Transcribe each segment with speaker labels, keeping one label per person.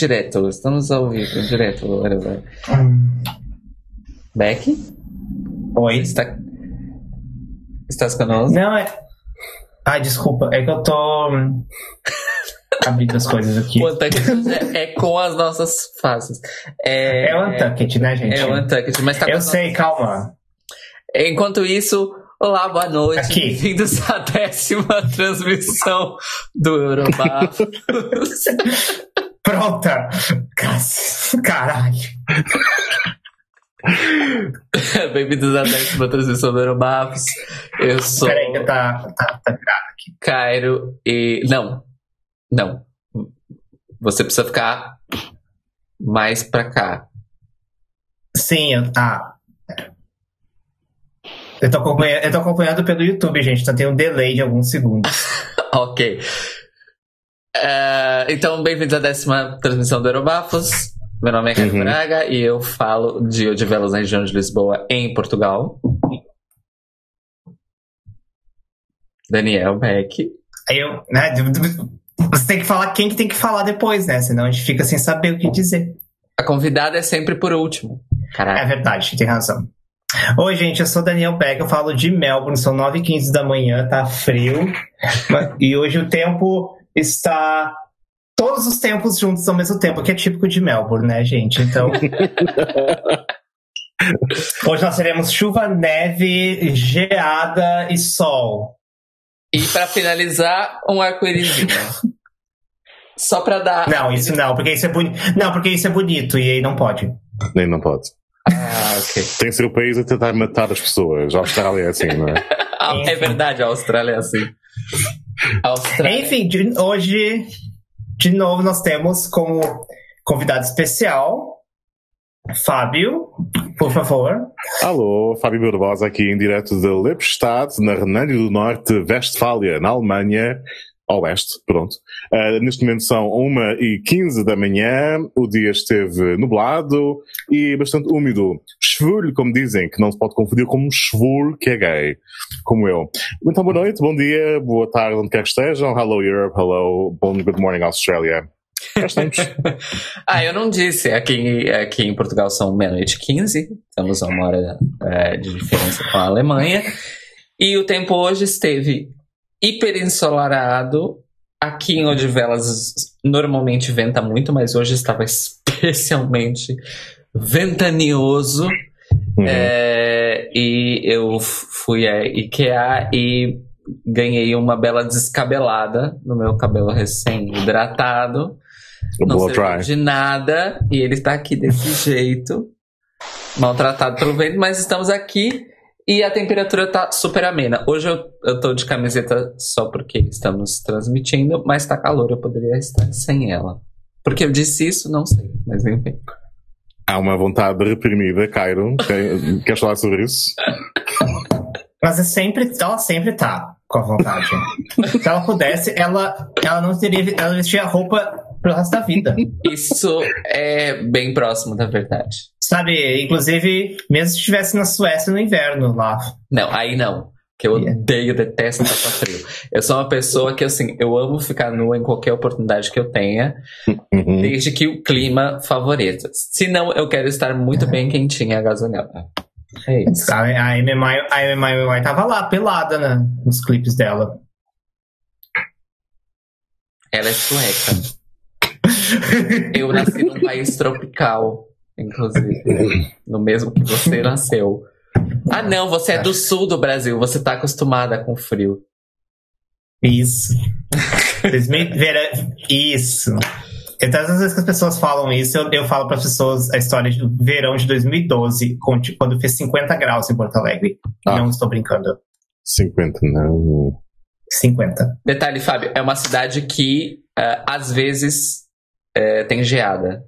Speaker 1: direto, estamos ao vivo, direto. whatever. Beck,
Speaker 2: Oi.
Speaker 1: está... estás conosco?
Speaker 2: Não, é. Ai, desculpa, é que eu tô. hum, abrindo as coisas aqui.
Speaker 1: O Untucked é, é com as nossas faces. É,
Speaker 2: É o Untucked, né, gente?
Speaker 1: É o Untucked, mas tá com
Speaker 2: Eu sei, calma.
Speaker 1: Enquanto isso, olá, boa noite.
Speaker 2: Aqui.
Speaker 1: Bem-vindos à décima transmissão do Eurobafo.
Speaker 2: Pronta! Caralho.
Speaker 1: Bem-vindos à décima transmissão do Eurobafos. Eu sou
Speaker 2: Peraí, que tá, tá, tá virado aqui.
Speaker 1: Cairo e. Não. Não. Você precisa ficar mais pra cá.
Speaker 2: Sim, eu, ah. Eu tô, acompanhando, eu tô acompanhando pelo YouTube, gente, então tem um delay de alguns segundos.
Speaker 1: ok. É, então, bem-vindos à décima transmissão do Eurobafos. Meu nome é Caio
Speaker 3: Uhum.
Speaker 1: Braga e eu falo de Odivelas na região de Lisboa, em Portugal. Daniel Beck.
Speaker 2: Eu. Né, você tem que falar quem que tem que falar depois, né? Senão a gente fica sem saber o que dizer.
Speaker 1: A convidada é sempre por último.
Speaker 2: É
Speaker 1: Caralho.
Speaker 2: verdade, tem razão. Oi, gente, eu sou Daniel Beck, eu falo de Melbourne, são 9h15 da manhã, tá frio. E hoje o tempo está. Todos os tempos juntos ao mesmo tempo, que é típico de Melbourne, né, gente? Então. hoje nós teremos chuva, neve, geada e sol.
Speaker 1: E pra finalizar, um arco-íris. Só pra dar.
Speaker 2: Não, isso não, porque isso é bonito. Não, porque isso é bonito e aí não pode.
Speaker 3: Nem não pode.
Speaker 1: Ah, ok.
Speaker 3: Tem que ser o país a tentar matar as pessoas. A Austrália é assim, não é?
Speaker 1: É verdade, a Austrália é assim. Austrália.
Speaker 2: Enfim, de- hoje, de novo, nós temos como convidado especial Fábio, por favor.
Speaker 3: Alô, Fábio Barbosa aqui em direto de Lippstadt, na Renânia do Norte, Westfália, na Alemanha. Ao oeste, pronto. Ah, neste momento são 1 e 15 da manhã, o dia esteve nublado e bastante úmido. Schwul, como dizem, que não se pode confundir com um schwul que é gay, como eu. Então, boa noite, bom dia, boa tarde, onde quer que estejam. Hello Europe, hello, bom good morning Australia.
Speaker 1: Ah, eu não disse. Aqui, aqui em Portugal são meia-noite e 15. Estamos a uma hora é, de diferença com a Alemanha. E o tempo hoje esteve hiper ensolarado. Aqui em Odivelas normalmente venta muito, mas hoje estava especialmente ventaneoso.
Speaker 3: Uhum.
Speaker 1: É, e eu fui a IKEA e ganhei uma bela descabelada no meu cabelo recém-hidratado. Não serviu de nada e ele está aqui desse jeito, maltratado pelo vento, mas estamos aqui e a temperatura está super amena. Hoje eu, eu tô de camiseta só porque estamos transmitindo, mas tá calor, eu poderia estar sem ela. Porque eu disse isso, não sei, mas enfim.
Speaker 3: Há uma vontade reprimida, Cairo. Quer- Queres falar sobre isso?
Speaker 2: Mas é sempre, ela sempre tá com a vontade. Se ela pudesse, ela, ela não teria. Ela vestia roupa pro resto da vida.
Speaker 1: Isso é bem próximo da verdade.
Speaker 2: Sabe, inclusive, mesmo se estivesse na Suécia no inverno lá.
Speaker 1: Não, aí não. Que eu
Speaker 2: Yeah.
Speaker 1: odeio, detesto passar frio. Eu sou uma pessoa que, assim, eu amo ficar nua em qualquer oportunidade que eu tenha,
Speaker 3: Uhum.
Speaker 1: desde que o clima favoreça. Se não, eu quero estar muito bem quentinha agasalhada. É isso.
Speaker 2: A, a Amy Mai- a Mai tava lá, pelada, né, nos clipes dela.
Speaker 1: Ela é sueca. Eu nasci num país tropical, inclusive. No mesmo que você nasceu. Ah, não, você é do sul do Brasil, você tá acostumada com frio.
Speaker 2: Isso. Vocês me- vera- Isso. Então, às vezes que as pessoas falam isso, eu, eu falo para as pessoas a história do verão de 2012, com- quando fez 50 graus em Porto Alegre.
Speaker 3: Ah.
Speaker 2: Não estou brincando.
Speaker 3: 50, não.
Speaker 2: 50.
Speaker 1: Detalhe, Fábio, é uma cidade que ah, às vezes eh, tem geada.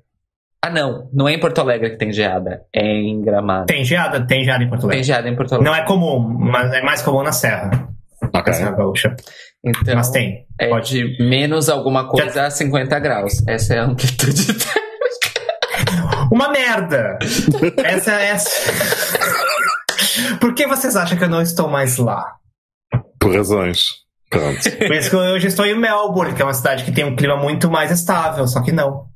Speaker 1: Ah, não, não é em Porto Alegre que tem geada, é em Gramado.
Speaker 2: Tem geada? Tem geada em Porto
Speaker 1: Tem
Speaker 2: Alegre.
Speaker 1: geada em Porto Alegre.
Speaker 2: Não é comum, mas é mais comum na Serra.
Speaker 3: Ok.
Speaker 2: Na Serra Gaúcha.
Speaker 1: Então,
Speaker 2: Mas tem.
Speaker 1: é
Speaker 2: Pode.
Speaker 1: de menos alguma coisa a 50 graus. Essa é a amplitude.
Speaker 2: Uma merda! Essa é. Por que vocês acham que eu não estou mais lá?
Speaker 3: Por razões. Pronto.
Speaker 2: Por isso que eu hoje estou em Melbourne, que é uma cidade que tem um clima muito mais estável, só que não.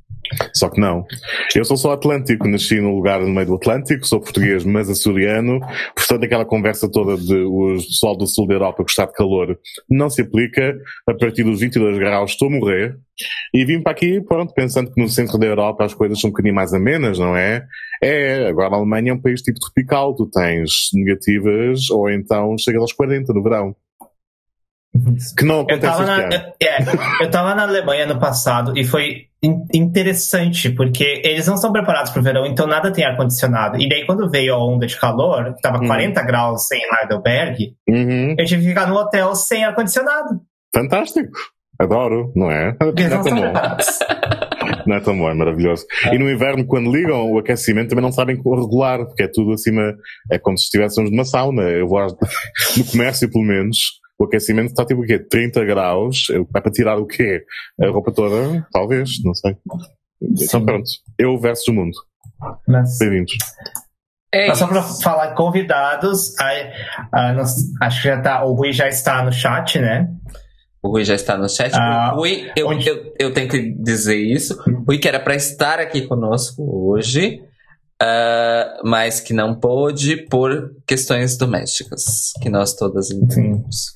Speaker 3: Só que não. Eu sou só Atlântico, nasci num lugar no meio do Atlântico, sou português, mas açoriano. Portanto, aquela conversa toda de o pessoal do sul da Europa gostar de calor não se aplica. A partir dos 22 graus estou a morrer. E vim para aqui, pronto, pensando que no centro da Europa as coisas são um bocadinho mais amenas, não é? É, agora a Alemanha é um país tipo tropical, tu tens negativas ou então chega aos 40 no verão. Que não
Speaker 2: Eu
Speaker 3: acontece
Speaker 2: estava
Speaker 3: este
Speaker 2: na,
Speaker 3: ano.
Speaker 2: é, eu tava na Alemanha no passado e foi in- interessante, porque eles não são preparados para o verão, então nada tem ar-condicionado. E daí, quando veio a onda de calor, que tava
Speaker 3: Hum.
Speaker 2: 40 graus em Heidelberg,
Speaker 3: Uhum.
Speaker 2: eu tive que ficar no hotel sem ar-condicionado.
Speaker 3: Fantástico. Adoro, não é?
Speaker 2: Porque
Speaker 3: Não é tão bom. Não é tão bom, é maravilhoso. E no inverno, quando ligam o aquecimento, também não sabem regular, porque é tudo acima, é como se estivéssemos numa sauna. Eu vou no comércio, pelo menos, o aquecimento está tipo o quê? 30 graus. Vai para tirar o quê? A roupa toda? Talvez, não sei. Então pronto. Eu versus o mundo. Bem-vindos.
Speaker 1: É
Speaker 2: só para falar convidados, aí, ah, nós- acho que já tá, o Rui já está no chat, né?
Speaker 1: O Rui já está no chat.
Speaker 2: Ah,
Speaker 1: o Rui, eu,
Speaker 2: onde-
Speaker 1: eu, eu tenho que dizer isso. O Rui que era para estar aqui conosco hoje, ah, mas que não pôde por questões domésticas, que nós todas entendemos.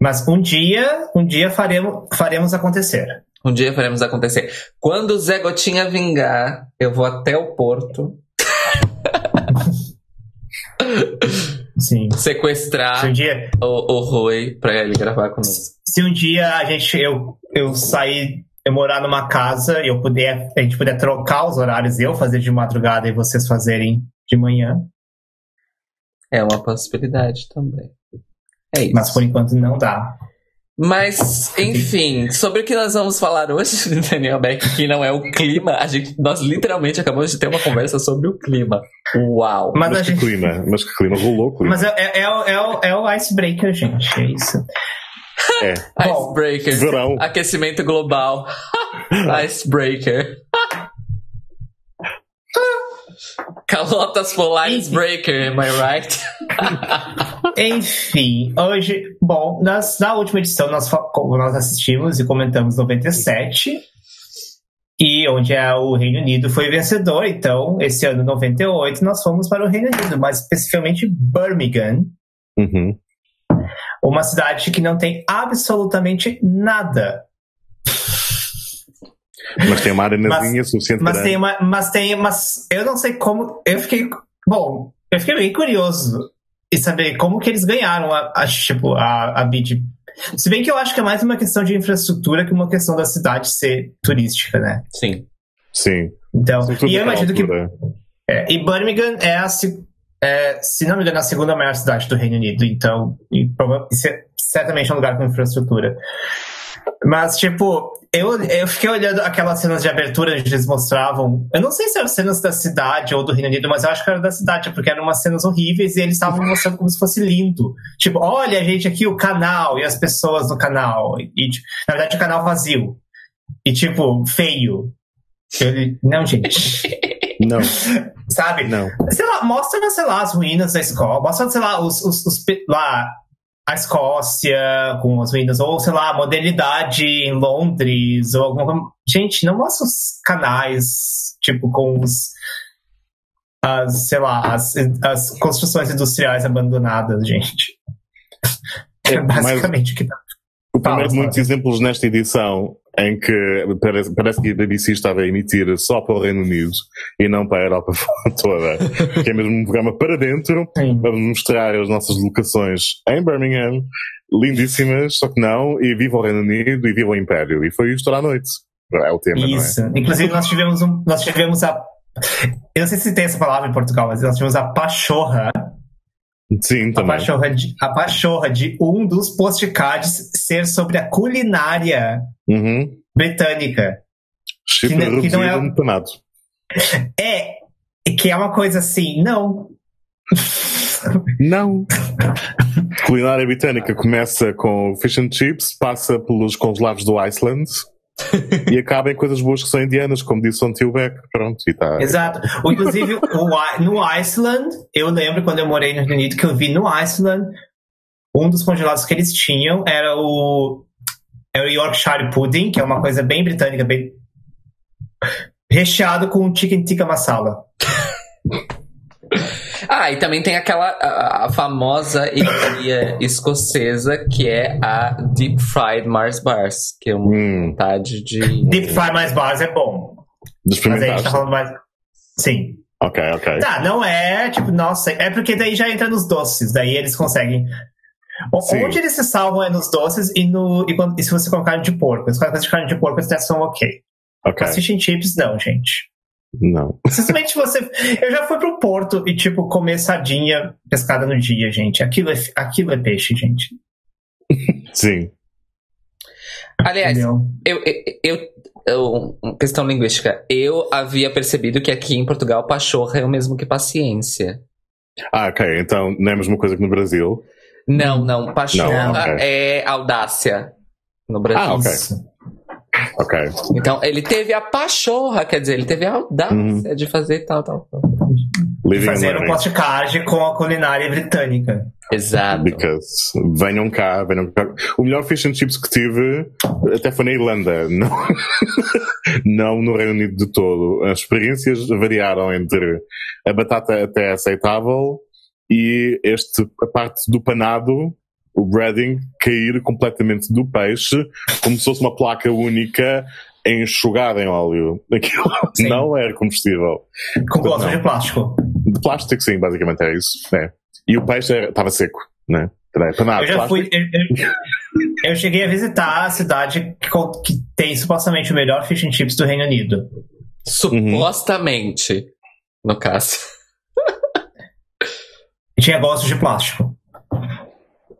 Speaker 2: Mas um dia, um dia faremos, faremos acontecer.
Speaker 1: Um dia faremos acontecer. Quando o Zé Gotinha vingar, eu vou até o Porto
Speaker 2: Sim. Se
Speaker 1: sequestrar
Speaker 2: um dia,
Speaker 1: o, o Rui pra ele gravar conosco.
Speaker 2: se um dia a gente eu, eu sair eu morar numa casa e eu puder a gente puder trocar os horários eu fazer de madrugada e vocês fazerem de manhã
Speaker 1: É uma possibilidade também. É isso.
Speaker 2: mas por enquanto não dá
Speaker 1: Mas, enfim, sobre o que nós vamos falar hoje, Daniel Beck, que não é o clima, a gente, nós literalmente acabamos de ter uma conversa sobre o clima. Uau!
Speaker 2: mas,
Speaker 3: Mas que
Speaker 2: gente
Speaker 3: clima, mas que clima, rolou o clima.
Speaker 2: mas é, é, é, o- é, o, é o icebreaker gente é isso
Speaker 3: É,
Speaker 1: Icebreaker.
Speaker 3: verão.
Speaker 1: Aquecimento global. Icebreaker. Calotas for icebreaker, am I right?
Speaker 2: enfim hoje bom nas, na última edição nós nós assistimos e comentamos 97 e onde é o Reino Unido foi vencedor então esse ano 98 nós fomos para o Reino Unido mais especificamente Birmingham
Speaker 3: Uhum.
Speaker 2: uma cidade que não tem absolutamente nada.
Speaker 3: Mas tem uma arenazinha suficiente
Speaker 2: Mas
Speaker 3: para.
Speaker 2: tem uma, mas tem, mas eu não sei como. Eu fiquei, bom, eu fiquei bem curioso em saber como que eles ganharam a, a tipo a, a bid. Se bem que eu acho que é mais uma questão de infraestrutura que uma questão da cidade ser turística, né?
Speaker 1: Sim.
Speaker 3: Sim.
Speaker 2: Então, e eu imagino que é, e Birmingham é a se- é, se não me engano, a segunda maior cidade do Reino Unido. Então, e isso é certamente é um lugar com infraestrutura. Mas, tipo, eu, eu fiquei olhando aquelas cenas de abertura onde eles mostravam. Eu não sei se eram cenas da cidade ou do Reino Unido, mas eu acho que era da cidade, porque eram umas cenas horríveis e eles estavam mostrando como se fosse lindo. Tipo, olha, gente, aqui o canal e as pessoas no canal. E, tipo, na verdade, o canal vazio. E, tipo, feio. Não, gente.
Speaker 3: Não,
Speaker 2: Sabe?
Speaker 3: não.
Speaker 2: sei lá, mostra, sei lá, as ruínas da escola, mostra, sei lá, os, os, os lá, a Escócia com as ruínas, ou sei lá, a modernidade em Londres, ou alguma. Gente, não mostra os canais, tipo, com os. As, sei lá, as, as construções industriais abandonadas, gente.
Speaker 3: É,
Speaker 2: É basicamente o que tá.
Speaker 3: O primeiro de muitos exemplos nesta edição em que parece, parece que a BBC estava a emitir só para o Reino Unido e não para a Europa toda, que é mesmo um programa para dentro.
Speaker 2: Sim.
Speaker 3: Vamos mostrar as nossas locações em Birmingham, lindíssimas, só que não, e viva o Reino Unido e viva o Império. E foi isto toda a noite. É o tema,
Speaker 2: Isso. Inclusive, nós tivemos um. Nós tivemos a. Eu não sei se tem essa palavra em Portugal, mas nós tivemos a pachorra
Speaker 3: é? Sim,
Speaker 2: A
Speaker 3: também.
Speaker 2: pachorra, de, a pachorra de um dos postcards ser sobre a culinária
Speaker 3: Uhum.
Speaker 2: britânica.
Speaker 3: Chifre
Speaker 2: Que não- que não é-
Speaker 3: panado.
Speaker 2: É, que é uma coisa assim, não.
Speaker 3: Não. Culinária britânica começa com fish and chips, passa pelos congelados do Iceland e acaba em coisas boas que são indianas, como disse o Beck. Pronto, e tá.
Speaker 2: Exato. Inclusive, no Iceland, eu lembro quando eu morei no Reino Unido que eu vi no Iceland um dos congelados que eles tinham era o, era o Yorkshire Pudding, que é uma coisa bem britânica, bem recheado com chicken tikka masala.
Speaker 1: Ah, e também tem aquela a, a famosa iguaria escocesa que é a Deep Fried Mars Bars, que é uma
Speaker 3: Hum,
Speaker 1: vontade de.
Speaker 2: Deep Fry mais bars é bom. Mas aí a gente tá falando mais. Sim.
Speaker 3: Ok, ok.
Speaker 2: Tá, não é, tipo, nossa, é porque daí já entra nos doces, daí eles conseguem.
Speaker 3: Sim.
Speaker 2: Onde eles se salvam é nos doces e, no, e, quando- e se você colocar carne de porco. Se colocar de carne de porco, eles são ok.
Speaker 3: Ok.
Speaker 2: Mas fish and chips, não, gente.
Speaker 3: Não.
Speaker 2: Simplesmente você. Eu já fui pro Porto e, tipo, comer sardinha pescada no dia, gente. Aquilo é, aquilo é peixe, gente.
Speaker 3: Sim.
Speaker 1: Aliás, eu, eu, eu, eu- questão linguística. Eu havia percebido que aqui em Portugal pachorra é o mesmo que paciência.
Speaker 3: Ah, ok. Então não é a mesma coisa que no Brasil.
Speaker 1: Não, não. Pachorra
Speaker 3: Não, ok.
Speaker 1: é audácia no Brasil.
Speaker 3: Ah, ok. Ok.
Speaker 1: Então, ele teve a pachorra, quer dizer, ele teve a audácia
Speaker 3: Uhum.
Speaker 1: de fazer tal, tal, tal.
Speaker 3: Living
Speaker 2: Fazer um postcard com a culinária britânica.
Speaker 1: Exato.
Speaker 3: Because venham cá, venham cá. O melhor fish and chips que tive até foi na Irlanda, não, não no Reino Unido de todo. As experiências variaram entre a batata até aceitável e este, a parte do panado, o breading, cair completamente do peixe, como se fosse uma placa única enxugada em óleo. Aquilo
Speaker 2: Sim.
Speaker 3: não era combustível.
Speaker 2: Com gosto de plástico.
Speaker 3: De plástico, sim, basicamente é isso. É. E o peixe era- estava seco, né? Era
Speaker 2: Eu já fui. Eu, eu- eu cheguei a visitar a cidade que, que tem supostamente o melhor fish and chips do Reino Unido.
Speaker 1: Supostamente, no caso.
Speaker 2: E tinha gosto de plástico.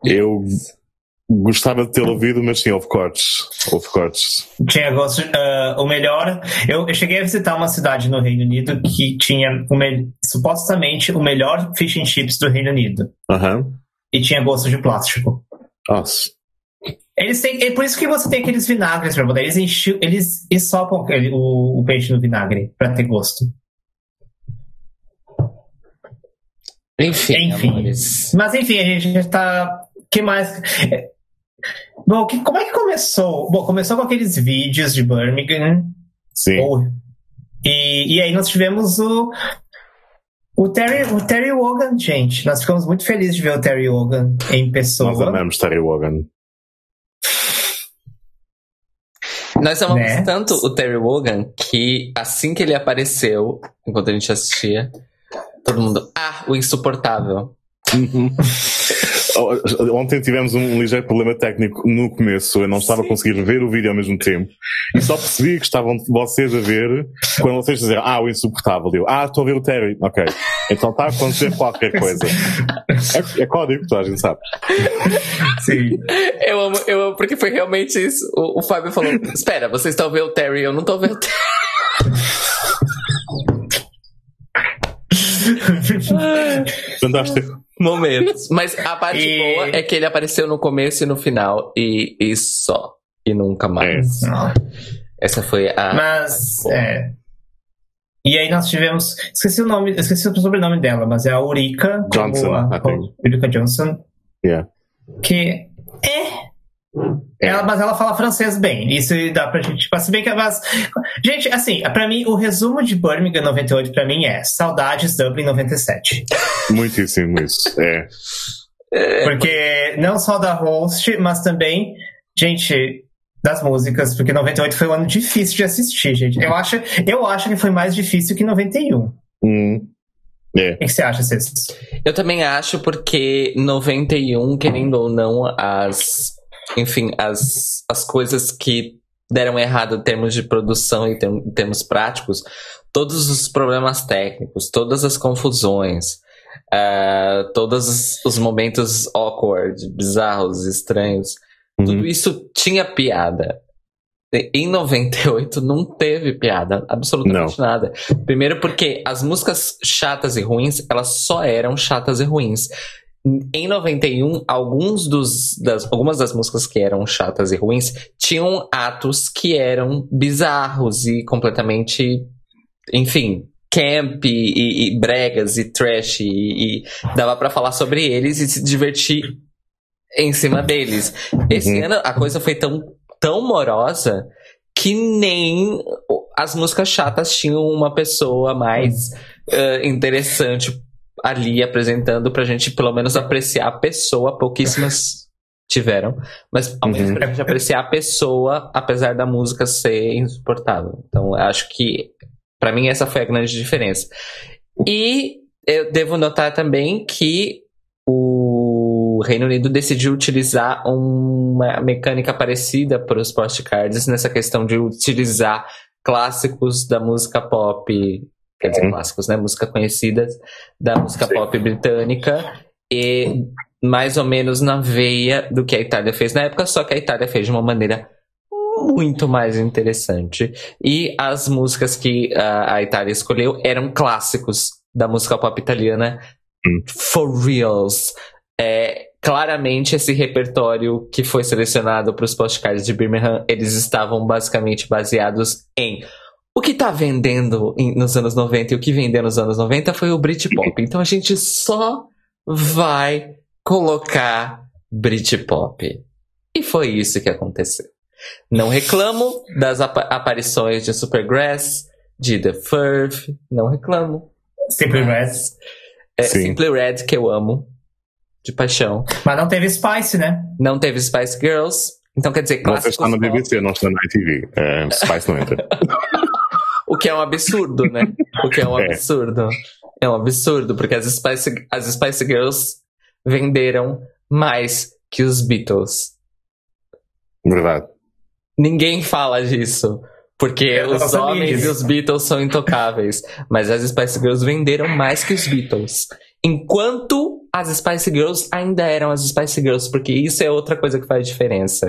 Speaker 3: Eu gostava de ter ouvido, mas sim, houve cortes. Houve cortes.
Speaker 2: Tinha gosto. ah, o melhor. Eu, eu cheguei a visitar uma cidade no Reino Unido que tinha o me- supostamente o melhor fish and chips do Reino Unido.
Speaker 3: Aham.
Speaker 2: E tinha gosto de plástico.
Speaker 3: Nossa.
Speaker 2: Eles têm, é por isso que você tem aqueles vinagres pra poder. Eles, enchi, eles ensopam o, o peixe no vinagre pra ter gosto.
Speaker 1: Enfim,
Speaker 2: Enfim. Mas enfim, a gente já tá. Que mais? É, Bom, que- como é que começou? Bom, começou com aqueles vídeos de Birmingham.
Speaker 3: Sim.
Speaker 2: ou- e, e aí nós tivemos o. O Terry, o Terry Wogan, gente. Nós ficamos muito felizes de ver o Terry Wogan em pessoa.
Speaker 3: Nós amamos Terry Wogan.
Speaker 1: Nós amamos
Speaker 2: Né?
Speaker 1: tanto o Terry Wogan que assim que ele apareceu, enquanto a gente assistia, todo mundo, ah, o insuportável.
Speaker 3: Ontem tivemos um ligeiro problema técnico no começo. Eu não estava a conseguir ver o vídeo ao mesmo tempo. E só percebi que estavam vocês a ver quando vocês disseram, ah, o insuportável. Eu, ah, estou a ver o Terry. Ok. Então está a acontecer qualquer coisa. É, é código, toda a gente sabe.
Speaker 2: Sim.
Speaker 1: Eu amo, eu amo, porque foi realmente isso. O, o Fábio falou: Espera, vocês estão vendo o Terry, eu não tô vendo o Terry.
Speaker 3: Fantástico.
Speaker 1: Momentos. Mas a parte
Speaker 2: E-
Speaker 1: boa é que ele apareceu no começo e no final, e, e só. E nunca mais. Essa foi a.
Speaker 2: Mas, é. E aí nós tivemos. Esqueci o nome, esqueci o sobrenome dela, mas é a Ulrika. como
Speaker 3: Johnson,
Speaker 2: a, Johnson.
Speaker 3: Yeah.
Speaker 2: Que é. Ela, mas ela fala francês bem. Isso dá pra gente. Tipo, se bem que. Mas, gente, assim, pra mim, o resumo de Birmingham 98 pra mim é Saudades Dublin 97.
Speaker 3: Muitíssimo isso. É.
Speaker 2: Porque não só da host, mas também, gente, das músicas, porque 98 foi um ano difícil de assistir, gente. Eu acho, eu acho que foi mais difícil que 91.
Speaker 3: Hum. É.
Speaker 2: O que você acha, Cês?
Speaker 1: Eu também acho porque 91, querendo ou não, as. Enfim, as, as coisas que deram errado em termos de produção e em termos práticos, todos os problemas técnicos, todas as confusões, ah, todos os- os momentos awkward, bizarros, estranhos, tudo
Speaker 3: Uhum.
Speaker 1: isso tinha piada. E- Em 98 não teve piada, absolutamente nada. Primeiro porque as músicas chatas e ruins, elas só eram chatas e ruins. Em 91, alguns dos, das, algumas das músicas que eram chatas e ruins tinham atos que eram bizarros e completamente, enfim, camp e, e bregas e trash e, e dava pra falar sobre eles e se divertir em cima deles. Esse
Speaker 3: Uhum.
Speaker 1: ano a coisa foi tão, tão morosa que nem as músicas chatas tinham uma pessoa mais eh, interessante ali apresentando pra gente pelo menos apreciar a pessoa. Pouquíssimas tiveram, mas ao menos
Speaker 3: Uhum.
Speaker 1: pra gente apreciar a pessoa, apesar da música ser insuportável. Então acho que pra mim essa foi a grande diferença. E eu devo notar também que o Reino Unido decidiu utilizar uma mecânica parecida para os postcards nessa questão de utilizar clássicos da música pop, quer dizer,
Speaker 3: Uhum.
Speaker 1: clássicos, né? Música conhecidas da música
Speaker 3: Sim.
Speaker 1: pop britânica e mais ou menos na veia do que a Itália fez na época, só que a Itália fez de uma maneira muito mais interessante. E as músicas que a, a Itália escolheu eram clássicos da música pop italiana.
Speaker 3: Hum.
Speaker 1: For reals. É, claramente, esse repertório que foi selecionado para os postcards de Birmingham, eles estavam basicamente baseados em o que tá vendendo em- nos anos 90 e o que vendeu nos anos 90 foi o Britpop. Então a gente só vai colocar Britpop. E foi isso que aconteceu. Não reclamo das apa- aparições de Supergrass, de The Furf, não reclamo.
Speaker 2: Simply Red.
Speaker 1: É,
Speaker 3: Sim.
Speaker 1: Simply Red, que eu amo, de paixão.
Speaker 2: Mas não teve Spice, né?
Speaker 1: Não teve Spice Girls, então quer dizer,
Speaker 3: Você
Speaker 1: clássicos
Speaker 3: está na
Speaker 1: pop,
Speaker 3: BBC, não está na ITV. É, Spice não entra.
Speaker 1: o que é um absurdo, né? O que é um
Speaker 3: É.
Speaker 1: absurdo. É um absurdo, porque as Spice, as Spice Girls venderam mais que os Beatles.
Speaker 3: Verdade.
Speaker 1: Ninguém fala disso. Porque
Speaker 2: Eu
Speaker 1: os homens e os Beatles são intocáveis. Mas as Spice Girls venderam mais que os Beatles. Enquanto as Spice Girls ainda eram as Spice Girls, porque isso é outra coisa que faz diferença.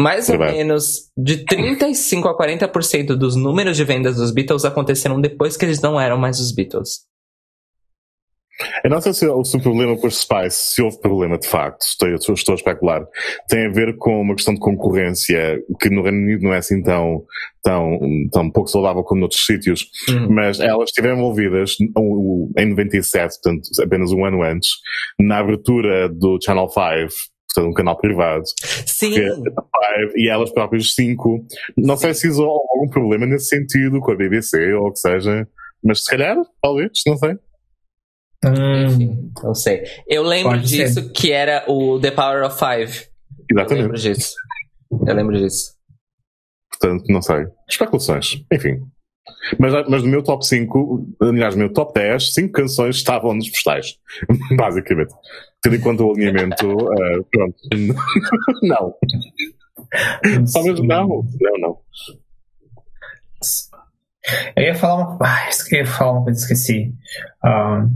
Speaker 1: Mais ou menos de 35 a 40% dos números de vendas dos Beatles aconteceram depois que eles não eram mais os Beatles.
Speaker 3: Eu não sei se, se o problema com os Spice, se houve problema de facto, estou, estou- a especular, tem a ver com uma questão de concorrência que no Reino Unido não é assim tão, tão, tão pouco saudável como noutros sítios,
Speaker 1: Uhum.
Speaker 3: mas elas estiveram envolvidas em 97, portanto apenas um ano antes, na abertura do Channel 5, portanto um canal privado,
Speaker 1: Sim,
Speaker 3: Five, e elas próprias cinco. Não sei se isso houve algum problema nesse sentido com a BBC ou o que seja, mas se calhar, talvez, não sei.
Speaker 2: Hum,
Speaker 1: enfim, não sei. Eu lembro
Speaker 2: Pode ser.
Speaker 1: disso que era o The Power of Five. Eu lembro
Speaker 3: Exatamente.
Speaker 1: disso. Eu lembro disso.
Speaker 3: Portanto, não sei. Especulações. Enfim. Mas, mas no meu top 5, aliás, no meu top 10, 5 canções estavam nos postais. Basicamente. Tendo em conta o alinhamento, eh, pronto. não. Talvez não. Não, não.
Speaker 2: Eu ia falar uma, ah, eu ia falar uma coisa, esqueci. Ah,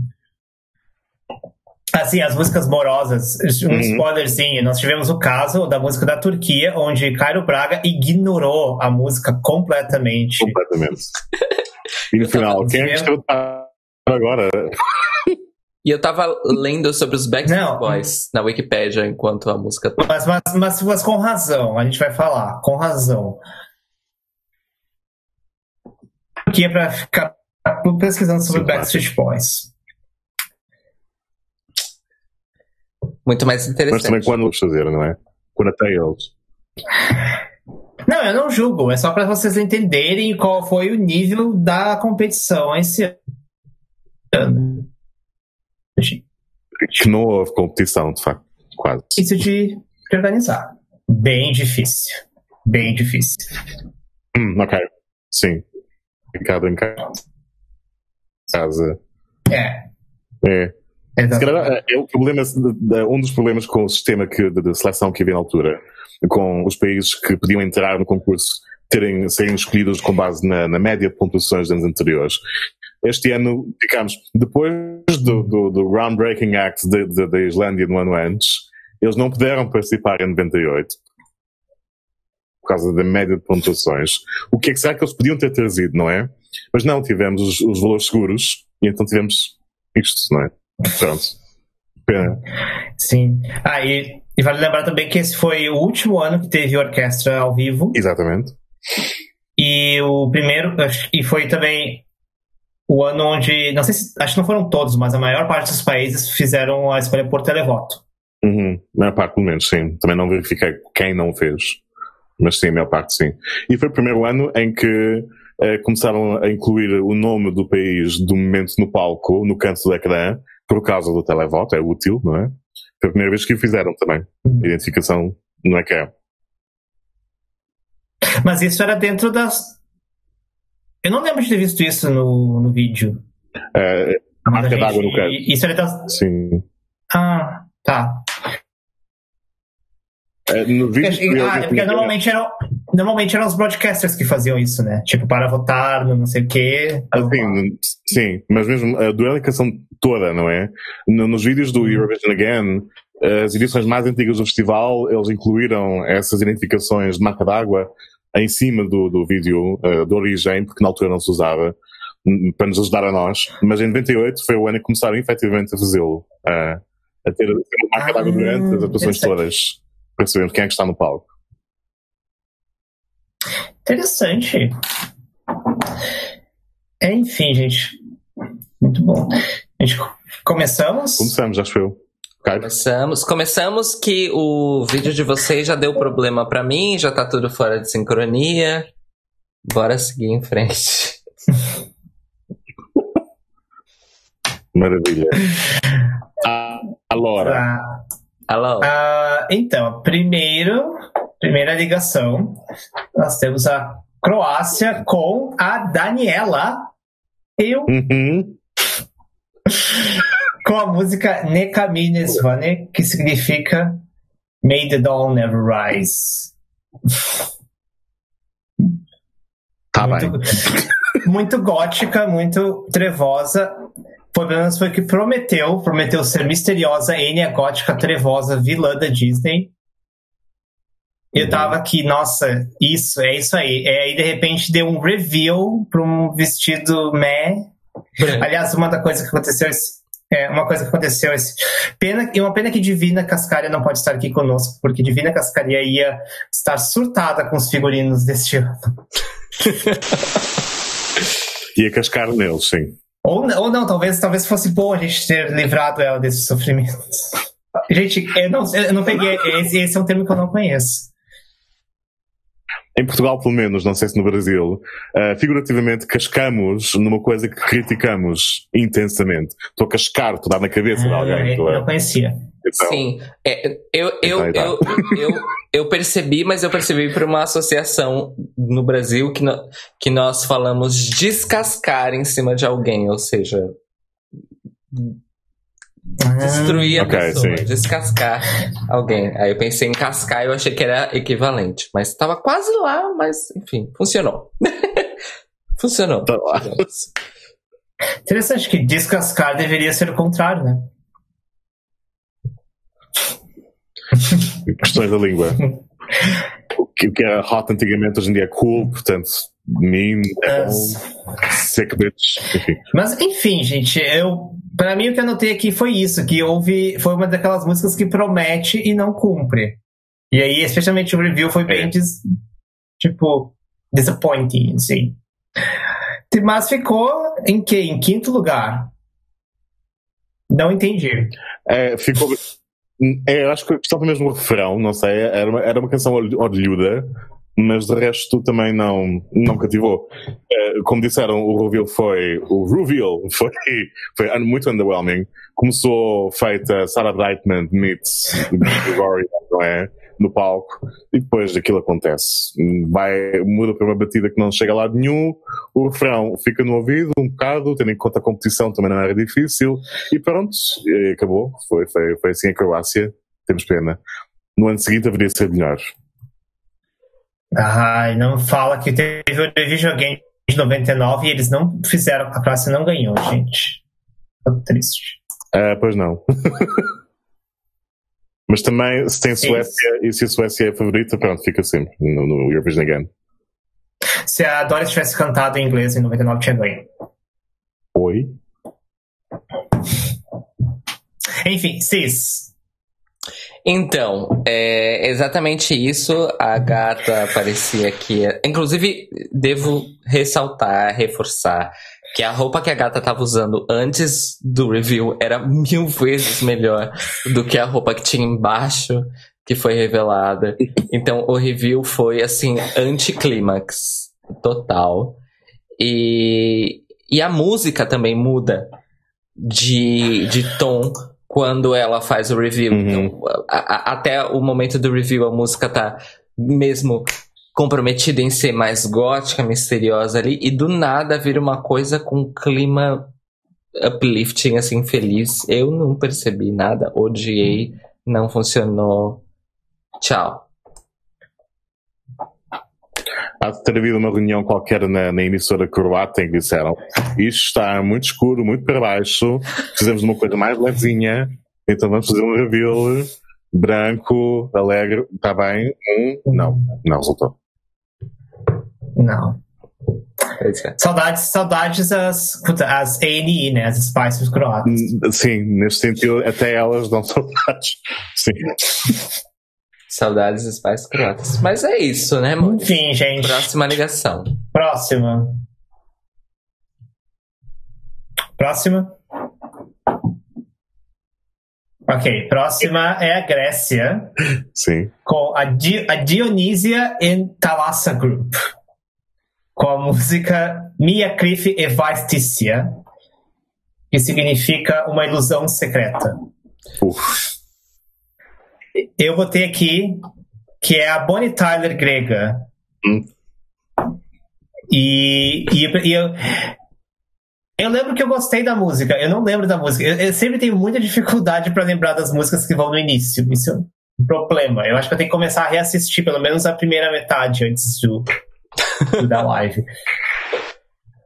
Speaker 2: assim, as músicas morosas, um
Speaker 3: Uhum.
Speaker 2: spoilerzinho. Nós tivemos o caso da música da Turquia, onde Cairo Braga ignorou a música completamente.
Speaker 3: Completamente. E no final, quem é que escreveu agora?
Speaker 1: E eu tava lendo sobre os Backstreet
Speaker 2: Não.
Speaker 1: Boys na Wikipédia enquanto a música.
Speaker 2: Mas, mas, mas, mas com razão, a gente vai falar, com razão. Aqui é pra ficar pesquisando sobre
Speaker 3: Sim,
Speaker 2: Backstreet Boys.
Speaker 1: Muito mais
Speaker 3: Mas
Speaker 1: interessante.
Speaker 3: também quando vamos fazer, não é? Quando até eles.
Speaker 2: Não, eu não julgo, é só para vocês entenderem qual foi o nível da competição esse ano.
Speaker 3: Que não houve competição, de facto. Quase.
Speaker 2: Isso de, de organizar. Bem difícil. Bem difícil.
Speaker 3: Hum, ok. Sim. Ficado em ca- casa.
Speaker 2: É.
Speaker 3: É. Calhar, é, o problema, um dos problemas com o sistema que, de, de seleção que havia na altura, com os países que podiam entrar no concurso terem, serem escolhidos com base na, na média de pontuações dos anos anteriores. Este ano ficámos, depois do, do, do groundbreaking act da Islândia no ano antes, eles não puderam participar em 98 por causa da média de pontuações. O que é que será que eles podiam ter trazido, não é? Mas não, tivemos os, os valores seguros e então tivemos isto, não é? Pronto. Pena.
Speaker 2: Sim. Ah, e, e vale lembrar também que esse foi o último ano que teve orquestra ao vivo.
Speaker 3: Exatamente.
Speaker 2: E o primeiro, que foi também o ano onde, não sei se, acho que não foram todos, mas a maior parte dos países fizeram a escolha por televoto.
Speaker 3: Uhum. A maior parte, pelo menos, sim. Também não verifiquei quem não fez. Mas sim, a maior parte, sim. E foi o primeiro ano em que eh, começaram a incluir o nome do país do momento no palco, no canto do ecrã, por causa do televoto, é útil, não é? Foi a primeira vez que o fizeram também. A identificação no ecrã.
Speaker 2: Mas isso era dentro das. Eu não lembro de ter visto isso no, no vídeo.
Speaker 3: Eh, a marca d'água no canto.
Speaker 2: e- Isso era das.
Speaker 3: Sim.
Speaker 2: Ah, tá.
Speaker 3: Eh, no vídeo
Speaker 2: Porque, ah, é porque normalmente eram, normalmente eram os broadcasters que faziam isso, né? Tipo, para votar no não sei o quê.
Speaker 3: Assim, sim, mas mesmo a duelicação toda, não é? No- Nos vídeos do Eurovision Again, as edições mais antigas do festival, eles incluíram essas identificações de marca d'água em cima do, do vídeo eh, de origem, porque na altura não se usava, para nos ajudar a nós. Mas em 98 foi o ano que começaram efetivamente a fazê-lo, a, a ter a marca d'água
Speaker 2: Ah,
Speaker 3: durante as atuações todas, para sabermos quem é que está no palco.
Speaker 2: Interessante. Enfim, gente. Muito bom. A gente começamos?
Speaker 3: Começamos, acho eu.
Speaker 1: Começamos. Começamos que o vídeo de vocês já deu problema pra mim, já tá tudo fora de sincronia. Bora seguir em frente.
Speaker 3: Maravilha. Ah, Alora.
Speaker 2: Ah,
Speaker 1: Alô?
Speaker 2: ah, então, primeiro, primeira ligação, nós temos a Croácia com a Daniela. Eu
Speaker 3: Uhum.
Speaker 2: com a música Neka mi ne zvane, que significa May the Dawn Never Rise.
Speaker 3: Tá
Speaker 2: muito,
Speaker 3: bem.
Speaker 2: muito gótica, muito trevosa. Pelo menos foi o que prometeu. Prometeu ser misteriosa, Enya gótica, trevosa, vilã da Disney. Eu tava aqui, nossa, isso, é isso aí. É aí, de repente, deu um reveal pra um vestido meh. Aliás, uma da coisa que aconteceu esse, é, uma coisa que aconteceu esse. Pena, e uma pena que Divina Cascaria não pode estar aqui conosco, porque Divina Cascaria ia estar surtada com os figurinos deste ano.
Speaker 3: Ia cascar neles, sim.
Speaker 2: Ou, não- ou não, talvez, talvez fosse bom a gente ter livrado ela desses sofrimentos. Gente, eu não, eu não peguei. Esse, esse é um termo que eu não conheço.
Speaker 3: Em Portugal, pelo menos, não sei se no Brasil, eh, figurativamente cascamos numa coisa que criticamos intensamente. Estou a cascar, estou a dar na cabeça de
Speaker 2: Ah,
Speaker 3: alguém.
Speaker 2: eu
Speaker 3: estou a-
Speaker 2: não conhecia.
Speaker 3: então,
Speaker 1: Sim, é, eu, eu,
Speaker 3: Então,
Speaker 1: eu, eu, eu percebi, mas eu percebi por uma associação no Brasil que, no- que nós falamos descascar em cima de alguém, ou seja, destruir a
Speaker 3: Ok,
Speaker 1: pessoa,
Speaker 3: sim.
Speaker 1: descascar alguém. Aí eu pensei em cascar e eu achei que era equivalente, mas estava quase lá, mas enfim, funcionou. funcionou.
Speaker 3: Tá lá.
Speaker 2: Interessante que descascar deveria ser o contrário, né?
Speaker 3: questões da língua. O que, o que era hot antigamente, hoje em dia é cool, portanto, mean, é bom, sick bitch.
Speaker 2: Mas enfim, gente, eu para mim o que eu anotei aqui foi isso, que houve foi uma daquelas músicas que promete e não cumpre. E aí, especialmente o review foi bem
Speaker 3: É.
Speaker 2: dis- tipo disappointing, assim. Mas ficou em que? Em quinto lugar. Não entendi.
Speaker 3: É, ficou. É, eu acho que foi mesmo o refrão, não sei, era uma, era uma canção orlhu- orlhuda, mas de resto também não, não cativou. É, como disseram, o reveal foi. O reveal foi, foi muito underwhelming. Começou feita Sarah Brightman meets Rory, não é? No palco, e depois aquilo acontece. Vai, muda para uma batida que não chega a lado nenhum, o refrão fica no ouvido um bocado, tendo em conta a competição também não era difícil, e pronto, e acabou. Foi, foi, foi assim a Croácia. Temos pena. No ano seguinte haveria ser melhor.
Speaker 2: Ai, não fala que teve o Eurovision Game de 99 e eles não fizeram, a Croácia não ganhou, gente. Tô triste.
Speaker 3: Ah, pois não. Mas também, se tem. Suécia e se a Suécia é a favorita, pronto, fica sempre no, no Eurovision Again.
Speaker 2: Se a Doris tivesse cantado em inglês em 99, tinha ganho.
Speaker 3: Oi?
Speaker 2: Enfim, Cis.
Speaker 1: Então, é exatamente isso. A gata aparecia aqui. Inclusive, devo ressaltar, reforçar Que a roupa que a gata tava usando antes do review era mil vezes melhor do que a roupa que tinha embaixo, que foi revelada. Então o review foi assim, anticlímax total. E, e a música também muda de, de tom quando ela faz o review.
Speaker 3: Uhum.
Speaker 1: Então, a- a- até o momento do review, a música tá mesmo comprometida em ser mais gótica, misteriosa ali, e do nada vira uma coisa com um clima uplifting, assim, feliz. Eu não percebi nada, odiei, não funcionou. Tchau.
Speaker 3: Há de ter havido uma reunião qualquer na, na emissora croata em que disseram isto está muito escuro, muito para baixo, precisamos de uma coisa mais levezinha, então vamos fazer um reveal branco, alegre, está bem? Não, não resultou.
Speaker 2: Não. Saudades, saudades as, as A&E, né? As Spices croatas.
Speaker 3: Sim, neste sentido, até elas dão saudades. Sim.
Speaker 1: Saudades dos pais croatas. Mas é isso, né?
Speaker 2: Enfim, gente.
Speaker 1: Próxima ligação.
Speaker 2: Próxima. Próxima. Ok, próxima é a Grécia,
Speaker 3: Sim.
Speaker 2: com a, Di a Dionísia in Thalassa Group, com a música Mia Crife e Vaistícia, que significa uma ilusão secreta.
Speaker 3: Uf.
Speaker 2: Eu botei aqui que é a Bonnie Tyler grega.
Speaker 3: Hum.
Speaker 2: E, e, e eu, eu lembro que eu gostei da música. Eu não lembro da música. Eu, eu sempre tenho muita dificuldade para lembrar das músicas que vão no início. Isso é um problema. Eu acho que eu tenho que começar a reassistir pelo menos a primeira metade antes do, do da live.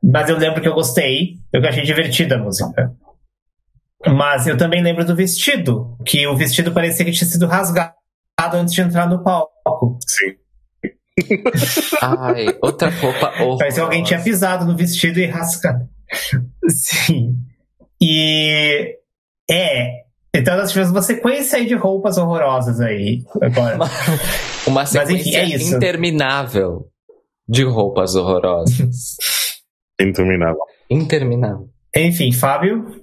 Speaker 2: Mas eu lembro que eu gostei. Eu achei divertida a música. Mas eu também lembro do vestido, que o vestido parecia que tinha sido rasgado antes de entrar no palco.
Speaker 3: Sim.
Speaker 1: Ai, outra roupa horrorosa.
Speaker 2: Parece que alguém tinha pisado no vestido e rasgado. Sim. E é. Então nós tivemos uma sequência aí de roupas horrorosas aí. Agora.
Speaker 1: Uma
Speaker 2: Mas, enfim,
Speaker 1: sequência
Speaker 2: é isso.
Speaker 1: interminável de roupas horrorosas.
Speaker 3: Interminável.
Speaker 1: interminável.
Speaker 2: Enfim, Fábio.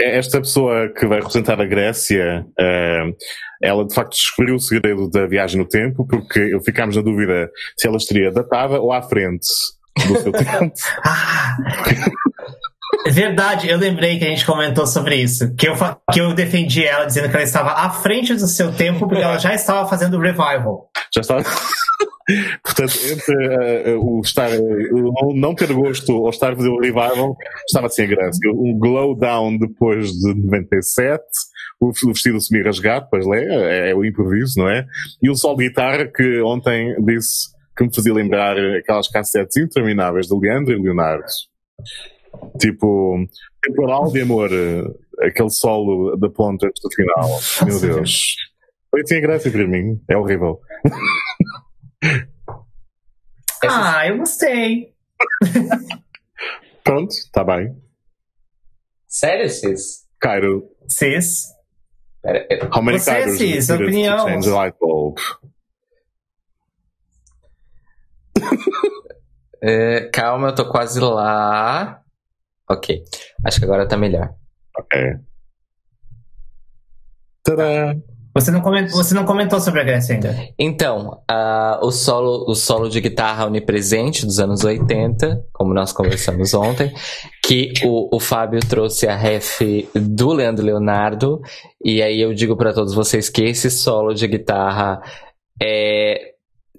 Speaker 3: É Esta pessoa que vai representar a Grécia, eh, ela de facto descobriu o segredo da viagem no tempo, porque ficámos na dúvida se ela estaria datada ou à frente do seu tempo.
Speaker 2: Ah! É Verdade, eu lembrei que a gente comentou sobre isso. Que eu, que eu defendi ela dizendo que ela estava à frente do seu tempo porque ela já estava fazendo o revival.
Speaker 3: Já está. Portanto, entre eh, o estar, eh, o não- ter gosto ou estar a fazer o revival, estava assim a Grécia. Um glow down depois de 97, o vestido semi-rasgado, pois é, é, é o improviso, não é? E o sol de guitarra que ontem disse que me fazia lembrar aquelas cassetes intermináveis de Leandro e Leonardo. Tipo, temporal de amor, aquele solo da ponta do final. Meu Deus. Foi assim a Grécia para mim. É horrível.
Speaker 2: Ah, eu gostei.
Speaker 3: Pronto, está bem.
Speaker 1: Sério, Cis?
Speaker 3: Cairo,
Speaker 2: Cis.
Speaker 1: Pera, pera.
Speaker 3: how many
Speaker 2: Você,
Speaker 3: Kairos
Speaker 2: Cis, opinião.
Speaker 3: change a light bulb?
Speaker 1: É, calma, eu tô quase lá. Ok. Acho que agora tá melhor.
Speaker 3: Ok. Tadá!
Speaker 2: Você não, comentou, você não comentou sobre a Grécia ainda.
Speaker 1: Então, ah, o, solo, o solo de guitarra onipresente dos anos 80, como nós conversamos ontem, que o, o Fábio trouxe a ref do Leandro Leonardo, e aí eu digo para todos vocês que esse solo de guitarra é,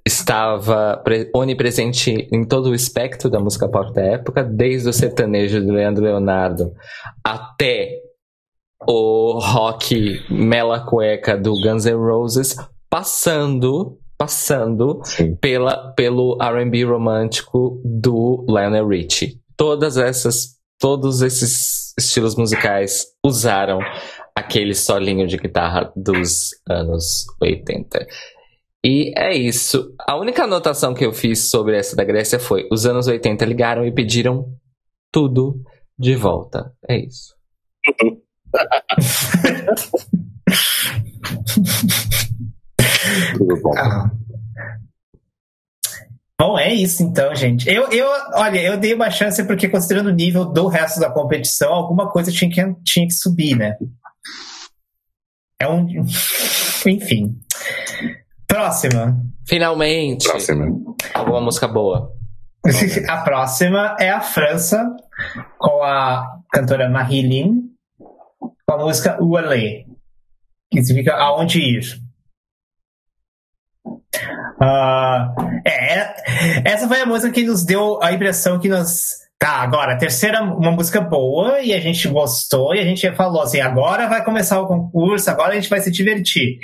Speaker 1: estava pre- onipresente em todo o espectro da música pop da época, desde o sertanejo do Leandro Leonardo até o rock mela cueca do Guns N' Roses, passando passando
Speaker 3: Sim.
Speaker 1: pela, pelo R&B romântico do Lionel Richie. Todas essas todos esses estilos musicais usaram aquele solinho de guitarra dos anos 80. E é isso. A única anotação que eu fiz sobre essa da Grécia foi: os anos 80 ligaram e pediram tudo de volta. É isso.
Speaker 3: Tudo bom.
Speaker 2: Ah. Bom, é isso então, gente. Eu, eu, olha, eu dei uma chance porque considerando o nível do resto da competição, alguma coisa tinha que, tinha que subir, né? É um. Enfim. Próxima.
Speaker 1: Finalmente.
Speaker 3: Próxima.
Speaker 1: Alguma música boa.
Speaker 2: a próxima é a França, com a cantora Marilyn, com a música Oualé, que significa Aonde Ir. Uh, é, essa foi a música que nos deu a impressão que nós. Tá, agora, a terceira, uma música boa, e a gente gostou, e a gente falou assim: agora vai começar o concurso, agora a gente vai se divertir.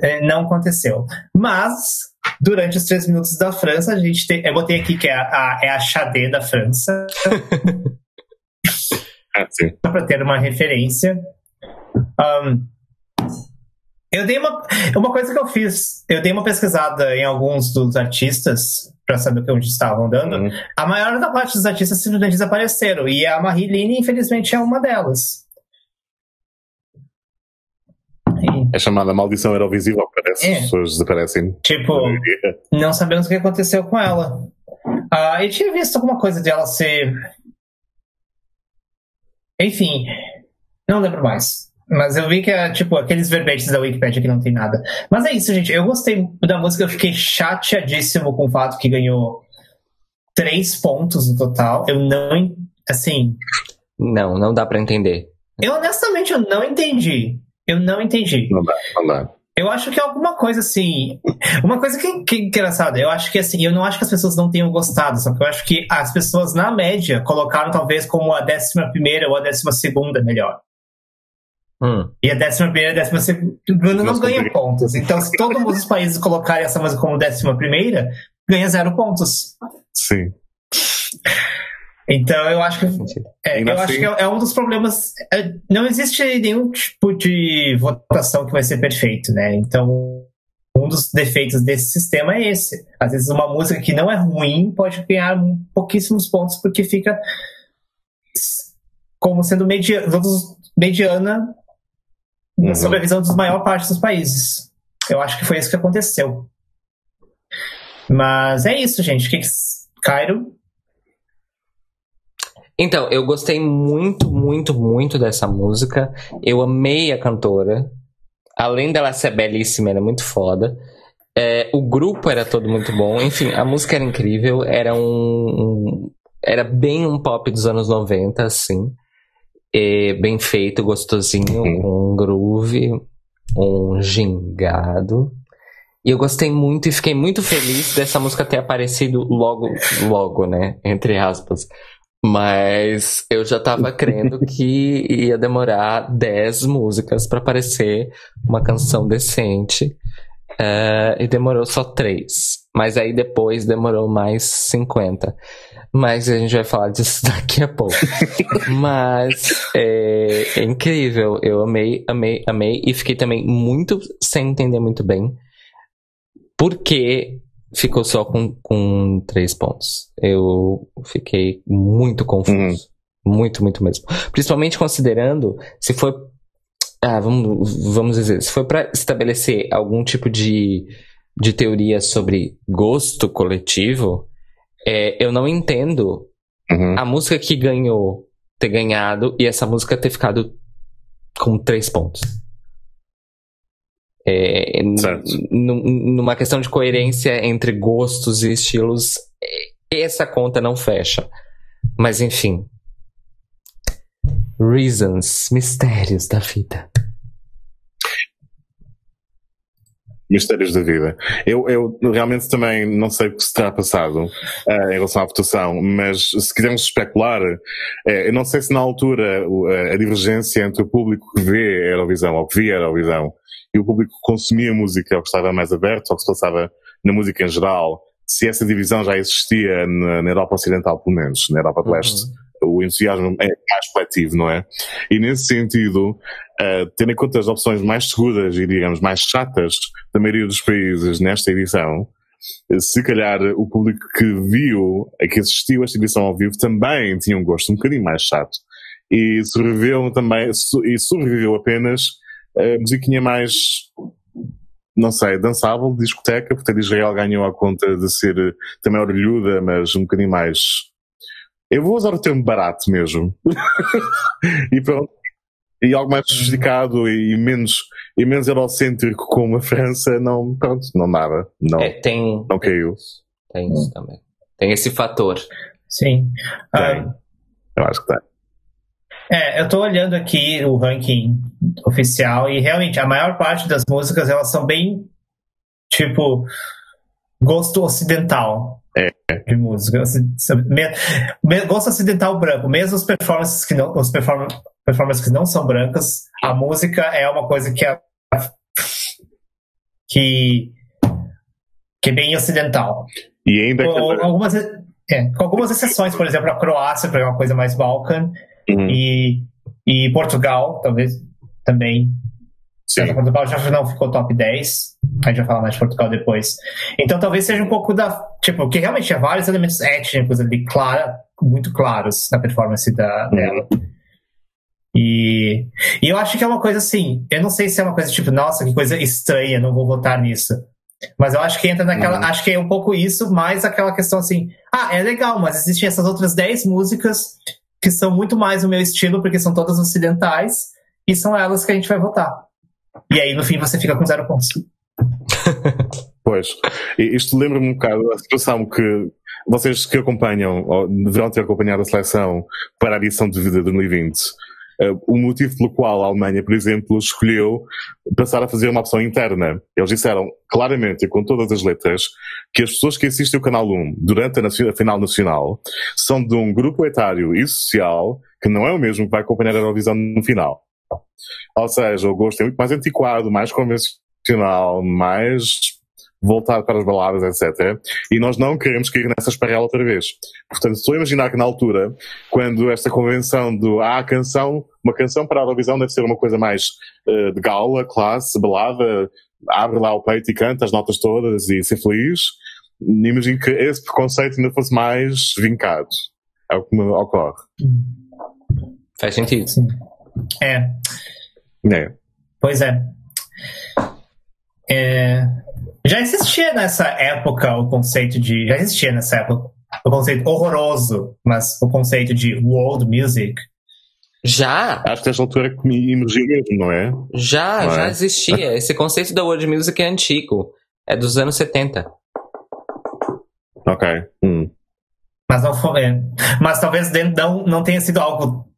Speaker 2: É, não aconteceu. Mas, durante os três minutos da França, a gente tem. Eu botei aqui que é a, é a Xadê da França.
Speaker 3: Ah, sim.
Speaker 2: para ter uma referência. Um, eu dei uma. Uma coisa que eu fiz, eu dei uma pesquisada em alguns dos artistas para saber o que onde estavam dando.
Speaker 3: Uhum.
Speaker 2: A maior da parte dos artistas simplesmente desapareceram. E a Marilyn, infelizmente, é uma delas. E,
Speaker 3: É chamada maldição Eurovisiva, parece.
Speaker 2: É.
Speaker 3: As pessoas desaparecem.
Speaker 2: tipo, não sabemos o que aconteceu com ela. Ah, eu tinha visto alguma coisa de ela ser. Enfim, não lembro mais. Mas eu vi que é tipo aqueles verbetes da Wikipedia que não tem nada. Mas é isso, gente. Eu gostei da música, eu fiquei chateadíssimo com o fato que ganhou três pontos no total. Eu não. Assim.
Speaker 1: Não, não dá pra entender.
Speaker 2: Eu honestamente eu não entendi. Eu não entendi.
Speaker 3: Não dá, não dá.
Speaker 2: Eu acho que é alguma coisa assim. Uma coisa que, que é engraçada, eu acho que assim, eu não acho que as pessoas não tenham gostado, só que eu acho que as pessoas, na média, colocaram talvez como a décima primeira ou a décima segunda melhor.
Speaker 1: Hum.
Speaker 2: E a décima primeira a décima segunda não ganha pontos. Então, se todos os países colocarem essa música como décima primeira, ganha zero pontos.
Speaker 3: Sim.
Speaker 2: Então, eu acho que. É, eu acho
Speaker 3: assim-
Speaker 2: que é, é um dos problemas. é, não existe nenhum tipo de votação que vai ser perfeito, né? Então, um dos defeitos desse sistema é esse. Às vezes, uma música que não é ruim pode ganhar pouquíssimos pontos porque fica como sendo media, todos- mediana
Speaker 3: Uhum.
Speaker 2: sob a visão dos maior parte dos países. Eu acho que foi isso que aconteceu. Mas é isso, gente. O que que... Cairo?
Speaker 1: Então, eu gostei muito, muito, muito dessa música. Eu amei a cantora. Além dela ser belíssima, ela é muito foda. É, o grupo era todo muito bom. Enfim, a música era incrível. Era um. um- era bem um pop dos anos 90, assim. É, bem feito, gostosinho,
Speaker 3: Uhum.
Speaker 1: um groove, um gingado. E eu gostei muito e fiquei muito feliz dessa música ter aparecido logo, logo, né? Entre aspas. Mas eu já tava crendo que ia demorar 10 músicas pra aparecer uma canção decente. eh, e demorou só 3. Mas aí depois demorou mais 50. Mas a gente vai falar disso daqui a pouco. Mas é, é incrível. Eu amei, amei, amei. E fiquei também muito sem entender muito bem por que ficou só com, com três pontos. Eu fiquei muito confuso. Muito, muito mesmo. Principalmente considerando se foi. Ah, vamos, vamos dizer, se foi para estabelecer algum tipo de, de teoria sobre gosto coletivo, é, eu não entendo
Speaker 3: Uhum.
Speaker 1: a música que ganhou ter ganhado e essa música ter ficado com três pontos. É, numa questão de coerência entre gostos e estilos, é, essa conta não fecha. Mas enfim. Reasons, mistérios da vida.
Speaker 3: Mistérios da vida. Eu, eu realmente também não sei o que se terá passado eh, em relação à votação, mas se quisermos especular, eh, eu não sei se na altura o- a, a divergência entre o público que vê a Eurovisão ou que via a Eurovisão e o público consumia música ou que estava mais aberto ou que se passava na música em geral, se essa divisão já existia na, na Europa Ocidental, pelo menos, na Europa do Leste o entusiasmo é mais coletivo, não é? E nesse sentido, uh, tendo em conta as opções mais seguras e, digamos, mais chatas da maioria dos países nesta edição, se calhar o público que viu, que assistiu a esta edição ao vivo, também tinha um gosto um bocadinho mais chato. E sobreviveu também, e sobreviveu apenas a musiquinha mais não sei, dançável, discoteca, porque a Israel ganhou a conta de ser também orelhuda, mas um bocadinho mais. Eu vou usar o termo barato mesmo. e pronto. E algo mais sofisticado e menos, e menos eurocêntrico como a França, não, pronto, não dava. Não,
Speaker 1: É, tem,
Speaker 3: não caiu.
Speaker 1: tem isso também. Tem esse fator.
Speaker 2: Sim.
Speaker 3: Tem.
Speaker 2: Ah,
Speaker 3: Eu acho que tá.
Speaker 2: É, eu tô olhando aqui o ranking oficial e realmente a maior parte das músicas elas são bem tipo gosto ocidental
Speaker 3: É.
Speaker 2: de música. Assim, gosto ocidental branco, mesmo os performances que não, os perform, performances que não são brancas, a música é uma coisa que é que que é bem ocidental.
Speaker 3: E ainda que.
Speaker 2: Com algumas, é, com algumas exceções, por exemplo, a Croácia, porque é uma coisa mais Balkan,
Speaker 3: Uhum,
Speaker 2: e, e Portugal, talvez também.
Speaker 3: sim.
Speaker 2: Portugal já não ficou top 10. A gente vai falar mais de Portugal depois. Então talvez seja um pouco da. Tipo, que realmente tinha vários elementos étnicos ali, clara, muito claros na performance da, dela. E, e eu acho que é uma coisa assim. Eu não sei se é uma coisa tipo, nossa, que coisa estranha, não vou votar nisso. Mas eu acho que entra naquela.
Speaker 3: Uhum.
Speaker 2: Acho que é um pouco isso, mais aquela questão assim. Ah, é legal, mas existem essas outras 10 músicas que são muito mais o meu estilo, porque são todas ocidentais, e são elas que a gente vai votar. E aí, no fim, você fica com zero pontos.
Speaker 3: Pois. Isto lembra-me um bocado a situação que vocês que acompanham, ou deverão ter acompanhado a seleção para a edição de vida de 2020, eh, o motivo pelo qual a Alemanha, por exemplo, escolheu passar a fazer uma opção interna. Eles disseram claramente e com todas as letras que as pessoas que assistem o Canal 1 durante a, a final nacional são de um grupo etário e social que não é o mesmo que vai acompanhar a Eurovisão no final. Ou seja, o gosto é muito mais antiquado, mais convencional, mais voltado para as baladas, etc. E nós não queremos cair nessa esparrela outra vez. Portanto, estou a imaginar que na altura, quando esta convenção do ah, a canção, uma canção para a Eurovisão deve ser uma coisa mais eh, de gala, classe, balada, abre lá o peito e canta as notas todas e ser feliz. Imagino que esse preconceito ainda fosse mais vincado. É o que me ocorre.
Speaker 1: Faz sentido.
Speaker 2: É,
Speaker 3: É.
Speaker 2: pois é. É, Já existia nessa época o conceito de. Já existia nessa época o conceito horroroso, mas o conceito de world music.
Speaker 1: Já,
Speaker 3: Acho que nesta altura emergiu mesmo, não é?
Speaker 1: já,
Speaker 3: Não
Speaker 1: já
Speaker 3: é?
Speaker 1: existia. Esse conceito da world music é antigo. É dos anos 70.
Speaker 3: Ok. Hum.
Speaker 2: Mas não foi. é. Mas talvez dentro, não, não tenha sido algo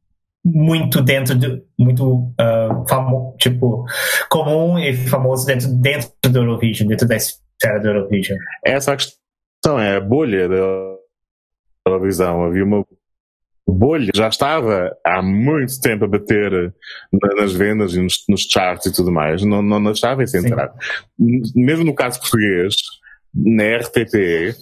Speaker 2: muito dentro de. muito ah, famo, tipo, comum e famoso dentro, dentro do Eurovision, dentro da esfera do Eurovision.
Speaker 3: Essa a questão, é a bolha da televisão. Havia uma bolha, já estava há muito tempo a bater na- nas vendas e nos, nos charts e tudo mais. Não, não, não estava sem
Speaker 2: Sim.
Speaker 3: entrar. Mesmo no caso português, na RTP,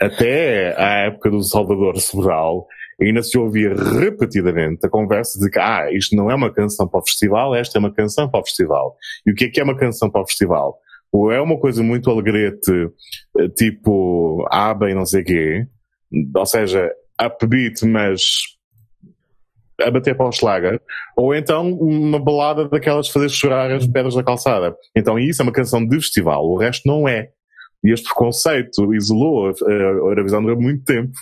Speaker 3: até à época do Salvador Sobral, ainda se ouvia repetidamente a conversa de que ah, isto não é uma canção para o festival, esta é uma canção para o festival. E o que é que é uma canção para o festival? Ou é uma coisa muito alegrete, eh, tipo ABBA e não sei quê, ou seja, upbeat, mas a bater para o Schlager, ou então uma balada daquelas de fazer chorar as pedras da calçada. Então isso é uma canção de festival, o resto não é. E este preconceito isolou a Eurovisão durante muito tempo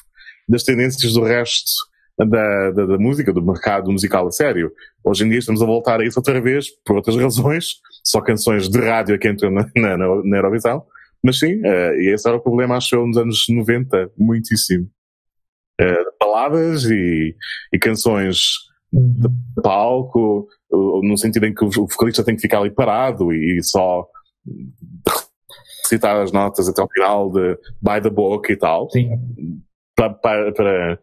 Speaker 3: das tendências do resto da, da, da música, do mercado musical a sério. Hoje em dia estamos a voltar a isso outra vez, por outras razões, só canções de rádio é que entram na, na, na Eurovisão. Mas sim, eh, e esse era o problema, acho eu, nos anos 90, muitíssimo. Eh, baladas e, e canções de palco, uh, no sentido em que o vocalista tem que ficar ali parado e só recitar as notas até ao final de by the book e tal,
Speaker 2: Sim.
Speaker 3: Para, para, para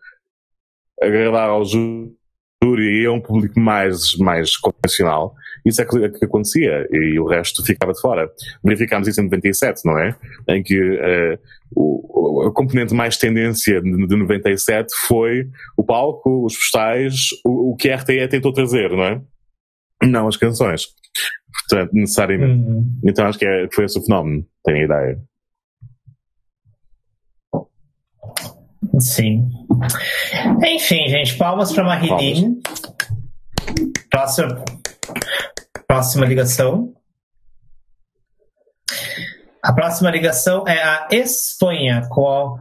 Speaker 3: agradar ao júri e a um público mais, mais convencional. Isso é que, que acontecia e o resto ficava de fora. Verificámos isso em 97, não é? Em que eh, o, o- a componente mais tendência de, de 97 foi o palco, os postais, o, o que a RTE tentou trazer, não é? Não as canções. Portanto, necessariamente.
Speaker 2: Uhum.
Speaker 3: Então acho que é, foi esse o fenómeno, tenho a ideia.
Speaker 2: Sim. Enfim, gente, palmas para Marilyn. Próxima, próxima ligação. A próxima ligação é a Espanha com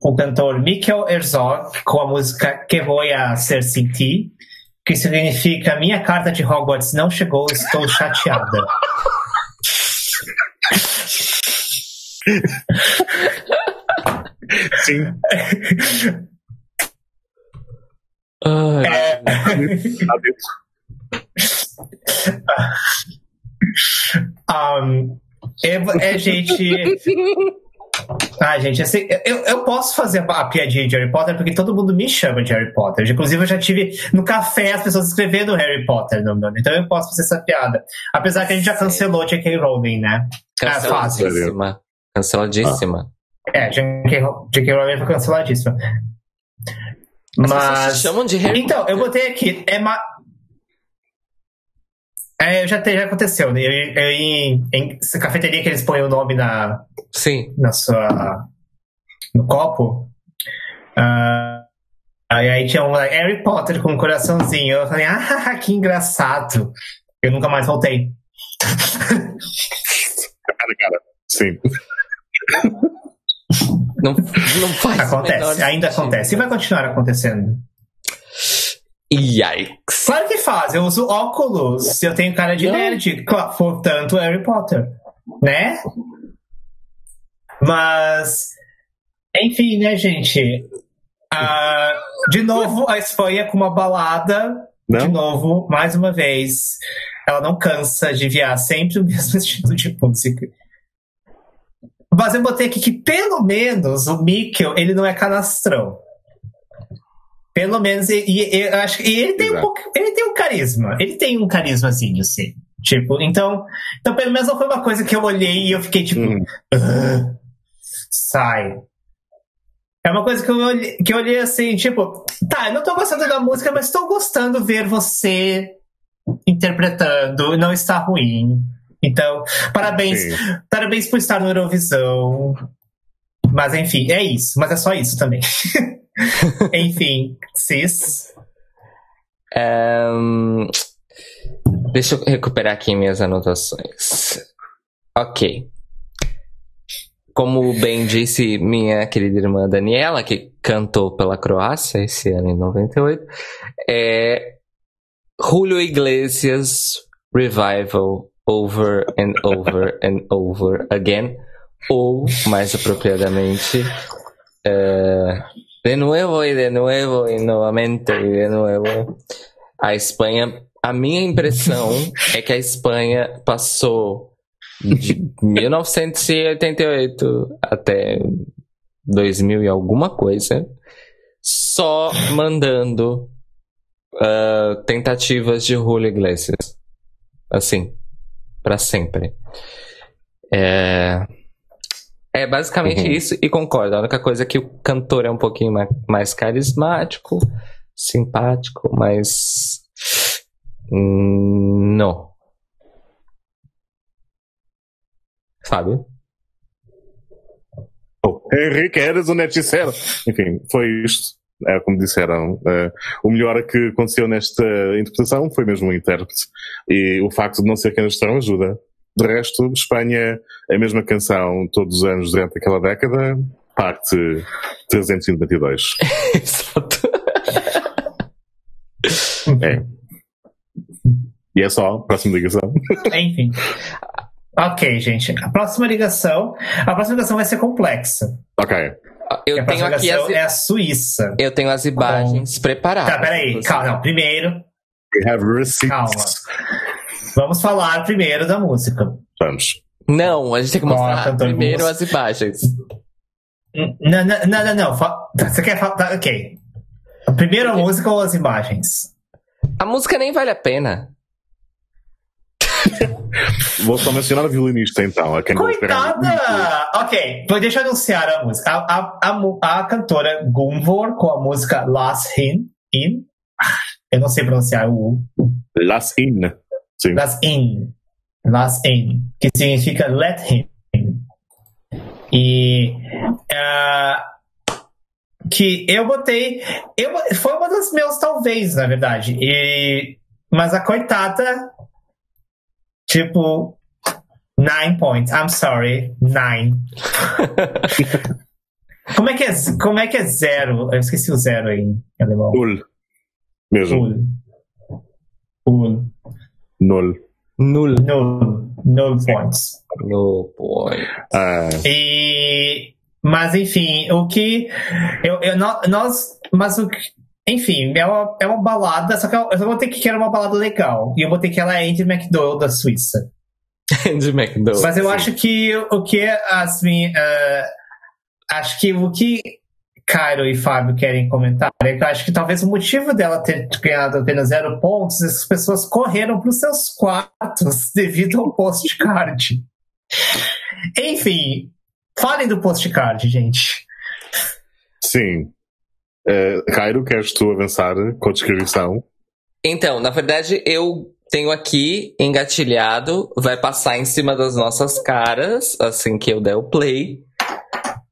Speaker 2: o cantor Mikel Herzog com a música Que Voy a Ser Sin Ti, que significa Minha carta de Hogwarts não chegou, estou chateada.
Speaker 3: Sim.
Speaker 1: Ai,
Speaker 2: É, um, é, é gente. Ah, gente, assim, eu, eu posso fazer a piadinha de Harry Potter porque todo mundo me chama de Harry Potter. Inclusive, eu já tive no café as pessoas escrevendo Harry Potter no meu. Então eu posso fazer essa piada. Apesar que a gente já cancelou J.K. Rowling, né? É fácil.
Speaker 1: canceladíssima. Canceladíssima.
Speaker 2: É, J.K. Ro- J.K. Rowling foi canceladíssima.
Speaker 1: As pessoas
Speaker 2: Mas.
Speaker 1: se chamam de Harry
Speaker 2: Então, eu
Speaker 1: Potter.
Speaker 2: botei aqui. É ma... É, já, te- já aconteceu. né? Eu, eu, em, em cafeteria que eles põem o nome na,
Speaker 1: Sim.
Speaker 2: na sua, no copo. Ah, aí, aí tinha um lá, Harry Potter com um coraçãozinho. Eu falei, ah, que engraçado. Eu nunca mais voltei.
Speaker 3: Cara, cara. Sim.
Speaker 1: Não, não faz
Speaker 2: Acontece, ainda
Speaker 1: sentido.
Speaker 2: acontece. E vai continuar acontecendo.
Speaker 1: Yikes.
Speaker 2: Claro que faz. Eu uso óculos. Eu tenho cara de nerd. Claro, portanto, Harry Potter. Né? Mas. Enfim, né, gente? Ah, de novo, a Espanha com uma balada. De
Speaker 3: Não?
Speaker 2: novo, mais uma vez. Ela não cansa de enviar sempre o mesmo estilo de música. Mas eu botei aqui que pelo menos o Mikkel, ele não é canastrão. Pelo menos, e, e- eu acho que ele tem um
Speaker 3: Exato.
Speaker 2: ele tem um carisma. Ele tem um carismazinho, assim. Tipo, então, então pelo menos não foi uma coisa que eu olhei e eu fiquei tipo,
Speaker 3: Hum.
Speaker 2: "Ah, sai. É uma coisa que eu, olhei, que eu olhei assim, tipo, tá, eu não tô gostando da música, mas tô gostando ver você interpretando, não está ruim. Então, parabéns,
Speaker 3: Sim.
Speaker 2: parabéns por estar no Eurovisão. Mas enfim, é isso. Mas é só isso também. enfim, cis.
Speaker 1: Ahn, deixa eu recuperar aqui minhas anotações. Ok. Como bem disse minha querida irmã Daniela, que cantou pela Croácia esse ano em 98, é Julio Iglesias Revival Over and Over and Over Again, ou, mais apropriadamente, é, de nuevo y de nuevo y nuevamente y de nuevo. A Espanha, a minha impressão é que a Espanha passou de 1988 até 2000 e alguma coisa só mandando ah, tentativas de Julio Iglesias. Assim, pra sempre. É, é basicamente
Speaker 3: Uhum.
Speaker 1: isso e concordo. A única coisa é que o cantor é um pouquinho ma- mais carismático, simpático, mas. Não. Fábio?
Speaker 3: Oh, Henrique, eras um hechicero. Enfim, foi isto. É como disseram. eh, o melhor que aconteceu nesta interpretação foi mesmo o intérprete. E o facto de não ser canastrão ajuda. De resto, Espanha, a mesma canção todos os anos durante aquela década, parte 392.
Speaker 1: Exato.
Speaker 3: É. E é só, próxima ligação.
Speaker 2: Enfim. Ok, gente. A próxima ligação. A próxima ligação vai ser complexa.
Speaker 3: ok.
Speaker 1: Eu
Speaker 2: a
Speaker 1: tenho aqui as,
Speaker 2: é a Suíça.
Speaker 1: eu tenho as imagens preparadas.
Speaker 2: Tá, peraí. Calma, não. Primeiro,
Speaker 3: We have receipts.
Speaker 2: Calma. vamos falar primeiro da música.
Speaker 3: Vamos.
Speaker 1: Não, a gente tem que
Speaker 2: Qual
Speaker 1: mostrar primeiro as imagens.
Speaker 2: Não, não, não, não. não. Fa- tá, Você quer falar. Tá, ok. Primeiro a música ou as imagens?
Speaker 1: A música nem vale a pena.
Speaker 3: Vou só mencionar a violinista então. A quem vou.
Speaker 2: Coitada! Ok, então deixa eu anunciar a música. A, a, a, a cantora Gunvor com a música Last In. In. Eu não sei pronunciar o U.
Speaker 3: Las In. Sim.
Speaker 2: Last In. Last In. Que significa Let Him. E. ah, que eu botei. Eu, foi uma das meus, talvez, na verdade. E, mas a coitada. Tipo. Nine points. I'm sorry. Nine. como, é que é, como é que é zero? Eu esqueci o zero aí em alemão.
Speaker 3: Null. Mesmo.
Speaker 2: Null. Null.
Speaker 3: Null.
Speaker 1: Null.
Speaker 2: Null. Null points.
Speaker 1: No point.
Speaker 3: Ah,
Speaker 2: E, mas enfim, o que eu, eu nó- nós, mas o que, enfim, é uma, é uma balada, só que eu, eu só vou ter que querer uma balada legal. E eu vou ter que ela é Andy McDowell da Suíça.
Speaker 1: de McDonald's.
Speaker 2: Mas eu
Speaker 3: sim.
Speaker 2: acho que o que assim, eh, acho que o que Cairo e Fábio querem comentar é que eu acho que talvez o motivo dela ter ganhado apenas zero pontos, é que as pessoas correram para os seus quartos devido ao postcard. Enfim, falem do postcard, gente.
Speaker 3: sim. Uh, Cairo, queres tu avançar com a descrição?
Speaker 1: Então, na verdade, eu tenho aqui engatilhado, vai passar em cima das nossas caras, assim que eu der o play,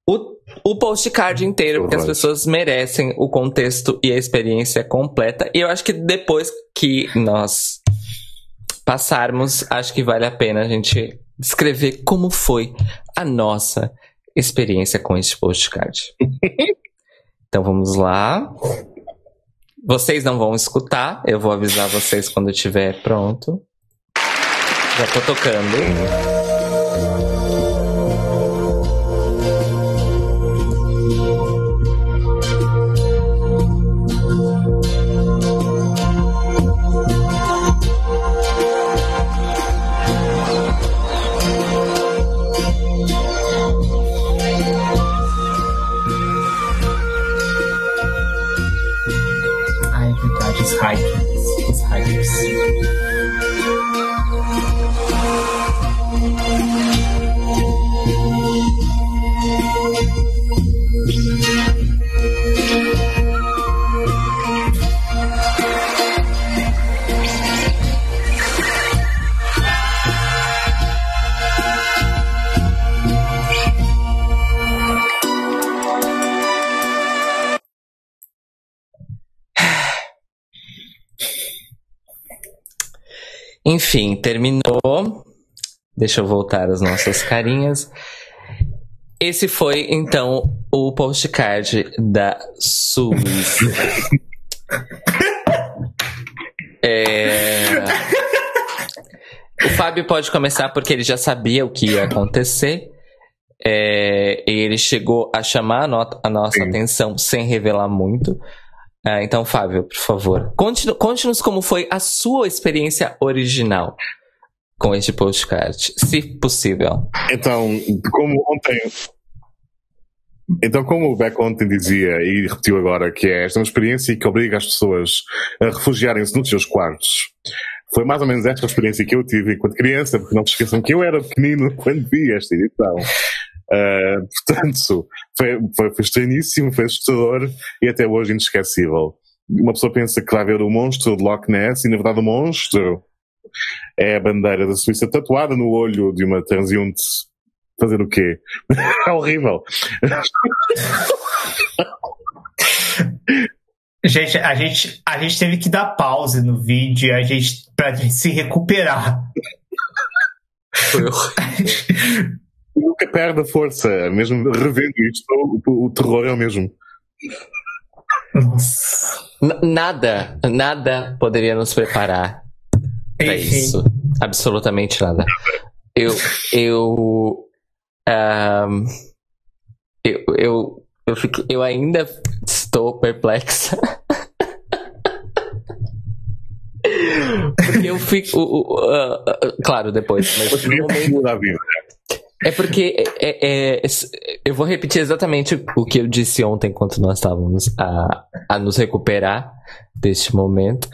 Speaker 1: o, o postcard inteiro, porque as pessoas merecem o contexto e a experiência completa. E eu acho que depois que nós passarmos, acho que vale a pena a gente descrever como foi a nossa experiência com este postcard. então vamos lá. Vocês não vão escutar, eu vou avisar vocês quando estiver pronto. Já tô tocando. Enfim, terminou. Deixa eu voltar as nossas carinhas. Esse foi, então, o postcard da Suíça. É... O Fábio pode começar porque ele já sabia o que ia acontecer. É, e ele chegou a chamar a, a nossa
Speaker 3: Sim.
Speaker 1: atenção sem revelar muito. Ah, então, Fábio, por favor, conte- conte-nos como foi a sua experiência original com este postcard, se possível.
Speaker 3: Então, como ontem. Então, como o Beck ontem dizia e repetiu agora, que é esta é uma experiência que obriga as pessoas a refugiarem-se nos seus quartos. Foi mais ou menos esta experiência que eu tive enquanto criança, porque não se esqueçam que eu era pequenino quando vi esta edição. Ah, portanto, foi, foi, foi estranhíssimo, foi assustador e até hoje inesquecível. Uma pessoa pensa que vai ver o monstro de Loch Ness e, na verdade, o monstro é a bandeira da Suíça tatuada no olho de uma transeunte. Fazer o quê? é horrível.
Speaker 2: Gente, a gente, a gente teve que dar pause no vídeo a gente, pra gente se recuperar.
Speaker 1: Foi horrível.
Speaker 3: Nunca perde a força. Mesmo revendo isto, o, o terror é o mesmo.
Speaker 1: Nada, nada poderia nos preparar para isso. Absolutamente nada. Eu, eu, ahm, eu, eu, eu, fiquei, eu ainda estou perplexa. Porque eu fico. o- ah, ah, claro, depois. Mas no momento,
Speaker 3: muda a vida.
Speaker 1: É porque é, é- é- eu vou repetir exatamente o que eu disse ontem enquanto nós estávamos a, a nos recuperar deste momento.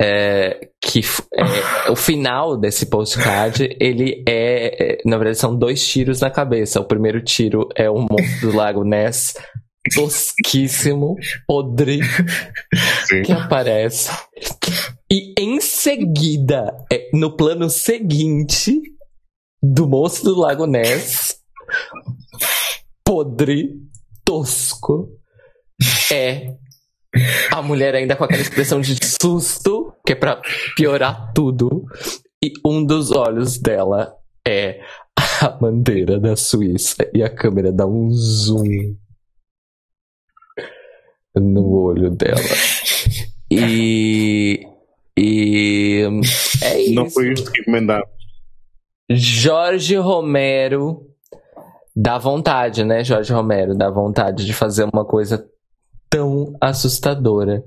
Speaker 1: É, que é, o final desse postcard, ele é, é, na verdade, são dois tiros na cabeça. O primeiro tiro é o monstro do Lago Ness, tosquíssimo, podre,
Speaker 3: Sim.
Speaker 1: que aparece. E em seguida, no plano seguinte do monstro do Lago Ness, podre, tosco, é a mulher ainda com aquela expressão de susto, que é pra piorar tudo, e um dos olhos dela é a bandeira da Suíça e a câmera dá um zoom no olho dela. E. E. É isso.
Speaker 3: Não foi isto que encomendamos.
Speaker 1: Jorge Romero dá vontade, né, Jorge Romero? Dá vontade de fazer uma coisa tão assustadora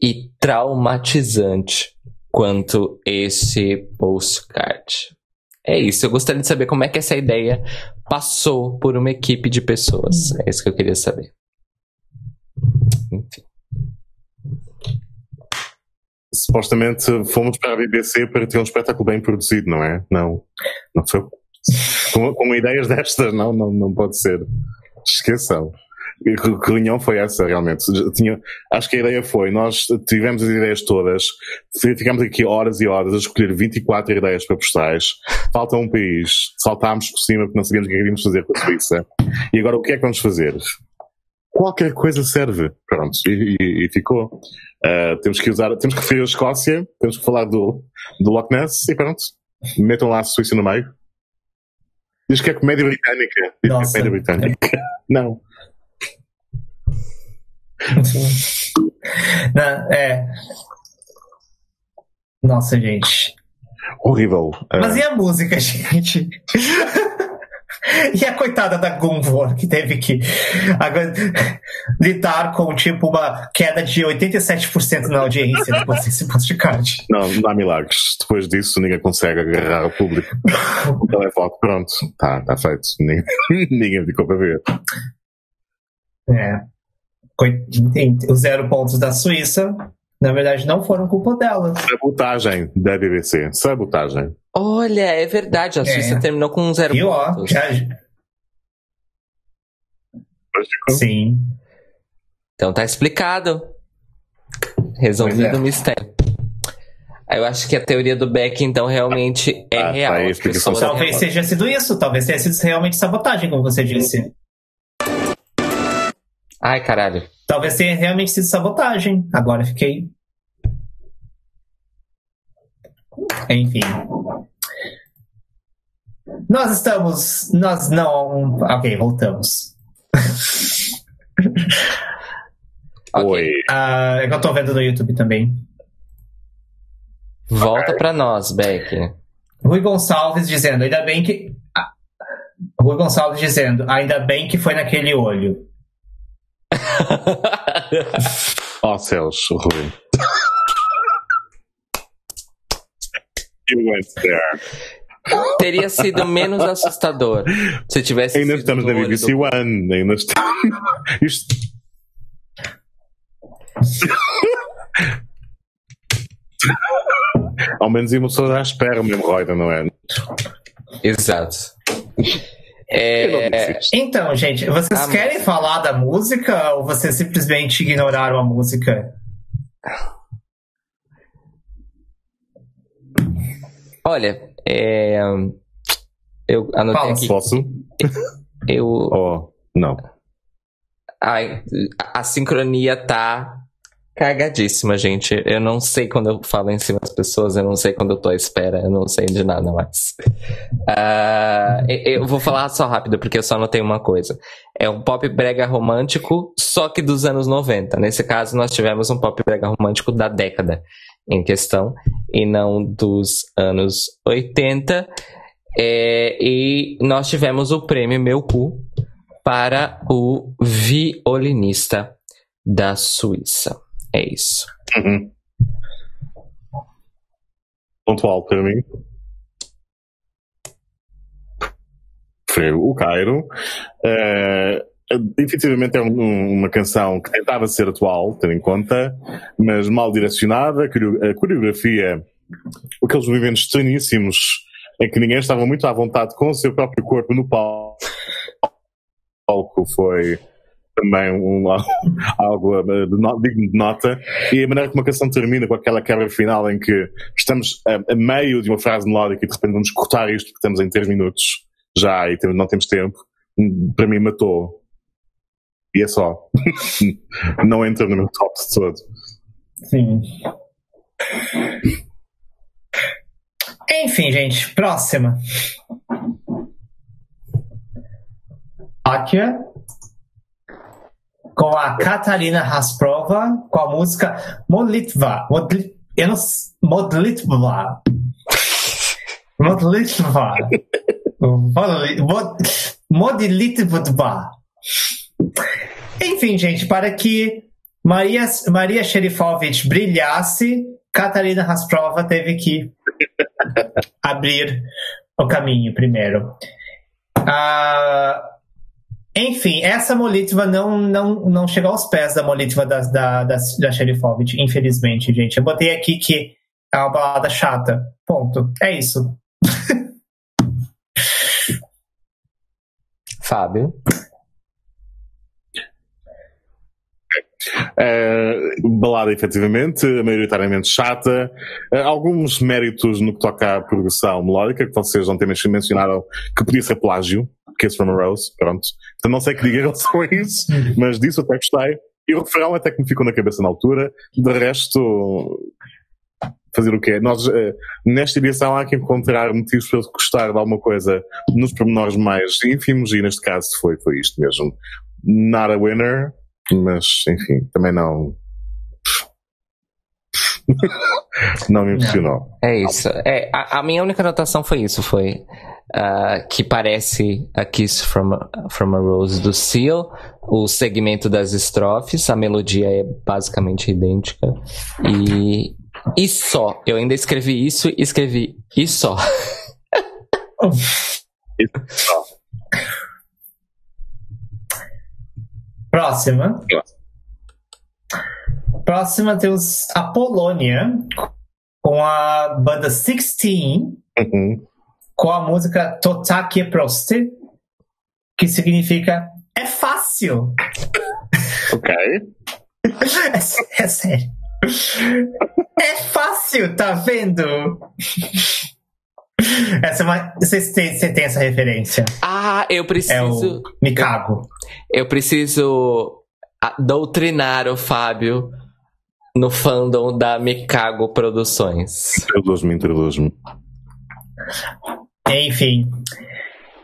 Speaker 1: e traumatizante quanto esse postcard. É isso, eu gostaria de saber como é que essa ideia passou por uma equipe de pessoas. É isso que eu queria saber. Enfim.
Speaker 3: Supostamente fomos para a BBC para ter um espetáculo bem produzido, não é? Não. Não foi. Com, com ideias destas, não, não, não pode ser. Esqueçam. Que, reunião foi essa, realmente? Tinha, acho que a ideia foi, nós tivemos as ideias todas, ficámos aqui horas e horas a escolher 24 ideias para postais, falta um país, saltámos por cima porque não sabíamos o que queríamos fazer com a Suíça. E agora o que é que vamos fazer? Qualquer coisa serve. Pronto, e, e, e ficou. Uh, temos que usar, temos que referir a Escócia, temos que falar do, do Loch Ness e pronto. Metam lá a Suíça no meio. Diz que é comédia britânica. Diz
Speaker 2: Nossa.
Speaker 3: que é comédia britânica. Não.
Speaker 2: Não, é. Nossa, gente.
Speaker 3: Horrível. Uh,
Speaker 2: Mas e a música, gente? E a coitada da Gunvor, que teve que agora, lidar com tipo uma queda de 87% na audiência depois desse postcard.
Speaker 3: não, não há milagres. Depois disso, ninguém consegue agarrar o público. O telefone, pronto, está tá feito. Ninguém, ninguém ficou para ver.
Speaker 2: É. Os zero pontos da Suíça, na verdade, não foram culpa dela.
Speaker 3: Sabotagem da BBC. Sabotagem.
Speaker 1: Olha, é verdade, a Suíça
Speaker 2: É.
Speaker 1: terminou com zero
Speaker 2: E ó,
Speaker 1: pontos.
Speaker 2: já. Sim.
Speaker 1: Então tá explicado. Resolvido
Speaker 2: é.
Speaker 1: o mistério. Eu acho que a teoria do Beck, então, realmente é
Speaker 3: Ah, tá
Speaker 1: real.
Speaker 3: aí
Speaker 1: pessoas-
Speaker 2: Talvez tenha sido isso, talvez tenha sido realmente sabotagem, como você disse.
Speaker 1: Ai, caralho.
Speaker 2: Talvez tenha realmente sido sabotagem. Agora fiquei. Enfim. Nós estamos. Nós não. Ok, voltamos.
Speaker 3: Oi.
Speaker 2: Ah, é que eu tô vendo no YouTube também.
Speaker 1: Volta pra nós, Beck.
Speaker 2: Rui Gonçalves dizendo, ainda bem que. Ah, Rui Gonçalves dizendo, ainda bem que foi naquele olho.
Speaker 3: Oh céus, Rui. You went there.
Speaker 1: Teria sido menos assustador se tivesse
Speaker 3: Ainda
Speaker 1: sido
Speaker 3: estamos na BBC
Speaker 1: do-
Speaker 3: One. Ainda estamos. Isto. Ao menos uma pessoa à espera, uma hemorroida, não é?
Speaker 1: Exato. É.
Speaker 2: Então, gente, vocês
Speaker 1: Ah,
Speaker 2: querem falar da música ou vocês simplesmente ignoraram a música?
Speaker 1: olha, é, eu anotei
Speaker 2: Fala,
Speaker 1: aqui.
Speaker 3: Posso?
Speaker 1: Eu,
Speaker 3: Oh, não.
Speaker 1: Ai, a sincronia tá cagadíssima, gente. Eu não sei quando eu falo em cima das pessoas, eu não sei quando eu tô à espera, eu não sei de nada mais. Ah, eu vou falar só rápido, porque eu só anotei uma coisa. É um pop brega romântico, só que dos anos 90. Nesse caso, nós tivemos um pop brega romântico da década em questão, e não dos anos 80. É, e nós tivemos o prêmio Meu Cu, para o violinista da Suíça. É isso.
Speaker 3: Uhum. Pontual para mim. Foi o Cairo. Eh, definitivamente é um- um- uma canção que tentava ser atual, tendo em conta, mas mal direcionada. A coreografia, aqueles movimentos estranhíssimos em que ninguém estava muito à vontade com o seu próprio corpo no palco, foi também um, algo eh, de no- digno de nota. E a maneira como a canção termina com aquela quebra final em que estamos a, a meio de uma frase melódica e de repente vamos cortar isto porque estamos em 3 minutos já e não temos tempo, hum, para mim matou. E é só. não entra no meu top de todo.
Speaker 2: Sim. Enfim, gente, próxima. Áquia com a Katarina Rasprova com a música Modlitva. Modli, eu não, Modlitva. Modlitva. Modlitva. Enfim, gente, para que Maria, Maria Sherifovich brilhasse, Katarina Rasprova teve que abrir o caminho primeiro. Uh, enfim, essa molitva não, não, não chegou aos pés da molitva da, da, da, da Sherifovich, infelizmente, gente. Eu botei aqui que é uma balada chata. Ponto. É isso.
Speaker 1: Fábio.
Speaker 3: Uh, balada efetivamente, maioritariamente chata, uh, alguns méritos no que toca à progressão melódica, que vocês ontem mencionaram que podia ser plágio, Kiss from a Rose, pronto. Então não sei que diga em relação a isso, mas disso até gostei. E o refrão até que me ficou na cabeça na altura. De resto, fazer o quê? Nós, uh, nesta edição, há que encontrar motivos para gostar de alguma coisa nos pormenores mais ínfimos, e neste caso foi, foi isto mesmo. Not a winner, mas, enfim, também não. não me impressionou.
Speaker 1: É isso. É, a, a, minha única anotação foi isso, foi uh, que parece a Kiss from a, from a Rose do Seal, o segmento das estrofes, a melodia é basicamente idêntica e e só. Eu ainda escrevi isso e escrevi e só.
Speaker 3: e só.
Speaker 2: Próxima. Próxima temos a Polônia com a banda 16 uhum. com a música Totakie Proste, que significa é fácil.
Speaker 3: Ok.
Speaker 2: é, é sério. É fácil, tá vendo? Essa é uma. Você tem, você tem essa referência?
Speaker 1: Ah, eu preciso. É o
Speaker 2: Me cago.
Speaker 1: Eu, preciso doutrinar o Fábio no fandom da Me Cago Produções.
Speaker 3: Introduz-me, introduz-me.
Speaker 2: Enfim.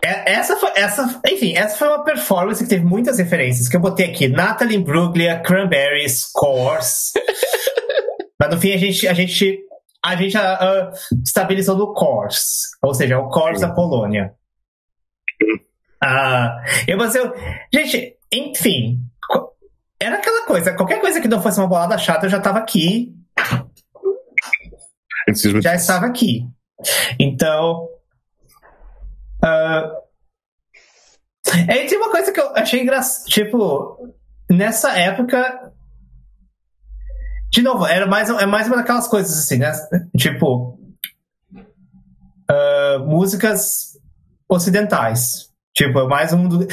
Speaker 2: É, essa foi, essa, enfim, essa foi uma performance que teve muitas referências, que eu botei aqui. Natalie Bruglia, Cranberries, Course. Mas no fim a gente, a gente a gente uh, estabilizou no CORS, ou seja, o CORS da Polônia. Uh, eu, mas eu, gente, enfim, era aquela coisa, qualquer coisa que não fosse uma bolada chata, eu já estava aqui. Já estava aqui. Então. Uh, é, tem uma coisa que eu achei engraçada. Tipo, nessa época, de novo, era mais, é mais uma daquelas coisas assim, né? Tipo. Uh, músicas ocidentais. Tipo, é mais um. Do...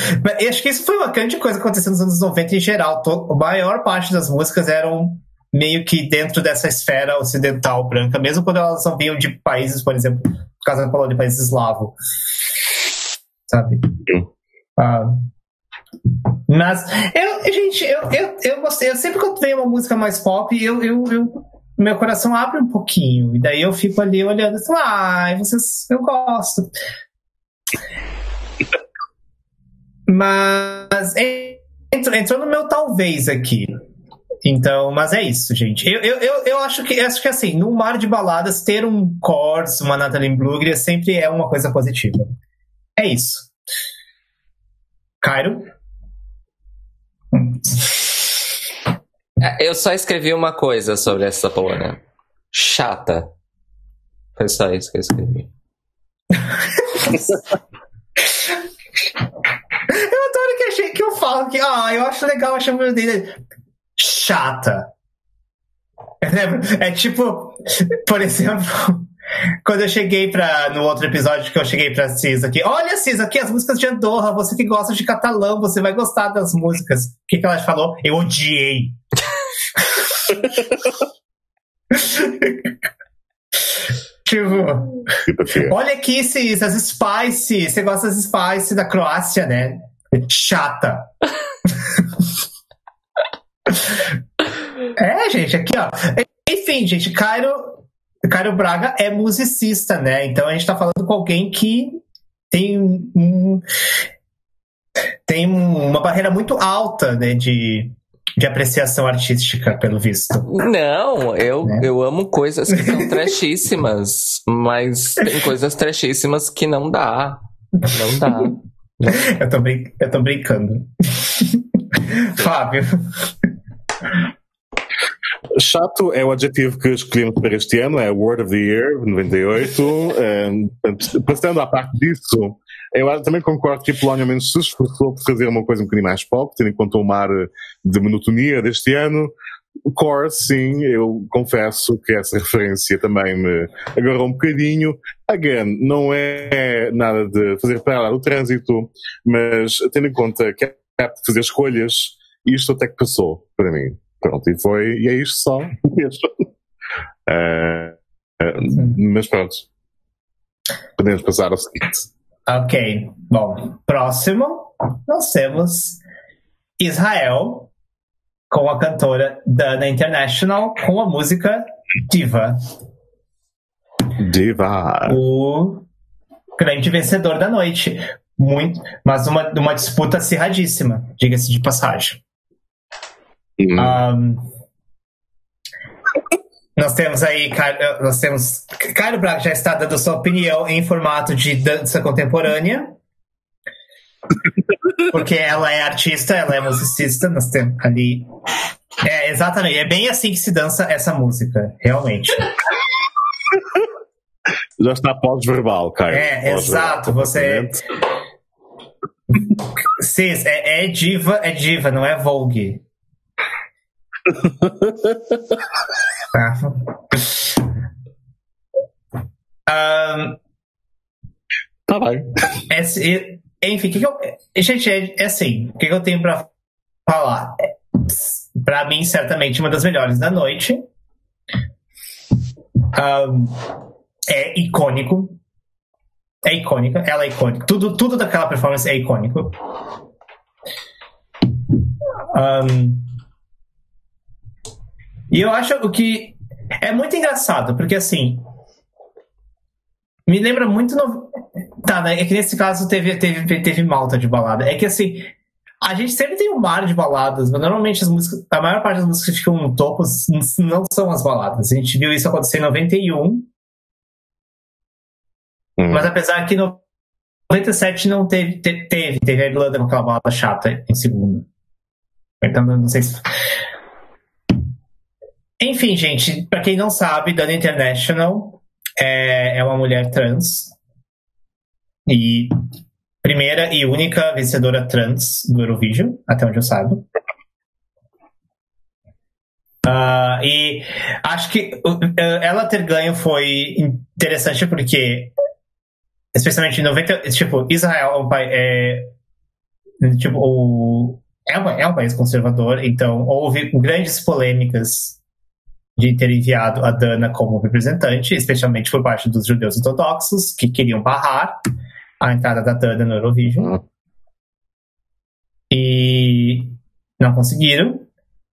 Speaker 2: Acho que isso foi uma grande coisa que aconteceu nos anos 90 em geral. A maior parte das músicas eram meio que dentro dessa esfera ocidental branca, mesmo quando elas não vinham de países, por exemplo, por causa da de países eslavos. Sabe? Uh, mas, eu, gente, eu, eu, eu gostei. Eu sempre quando vem uma música mais pop, eu, eu, eu, meu coração abre um pouquinho. E daí eu fico ali olhando assim, ai, ah, vocês, eu gosto. Mas entrou, no meu talvez aqui. Então, mas é isso, gente. Eu, eu, eu, eu acho que acho que assim, num mar de baladas, ter um Kors, uma Natalie Bruglia sempre é uma coisa positiva. É isso. Cairo?
Speaker 1: É, eu só escrevi uma coisa sobre essa Polônia. Chata. Foi só isso que eu escrevi.
Speaker 2: eu adoro que achei que eu falo que, ah, eu acho legal a chama dele. Chata. É, tipo, por exemplo, quando eu cheguei para no outro episódio que eu cheguei pra Cisa aqui, olha Cisa, aqui as músicas de Andorra, você que gosta de catalão, você vai gostar das músicas. O que, que ela falou? Eu odiei. tipo, olha aqui, Cis, as Spice, você gosta das Spice da Croácia, né? Chata. é, gente, aqui, ó. Enfim, gente, Cairo Caio Braga é musicista, né? Então a gente tá falando com alguém que tem um, tem uma barreira muito alta né, de, de apreciação artística, pelo visto.
Speaker 1: Não, eu, né? eu amo coisas que são trashíssimas, mas tem coisas trashíssimas que não dá. Não dá.
Speaker 2: Eu, tô brin eu tô brincando. Fábio.
Speaker 3: Chato é o adjetivo que escolhemos para este ano, é Word of the Year, 98. Um, passando à parte disso, eu também concordo que Polónia menos se esforçou por fazer uma coisa um bocadinho mais pop, tendo em conta o mar de monotonia deste ano. Core, sim, eu confesso que essa referência também me agarrou um bocadinho. Again, não é nada de fazer parar o trânsito, mas tendo em conta que é de fazer escolhas, isto até que passou para mim. Pronto, e foi, e é isto só. Uh, uh, mas pronto. Podemos passar ao seguinte.
Speaker 2: Ok, bom. Próximo, nós temos Israel com a cantora Dana International com a música Diva.
Speaker 3: Diva.
Speaker 2: O grande vencedor da noite. Muito, mas uma, uma disputa acirradíssima, diga-se de passagem. Hum. Um, nós temos aí, nós temos. Caio Braga já está dando sua opinião em formato de dança contemporânea. Porque ela é artista, ela é musicista, nós temos ali. É, exatamente, é bem assim que se dança essa música, realmente.
Speaker 3: Já está pós-verbal, Caio.
Speaker 2: É, pós exato, você. Sim, é, é diva, é diva, não é Vogue. Um,
Speaker 3: tá bem.
Speaker 2: Esse, enfim, que que eu, gente, é, é assim, o que, que, eu tenho pra falar? É, pra mim, certamente, uma das melhores da noite. Um, é icônico. É icônica, ela é icônica. Tudo, tudo daquela performance é icônico. Um, e eu acho o que é muito engraçado, porque assim. Me lembra muito. No... Tá, né? É que nesse caso teve, teve, teve malta de balada. É que assim. A gente sempre tem um mar de baladas, mas normalmente as músicas. A maior parte das músicas que ficam no topo não são as baladas. A gente viu isso acontecer em 91. Hum. Mas apesar que no 97 não teve. Teve, teve a Irlanda com aquela balada chata em segundo. Então não sei se. Enfim, gente, para quem não sabe, Dana International é, é uma mulher trans. E primeira e única vencedora trans do Eurovision, até onde eu saiba. Uh, e acho que uh, ela ter ganho foi interessante porque, especialmente em 90, tipo, Israel é um país. É, tipo, o, é, um, é um país conservador, então houve grandes polêmicas de ter enviado a Dana como representante, especialmente por parte dos judeus ortodoxos, que queriam barrar a entrada da Dana no Eurovision. Uhum. E não conseguiram.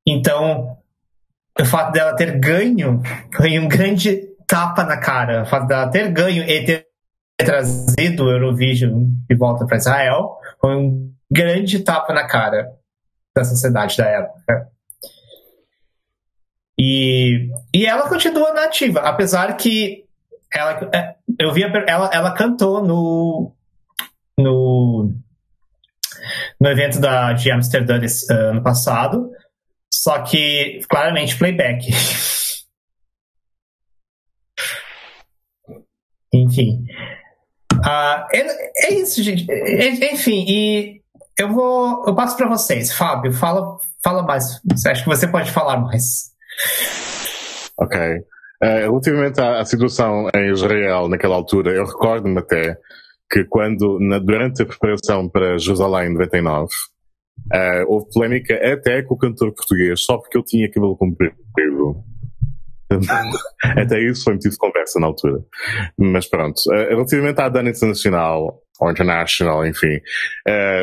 Speaker 2: Então, o fato dela ter ganho foi um grande tapa na cara. O fato dela ter ganho e ter trazido o Eurovision de volta para Israel foi um grande tapa na cara da sociedade da época. E, e ela continua nativa, apesar que ela, é, eu vi ela, ela cantou no, no, no evento da, de Amsterdã uh, ano passado, só que claramente playback. Enfim. Uh, é, é, isso, gente. É, enfim, e eu vou. Eu passo para vocês. Fábio, fala, fala mais. Acho que você pode falar mais.
Speaker 3: Ok. Uh, relativamente à, à, situação em Israel naquela altura, eu recordo-me até que quando, na, durante a preparação para Jerusalém 99, uh, eh, houve polémica até com o cantor português, só porque eu tinha cabelo comprido. até isso foi motivo de conversa na altura. Mas pronto. Uh, relativamente à Dana Internacional, ou International, enfim,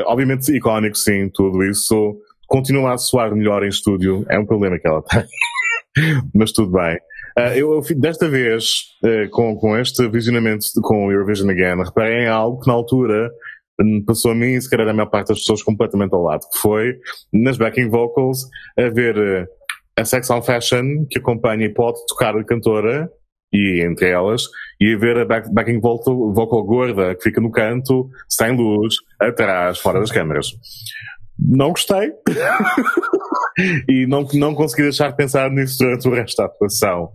Speaker 3: obviamente icónico, sim, tudo isso continua a soar melhor em estúdio. É um problema que ela tem. Mas tudo bem. Uh, eu, desta vez, uh, com, com este visionamento de, com o Eurovision Again, reparei em algo que na altura hum, passou a mim e se calhar a maior parte das pessoas completamente ao lado, que foi nas backing vocals a ver uh, a Sex on Fashion que acompanha e pode tocar a cantora e entre elas, e a ver a back, backing vocal, vocal gorda que fica no canto, sem luz, atrás, fora das câmaras. Não gostei. e não, não consegui deixar de pensar nisso durante o resto da atuação.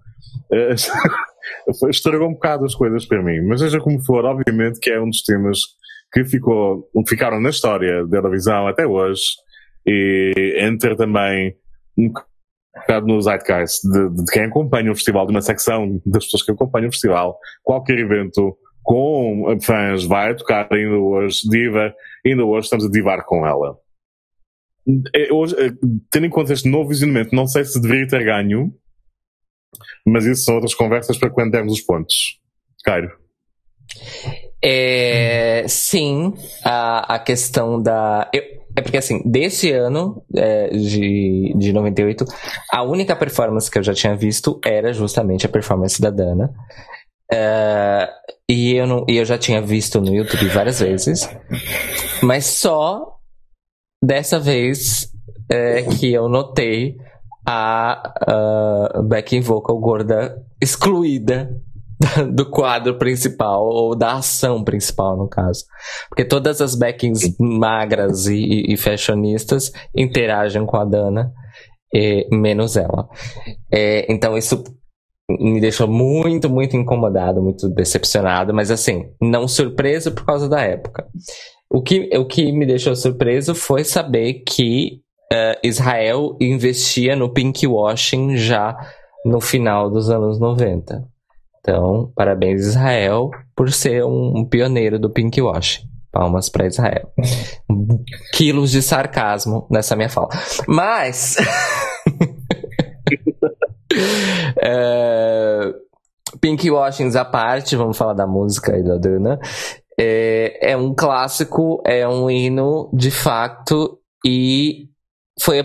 Speaker 3: Eh, estragou um bocado as coisas para mim, mas seja como for, obviamente que é um dos temas que ficou, ficaram na história da Eurovisão até hoje e entra também um bocado no zeitgeist de, de quem acompanha o festival, de uma secção das pessoas que acompanham o festival, qualquer evento com fãs vai tocar ainda hoje, diva, ainda hoje estamos a divar com ela. É, hoje, é, tendo em conta este novo visionamento, não sei se deveria ter ganho, mas isso são outras conversas para quando dermos os pontos. Cairo.
Speaker 1: É, sim, a, a questão da. Eu, é porque assim, desse ano é, de, de 98, a única performance que eu já tinha visto era justamente a performance da Dana. É, e, eu não, e eu já tinha visto no YouTube várias vezes. Mas só dessa vez é que eu notei a, a backing vocal gorda excluída do quadro principal, ou da ação principal, no caso. Porque todas as backings magras e, e fashionistas interagem com a Dana, e, menos ela. É, então isso me deixou muito, muito incomodado, muito decepcionado, mas assim, não surpreso por causa da época. O que, o que me deixou surpreso foi saber que uh, Israel investia no pinkwashing já no final dos anos 90. Então, parabéns Israel por ser um pioneiro do pinkwashing. Palmas para Israel. Quilos de sarcasmo nessa minha fala. Mas. é... Pinkwashings à parte, vamos falar da música aí da Dana. É, é um clássico, é um hino de fato, e foi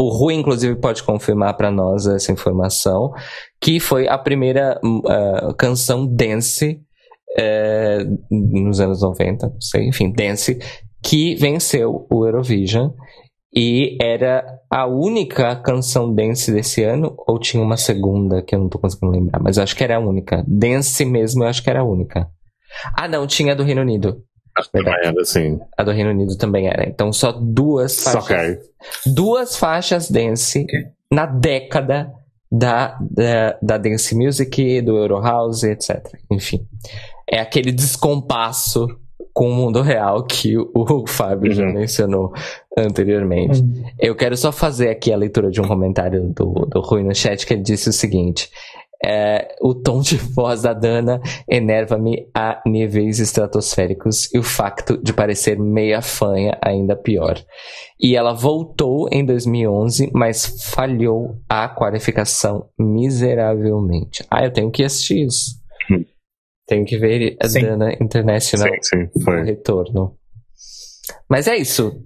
Speaker 1: o Rui, inclusive, pode confirmar para nós essa informação, que foi a primeira uh, canção dance uh, nos anos 90, não sei, enfim, dance, que venceu o Eurovision. E era a única canção dance desse ano, ou tinha uma segunda que eu não tô conseguindo lembrar, mas acho que era a única. Dance mesmo, eu acho que era a única. Ah, não, tinha a do Reino Unido.
Speaker 3: Também era, sim.
Speaker 1: A do Reino Unido também era. Então só duas faixas. Okay. Duas faixas dance okay. na década da, da, da dance music, do Euro House, etc. Enfim. É aquele descompasso com o mundo real que o, o Fábio uhum. já mencionou anteriormente. Uhum. Eu quero só fazer aqui a leitura de um comentário do, do Rui no chat que ele disse o seguinte: é, o tom de voz da Dana enerva-me a níveis estratosféricos e o facto de parecer meia fanha ainda pior. E ela voltou em 2011, mas falhou a qualificação miseravelmente. Ah, eu tenho que assistir isso. Hum. Tenho que ver a sim. Dana International
Speaker 3: sim, sim, foi.
Speaker 1: retorno. Mas é isso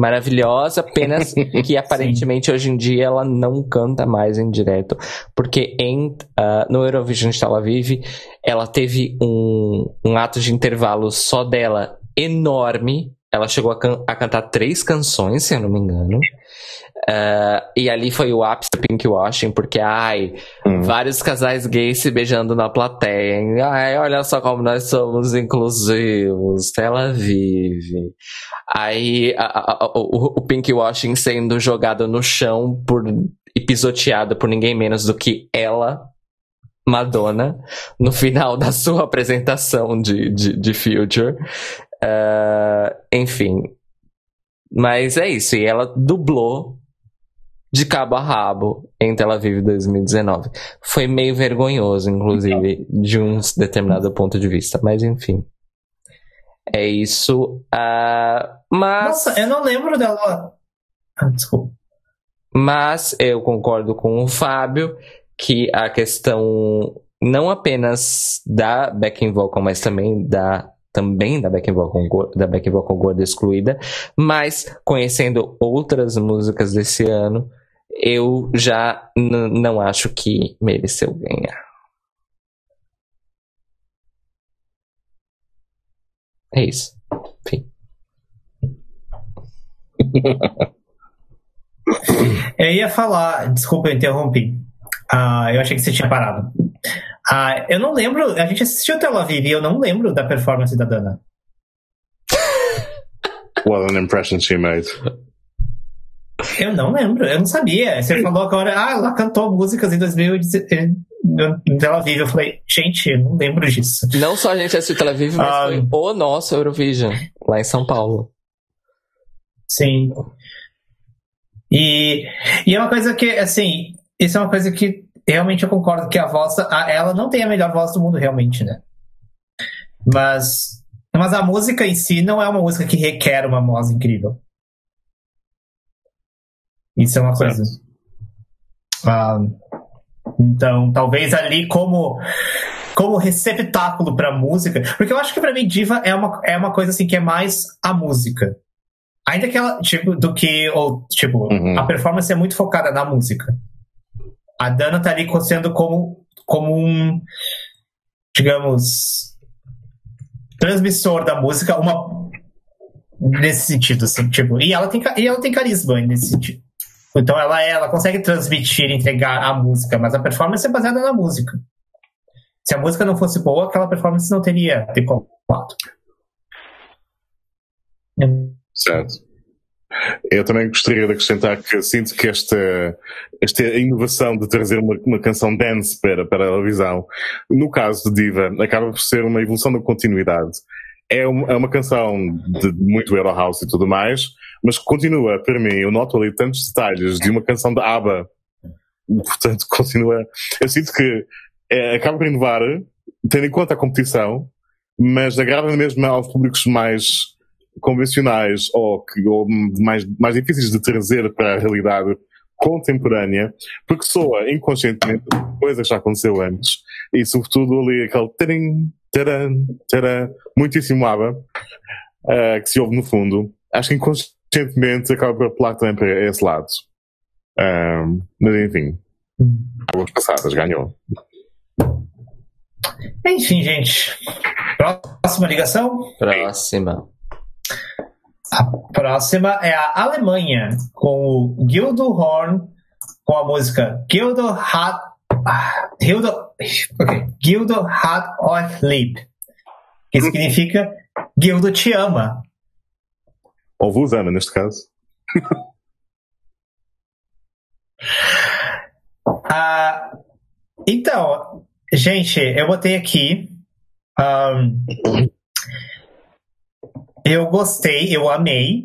Speaker 1: maravilhosa, apenas que aparentemente hoje em dia ela não canta mais em direto, porque em, uh, no Eurovision Tel Aviv ela teve um, um ato de intervalo só dela enorme, ela chegou a, can a cantar três canções, se eu não me engano, Uh, e ali foi o ápice do pinkwashing, porque, ai, hum. vários casais gays se beijando na plateia. Hein? Ai, olha só como nós somos inclusivos. Ela vive. Aí a, a, a, o, o pinkwashing sendo jogado no chão por, e pisoteado por ninguém menos do que ela, Madonna, no final da sua apresentação de, de, de Future. Uh, enfim. Mas é isso, e ela dublou de cabo a rabo em Tel Aviv 2019. Foi meio vergonhoso, inclusive, de um determinado ponto de vista, mas enfim. É isso. Uh, mas.
Speaker 2: Nossa, eu não lembro dela. Ah, desculpa.
Speaker 1: Mas eu concordo com o Fábio que a questão não apenas da backing vocal, mas também da também da backing vocal, da backing vocal gorda excluída, mas conhecendo outras músicas desse ano, eu já não acho que mereceu ganhar. É isso. Enfim.
Speaker 2: eu ia falar, desculpa, eu interrompi. Uh, eu achei que você tinha parado. Uh, eu não lembro, a gente assistiu Tel Aviv e eu não lembro da performance da Dana.
Speaker 3: What an impression she made.
Speaker 2: Eu não lembro, eu não sabia. Você falou agora, ah, ela cantou músicas em 2019 em Tel Aviv. Eu falei, gente, eu não lembro disso.
Speaker 1: Não só a gente assistiu Tel Aviv, mas ah, foi o nosso Eurovision, lá em São Paulo.
Speaker 2: Sim. E, e é uma coisa que, assim, isso é uma coisa que realmente eu concordo que a voz, a, ela não tem a melhor voz do mundo, realmente, né? Mas, mas a música em si não é uma música que requer uma voz incrível. Isso é uma coisa. Ah, então, talvez ali como como receptáculo para música, porque eu acho que para mim diva é uma, é uma coisa assim que é mais a música. Ainda que ela, tipo, do que, ou, tipo, uhum. a performance é muito focada na música. A Dana tá ali sendo como, como um, digamos, transmissor da música, uma, nesse sentido, assim, tipo, e ela tem, e ela tem carisma nesse sentido. Então ela, ela consegue transmitir, entregar a música, mas a performance é baseada na música. Se a música não fosse boa, aquela performance não teria decolado.
Speaker 3: Certo. Eu também gostaria de acrescentar que sinto que esta, esta inovação de trazer uma, uma canção dance para, para a televisão, no caso de Diva, acaba por ser uma evolução da continuidade. É uma, é uma canção de muito Euro House e tudo mais, mas continua, para mim, eu noto ali tantos detalhes de uma canção de ABBA. Portanto, continua. Eu sinto que é, acaba por inovar, tendo em conta a competição, mas agrada mesmo aos públicos mais convencionais ou, que, ou mais, mais difíceis de trazer para a realidade contemporânea, porque soa inconscientemente coisa que já aconteceu antes, e sobretudo ali aquele tarim, taran, taran, muitíssimo ABBA, uh, que se ouve no fundo. Acho que inconscientemente recentemente acaba por apelar também para esse lado. Um, mas enfim, águas passadas, ganhou.
Speaker 2: Enfim, gente. Próxima ligação?
Speaker 1: Próxima.
Speaker 2: A próxima é a Alemanha, com o Gildo Horn, com a música Gildo hat, Gildo, okay, Gildo hat euch lieb, que significa Gildo te ama.
Speaker 3: Ou Vusana, neste caso.
Speaker 2: ah, então, gente, eu botei aqui. Um, eu gostei, eu amei.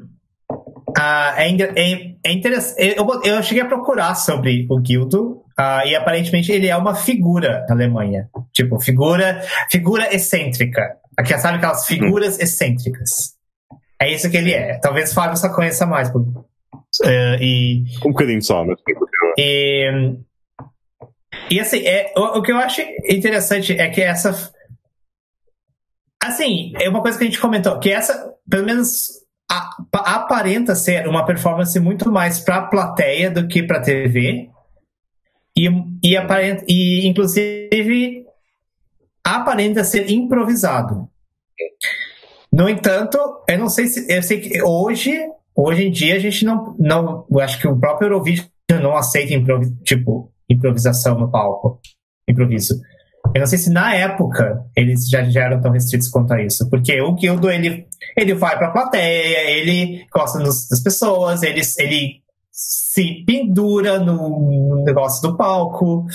Speaker 2: Uh, é, é, é interessante. Eu, eu cheguei a procurar sobre o Guildo uh, e aparentemente ele é uma figura na Alemanha. Tipo, figura, figura excêntrica. Aqui, sabe aquelas figuras excêntricas. É isso que ele é. Talvez o Fábio só conheça mais. Uh, e,
Speaker 3: um bocadinho só, mas.
Speaker 2: E, e assim, é, o, o, que eu acho interessante é que essa. Assim, é uma coisa que a gente comentou, que essa, pelo menos, a, aparenta ser uma performance muito mais para a plateia do que para a TV. E, e, aparenta, e, inclusive, aparenta ser improvisado. No entanto, eu não sei se. Eu sei que hoje, hoje em dia, a gente não. não eu acho que o próprio Eurovision não aceita improvis, tipo, improvisação no palco. Improviso. Eu não sei se na época eles já, já eram tão restritos quanto a isso. Porque o Gildo, ele, ele vai pra plateia, ele gosta das pessoas, ele, ele se pendura no, no negócio do palco.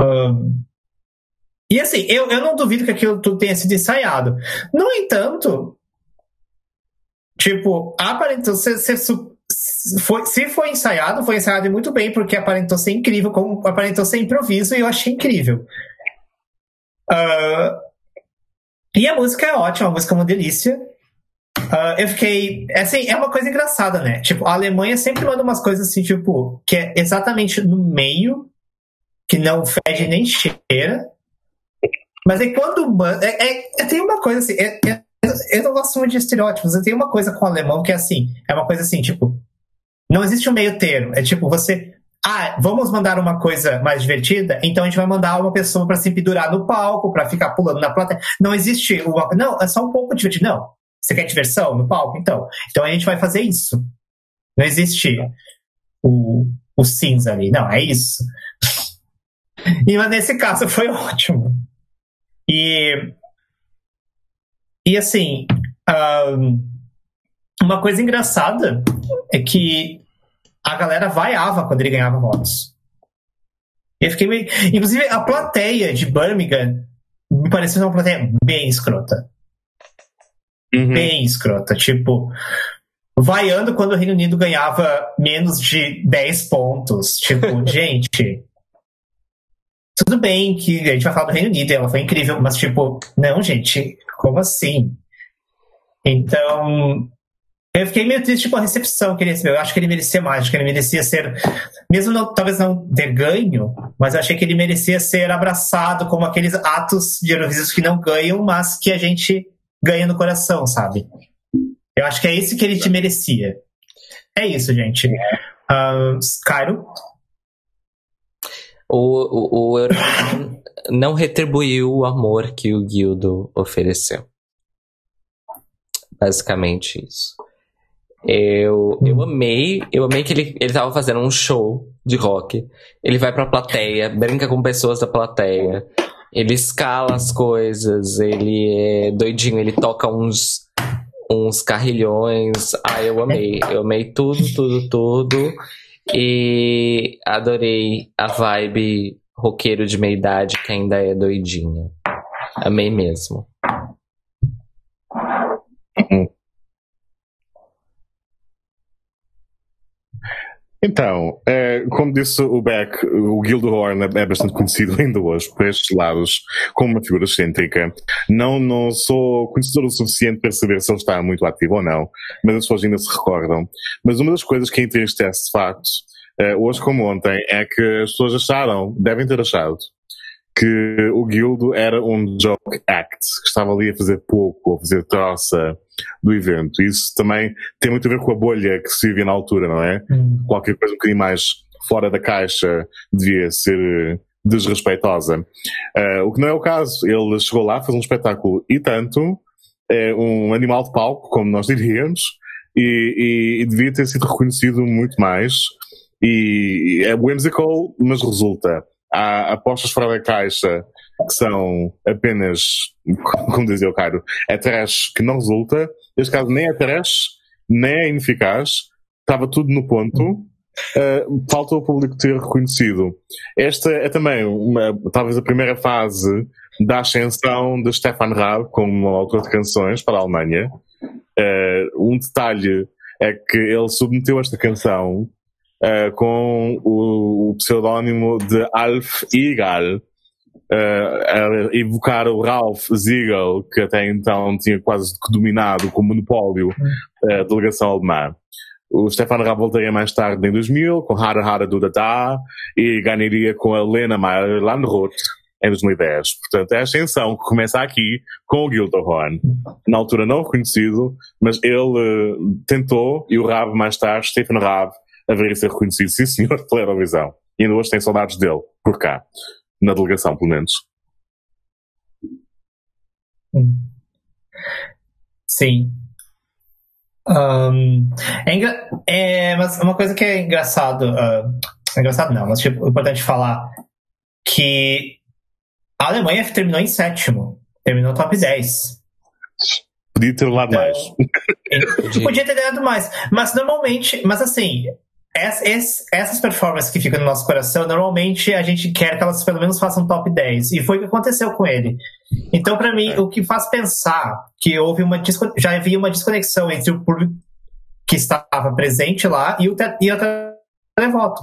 Speaker 2: Um, e assim, eu, eu não duvido que aquilo tudo tenha sido ensaiado. No entanto, tipo, aparentou ser, ser foi, se foi ensaiado, foi ensaiado muito bem, porque aparentou ser incrível, como aparentou ser improviso, e eu achei incrível. Uh, e a música é ótima, a música é uma delícia. Uh, eu fiquei. Assim, é uma coisa engraçada, né? Tipo, a Alemanha sempre manda umas coisas assim, tipo, que é exatamente no meio, que não fede nem cheira. Mas é quando. É, é, é, tem uma coisa assim. É, é, eu não gosto muito de estereótipos. Tem uma coisa com o alemão que é assim. É uma coisa assim, tipo. Não existe um meio termo. É tipo, você. Ah, vamos mandar uma coisa mais divertida? Então a gente vai mandar uma pessoa para se pendurar no palco, para ficar pulando na plateia. Não existe uma. Não, é só um pouco divertido. Não. Você quer diversão no palco? Então. Então a gente vai fazer isso. Não existe o, o cinza ali. Não, é isso. E mas nesse caso foi ótimo. E. E assim. Um, uma coisa engraçada é que a galera vaiava quando ele ganhava votos. Eu fiquei meio... Inclusive, a plateia de Birmingham me pareceu uma plateia bem escrota. Uhum. Bem escrota. Tipo, vaiando quando o Reino Unido ganhava menos de 10 pontos. Tipo, gente. Tudo bem que a gente vai falar do Reino Unido, ela foi incrível, mas tipo, não, gente, como assim? Então, eu fiquei meio triste com a recepção que ele recebeu. Eu acho que ele merecia mais, acho que ele merecia ser, mesmo não, talvez não ter ganho, mas eu achei que ele merecia ser abraçado como aqueles atos de Eurovisão que não ganham, mas que a gente ganha no coração, sabe? Eu acho que é esse que ele te merecia. É isso, gente. Uh, Cairo?
Speaker 1: O, o, o Eurovisão não retribuiu o amor que o Guildo ofereceu. Basicamente isso. Eu, eu amei, eu amei que ele, ele tava fazendo um show de rock. Ele vai pra plateia, brinca com pessoas da plateia. Ele escala as coisas, ele é doidinho, ele toca uns, uns carrilhões. Ah, eu amei. Eu amei tudo, tudo, tudo. E adorei a vibe roqueiro de meia idade que ainda é doidinho. Amei mesmo.
Speaker 3: Então, é, como disse o Beck, o Gildehorn é bastante conhecido ainda hoje por estes lados como uma figura excêntrica. Não, não sou conhecedor o suficiente para saber se ele está muito ativo ou não, mas as pessoas ainda se recordam. Mas uma das coisas que entristece de facto, é, hoje como ontem, é que as pessoas acharam, devem ter achado, que o Guildo era um joke act, que estava ali a fazer pouco, a fazer troça do evento. Isso também tem muito a ver com a bolha que se vivia na altura, não é? Hum. Qualquer coisa um bocadinho mais fora da caixa devia ser desrespeitosa. Uh, o que não é o caso. Ele chegou lá, fez um espetáculo e tanto, é um animal de palco, como nós diríamos, e, e, e devia ter sido reconhecido muito mais. E é whimsical, mas resulta há apostas fora da caixa que são apenas, como dizia o Cairo, é trash que não resulta. Neste caso, nem é trash, nem é ineficaz. Estava tudo no ponto. Uh, falta o público ter reconhecido. Esta é também uma, talvez a primeira fase da ascensão de Stefan Raab como autor de canções para a Alemanha. Uh, um detalhe é que ele submeteu esta canção uh, com o, o pseudónimo de Alf Egal, uh, a evocar o Ralph Ziegel, que até então tinha quase dominado com o monopólio uh, a delegação alemã. O Stefan Raab voltaria mais tarde em 2000 com Hara Hara do Dada e ganharia com a Lena Meyer Landroth em 2010. Portanto, é a ascensão que começa aqui com o Gilderhorn. Na altura não reconhecido, mas ele uh, tentou e o Raab mais tarde, Stefan Raab, haveria ser reconhecido, sim senhor, pela Eurovisão. E ainda hoje tem saudades dele, por cá. Na delegação, pelo menos.
Speaker 2: Sim. Um, é, é, mas uma coisa que é engraçado, uh, engraçado não, mas tipo, importante falar que a Alemanha terminou em sétimo, terminou top 10.
Speaker 3: Podia ter lado então,
Speaker 2: mais. podia ter dado mais, mas normalmente, mas assim, essas performances que ficam no nosso coração, normalmente a gente quer que elas pelo menos façam top 10. E foi o que aconteceu com ele. Então, para mim, o que faz pensar que houve uma já havia uma desconexão entre o público que estava presente lá e o, te e o televoto.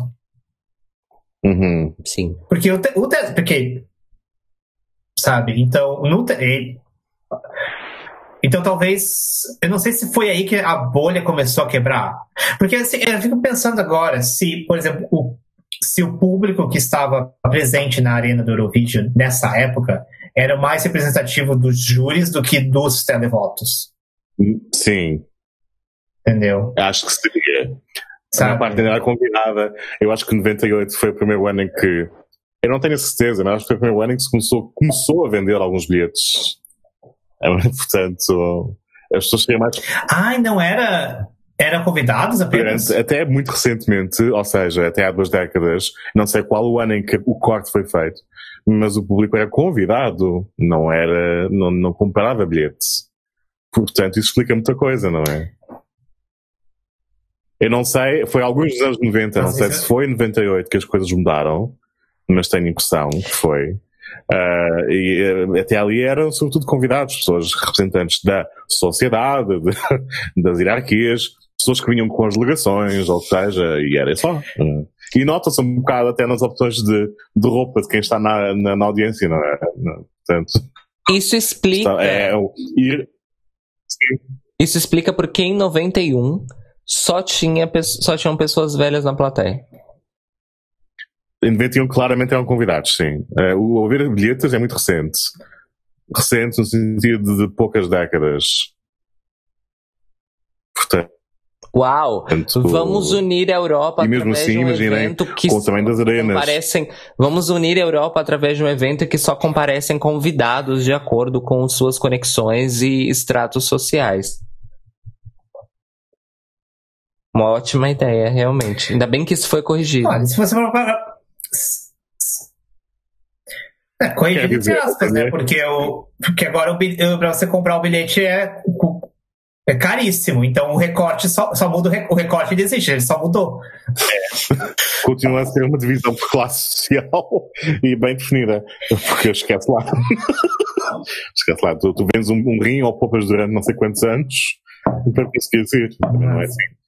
Speaker 1: Uhum, sim.
Speaker 2: Porque o, te o te porque sabe? Então, no te então talvez. Eu não sei se foi aí que a bolha começou a quebrar. Porque assim, eu fico pensando agora se, por exemplo, o, se o público que estava presente na arena do Eurovision nessa época era mais representativo dos júris do que dos televotos.
Speaker 3: Sim.
Speaker 2: Entendeu?
Speaker 3: Acho que seria. A parte era convidada. Eu acho que 98 foi o primeiro ano em que. Eu não tenho certeza, mas acho que foi o primeiro ano em que se começou, começou a vender alguns bilhetes. Portanto, as pessoas queriam mais.
Speaker 2: Ai, não era. Era convidados apenas?
Speaker 3: Até muito recentemente, ou seja, até há duas décadas, não sei qual o ano em que o corte foi feito, mas o público era convidado, não era, não, não comprava bilhetes. Portanto, isso explica muita coisa, não é? Eu não sei, foi alguns dos anos 90, não sei se foi em 98 que as coisas mudaram, mas tenho impressão que foi. Uh, e uh, até ali eram sobretudo convidados, pessoas representantes da sociedade, de, das hierarquias, pessoas que vinham com as delegações, ou seja, e era só. Uh, e nota-se um bocado até nas opções de, de roupa de quem está na, na, na audiência, não é? Portanto,
Speaker 1: Isso explica.
Speaker 3: É, é,
Speaker 1: Isso explica porque em 91 só, tinha, só tinham pessoas velhas na plateia.
Speaker 3: Em 91 claramente eram convidados, sim. Uh, o ouvir bilhetes é muito recente. Recente no sentido de poucas décadas. Portanto,
Speaker 1: Uau! Portanto, vamos unir a Europa através assim, de um evento que
Speaker 3: com também das arenas.
Speaker 1: comparecem. Vamos unir a Europa através de um evento que só comparecem convidados de acordo com suas conexões e estratos sociais. Uma ótima ideia, realmente. Ainda bem que isso foi corrigido.
Speaker 2: Olha, se você for é, corrigido entre aspas, né? Porque, o, porque agora para você comprar o bilhete é, é caríssimo. Então o recorte só, só muda o, recorte ele existe, ele só mudou.
Speaker 3: É. Continua a ser uma divisão por classe social e bem definida. Porque esquece lá. esquece lá, tu, tu vendes um, um rim ou poupas durante não sei quantos anos para conseguir ser. Não é assim.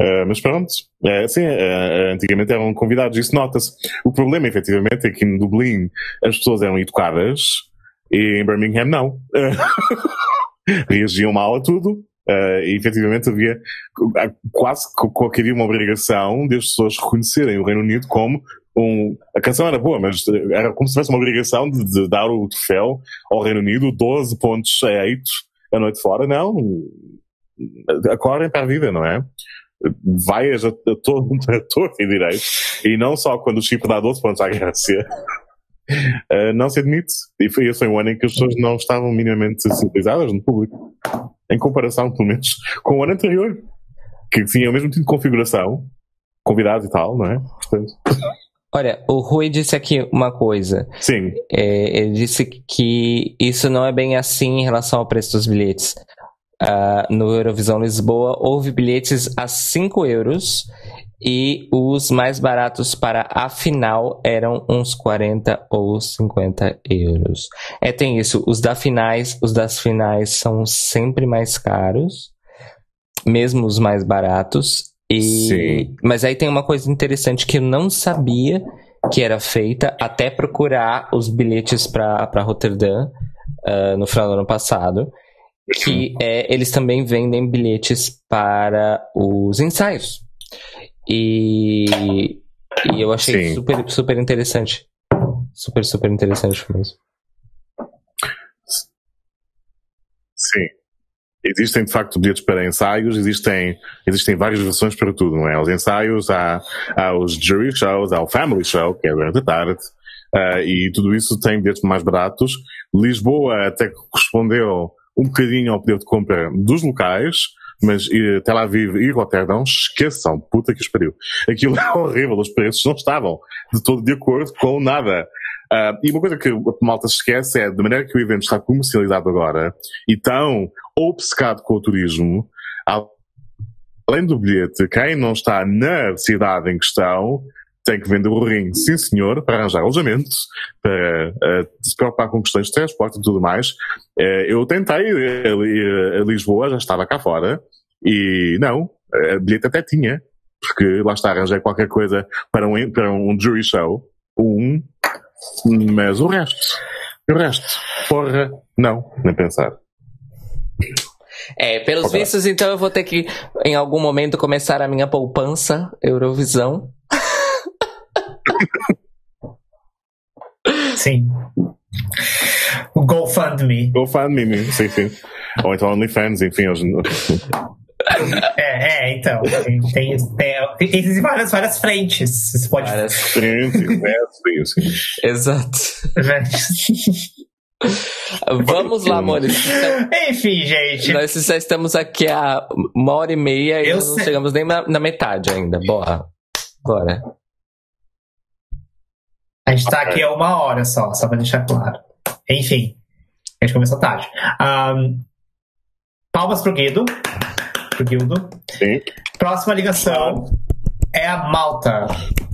Speaker 3: Uh, mas pronto, é, sim, uh, antigamente eram convidados, isso nota-se. O problema, efetivamente, é que em Dublin as pessoas eram educadas e em Birmingham não. Reagiam mal a tudo. Uh, e efetivamente havia quase que havia uma obrigação de as pessoas reconhecerem o Reino Unido como um. A canção era boa, mas era como se tivesse uma obrigação de, de dar o troféu ao Reino Unido, 12 pontos a 8 a noite fora. Não. Acordem para a vida, não é? Vaias a, a todo a torto e direito, e não só quando o Chipre dá 12 pontos à Grécia, uh, não se admite. E foi esse um ano em que as pessoas não estavam minimamente sensibilizadas no público, em comparação, pelo menos, com o ano anterior, que tinha o mesmo tipo de configuração, convidados e tal, não é? Portanto.
Speaker 1: Olha, o Rui disse aqui uma coisa.
Speaker 3: Sim.
Speaker 1: É, ele disse que isso não é bem assim em relação ao preço dos bilhetes uh, no Eurovisão Lisboa, houve bilhetes a 5 euros e os mais baratos para a final eram uns 40 ou 50 euros. É, tem isso. Os da finais, os das finais são sempre mais caros, mesmo os mais baratos. E... Sim. Mas aí tem uma coisa interessante que eu não sabia que era feita até procurar os bilhetes para Roterdã uh, no final do ano passado que é, eles também vendem bilhetes para os ensaios. E, e eu achei super, super interessante. Super, super interessante mesmo.
Speaker 3: Sim. Existem de facto bilhetes para ensaios, existem, existem várias versões para tudo, não é? Os ensaios, há, há os jury shows, há o family show, que é durante a tarde, uh, e tudo isso tem bilhetes mais baratos. Lisboa até correspondeu um bocadinho ao poder de compra dos locais, mas eh, Tel Aviv e Roterdão, esqueçam, puta que os pariu. Aquilo é horrível, os preços não estavam de todo de acordo com nada. Uh, e uma coisa que a malta esquece é, da maneira que o evento está comercializado agora, e tão obcecado com o turismo, além do bilhete, quem não está na cidade em questão tem que vender o rim, sim senhor, para arranjar alojamento, para uh, se preocupar com questões de transporte e tudo mais. Uh, eu tentei ir a Lisboa, já estava cá fora, e não, a bilhete até tinha, porque lá está, arranjei qualquer coisa para um, para um jury show, um, mas o resto, o resto, porra, não, nem pensar.
Speaker 1: É, pelos vistos, então eu vou ter que, em algum momento, começar a minha poupança Eurovisão.
Speaker 2: Sim. O GoFundMe.
Speaker 3: GoFundMe, sim, sim. Ou então OnlyFans, enfim. Hoje...
Speaker 2: É, é, então. Tem, tem, tem, existem várias, várias frentes. Você pode.
Speaker 1: Várias.
Speaker 3: Frente, resto, isso.
Speaker 1: Exato. Vamos lá, Maurício.
Speaker 2: Enfim, gente.
Speaker 1: Nós já estamos aqui há uma hora e meia e
Speaker 2: Eu
Speaker 1: nós não
Speaker 2: sei.
Speaker 1: chegamos nem na, na metade ainda. Bora. Bora.
Speaker 2: A gente tá aqui há uma hora só, só pra deixar claro. Enfim, a gente começou tarde. Ahn, palmas pro Guido. Pro Guildo.
Speaker 3: Sim.
Speaker 2: Próxima ligação é a Malta.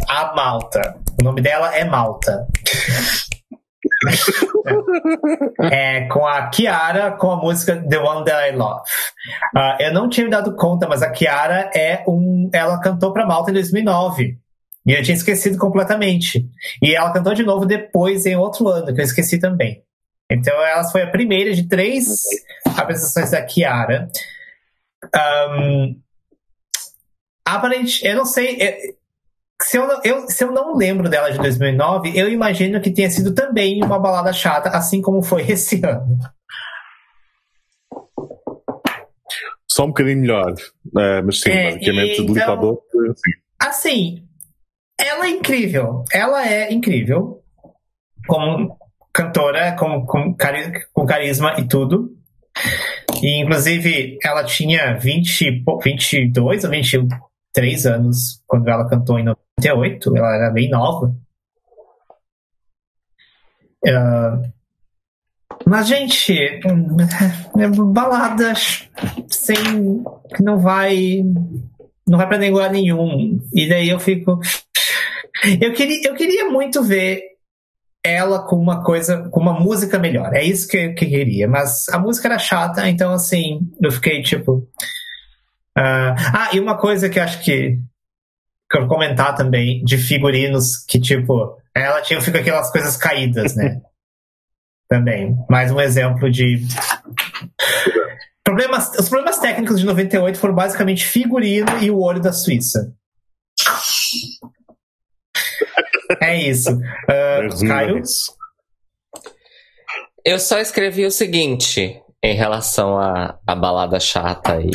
Speaker 2: A Malta. O nome dela é Malta. É, com a Kiara, com a música The One That I Love. Ah, eu não tinha me dado conta, mas a Kiara é um. Ela cantou pra Malta em 2009. E eu tinha esquecido completamente. E ela cantou de novo depois, em outro ano, que eu esqueci também. Então, ela foi a primeira de três apresentações da Kiara. Ahn, aparente, eu não sei. se, eu, não- eu- se eu não lembro dela de 2009, eu imagino que tenha sido também uma balada chata, assim como foi esse ano.
Speaker 3: Só um bocadinho melhor. eh, mas sim,
Speaker 2: É,
Speaker 3: basicamente,
Speaker 2: então-
Speaker 3: Lipador, sim.
Speaker 2: Assim, ela é incrível. Ela é incrível. Como cantora, com, com, cari- com carisma e tudo. E, inclusive, ela tinha 20, e pou- 22 ou 23 anos quando ela cantou em 98. Ela era bem nova. Ah, mas, gente, é balada sem. que não vai não vai pra lugar nenhum. E daí eu fico. Eu queria, eu queria muito ver ela com uma coisa, com uma música melhor. É isso que eu que eu queria. Mas a música era chata, então assim, eu fiquei tipo. ah, ah, e uma coisa que eu acho que. Quero comentar também de figurinos que, tipo, ela tinha fica aquelas coisas caídas, né? também. Mais um exemplo de Problemas, os problemas técnicos de 98 foram basicamente figurino e o olho da Suíça. É isso.
Speaker 3: Resumindo
Speaker 2: Caio?
Speaker 1: Eu só escrevi o seguinte em relação à à balada chata e.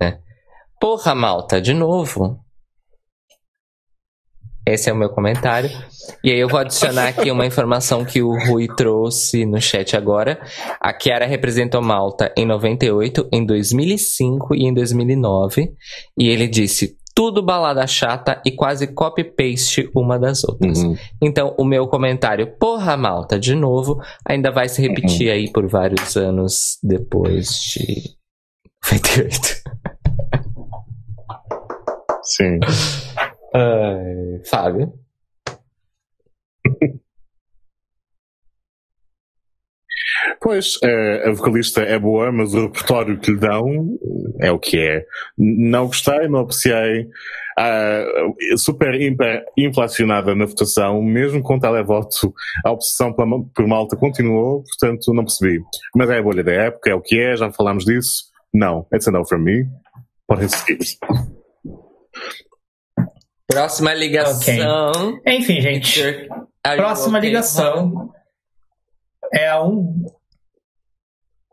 Speaker 1: Né? Porra, malta, de novo. Esse é o meu comentário. E aí eu vou adicionar aqui uma informação que o Rui trouxe no chat agora. A Kiara representou Malta em 98, em 2005 e em 2009. E ele disse tudo balada chata e quase copy-paste uma das outras.
Speaker 3: Uhum.
Speaker 1: Então, o meu comentário, porra, malta, de novo, ainda vai se repetir aí por vários anos depois de 98.
Speaker 3: Sim.
Speaker 1: Ai, Fábio.
Speaker 3: Pois, eh, a vocalista é boa, mas o repertório que lhe dão é o que é. Não gostei, não apreciei. Ah, super hiper inflacionada na votação, mesmo com televoto, a obsessão por Malta continuou, portanto não percebi. Mas é a bolha da época, é o que é, já falámos disso. Não, it's a no from me. Podem seguir.
Speaker 1: Próxima ligação.
Speaker 2: Enfim, gente. Próxima
Speaker 1: okay?
Speaker 2: ligação é um.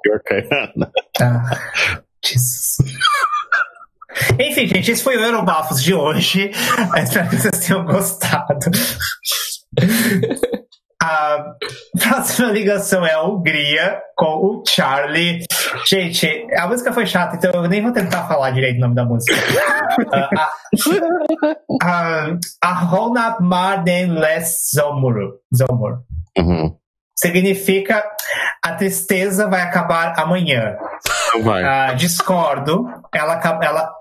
Speaker 3: Ok.
Speaker 2: Ah, Jesus. Enfim, gente, esse foi o Eurobafos de hoje. Espero que vocês tenham gostado. A próxima ligação é a Hungria com o Charlie. Gente, a música foi chata, então eu nem vou tentar falar direito o nome da música. A, a, a Marden Les Zomur. Zomur.
Speaker 3: Uhum.
Speaker 2: Significa a tristeza vai acabar amanhã.
Speaker 3: Vai.
Speaker 2: Ah, discordo. Ela acaba. Ela...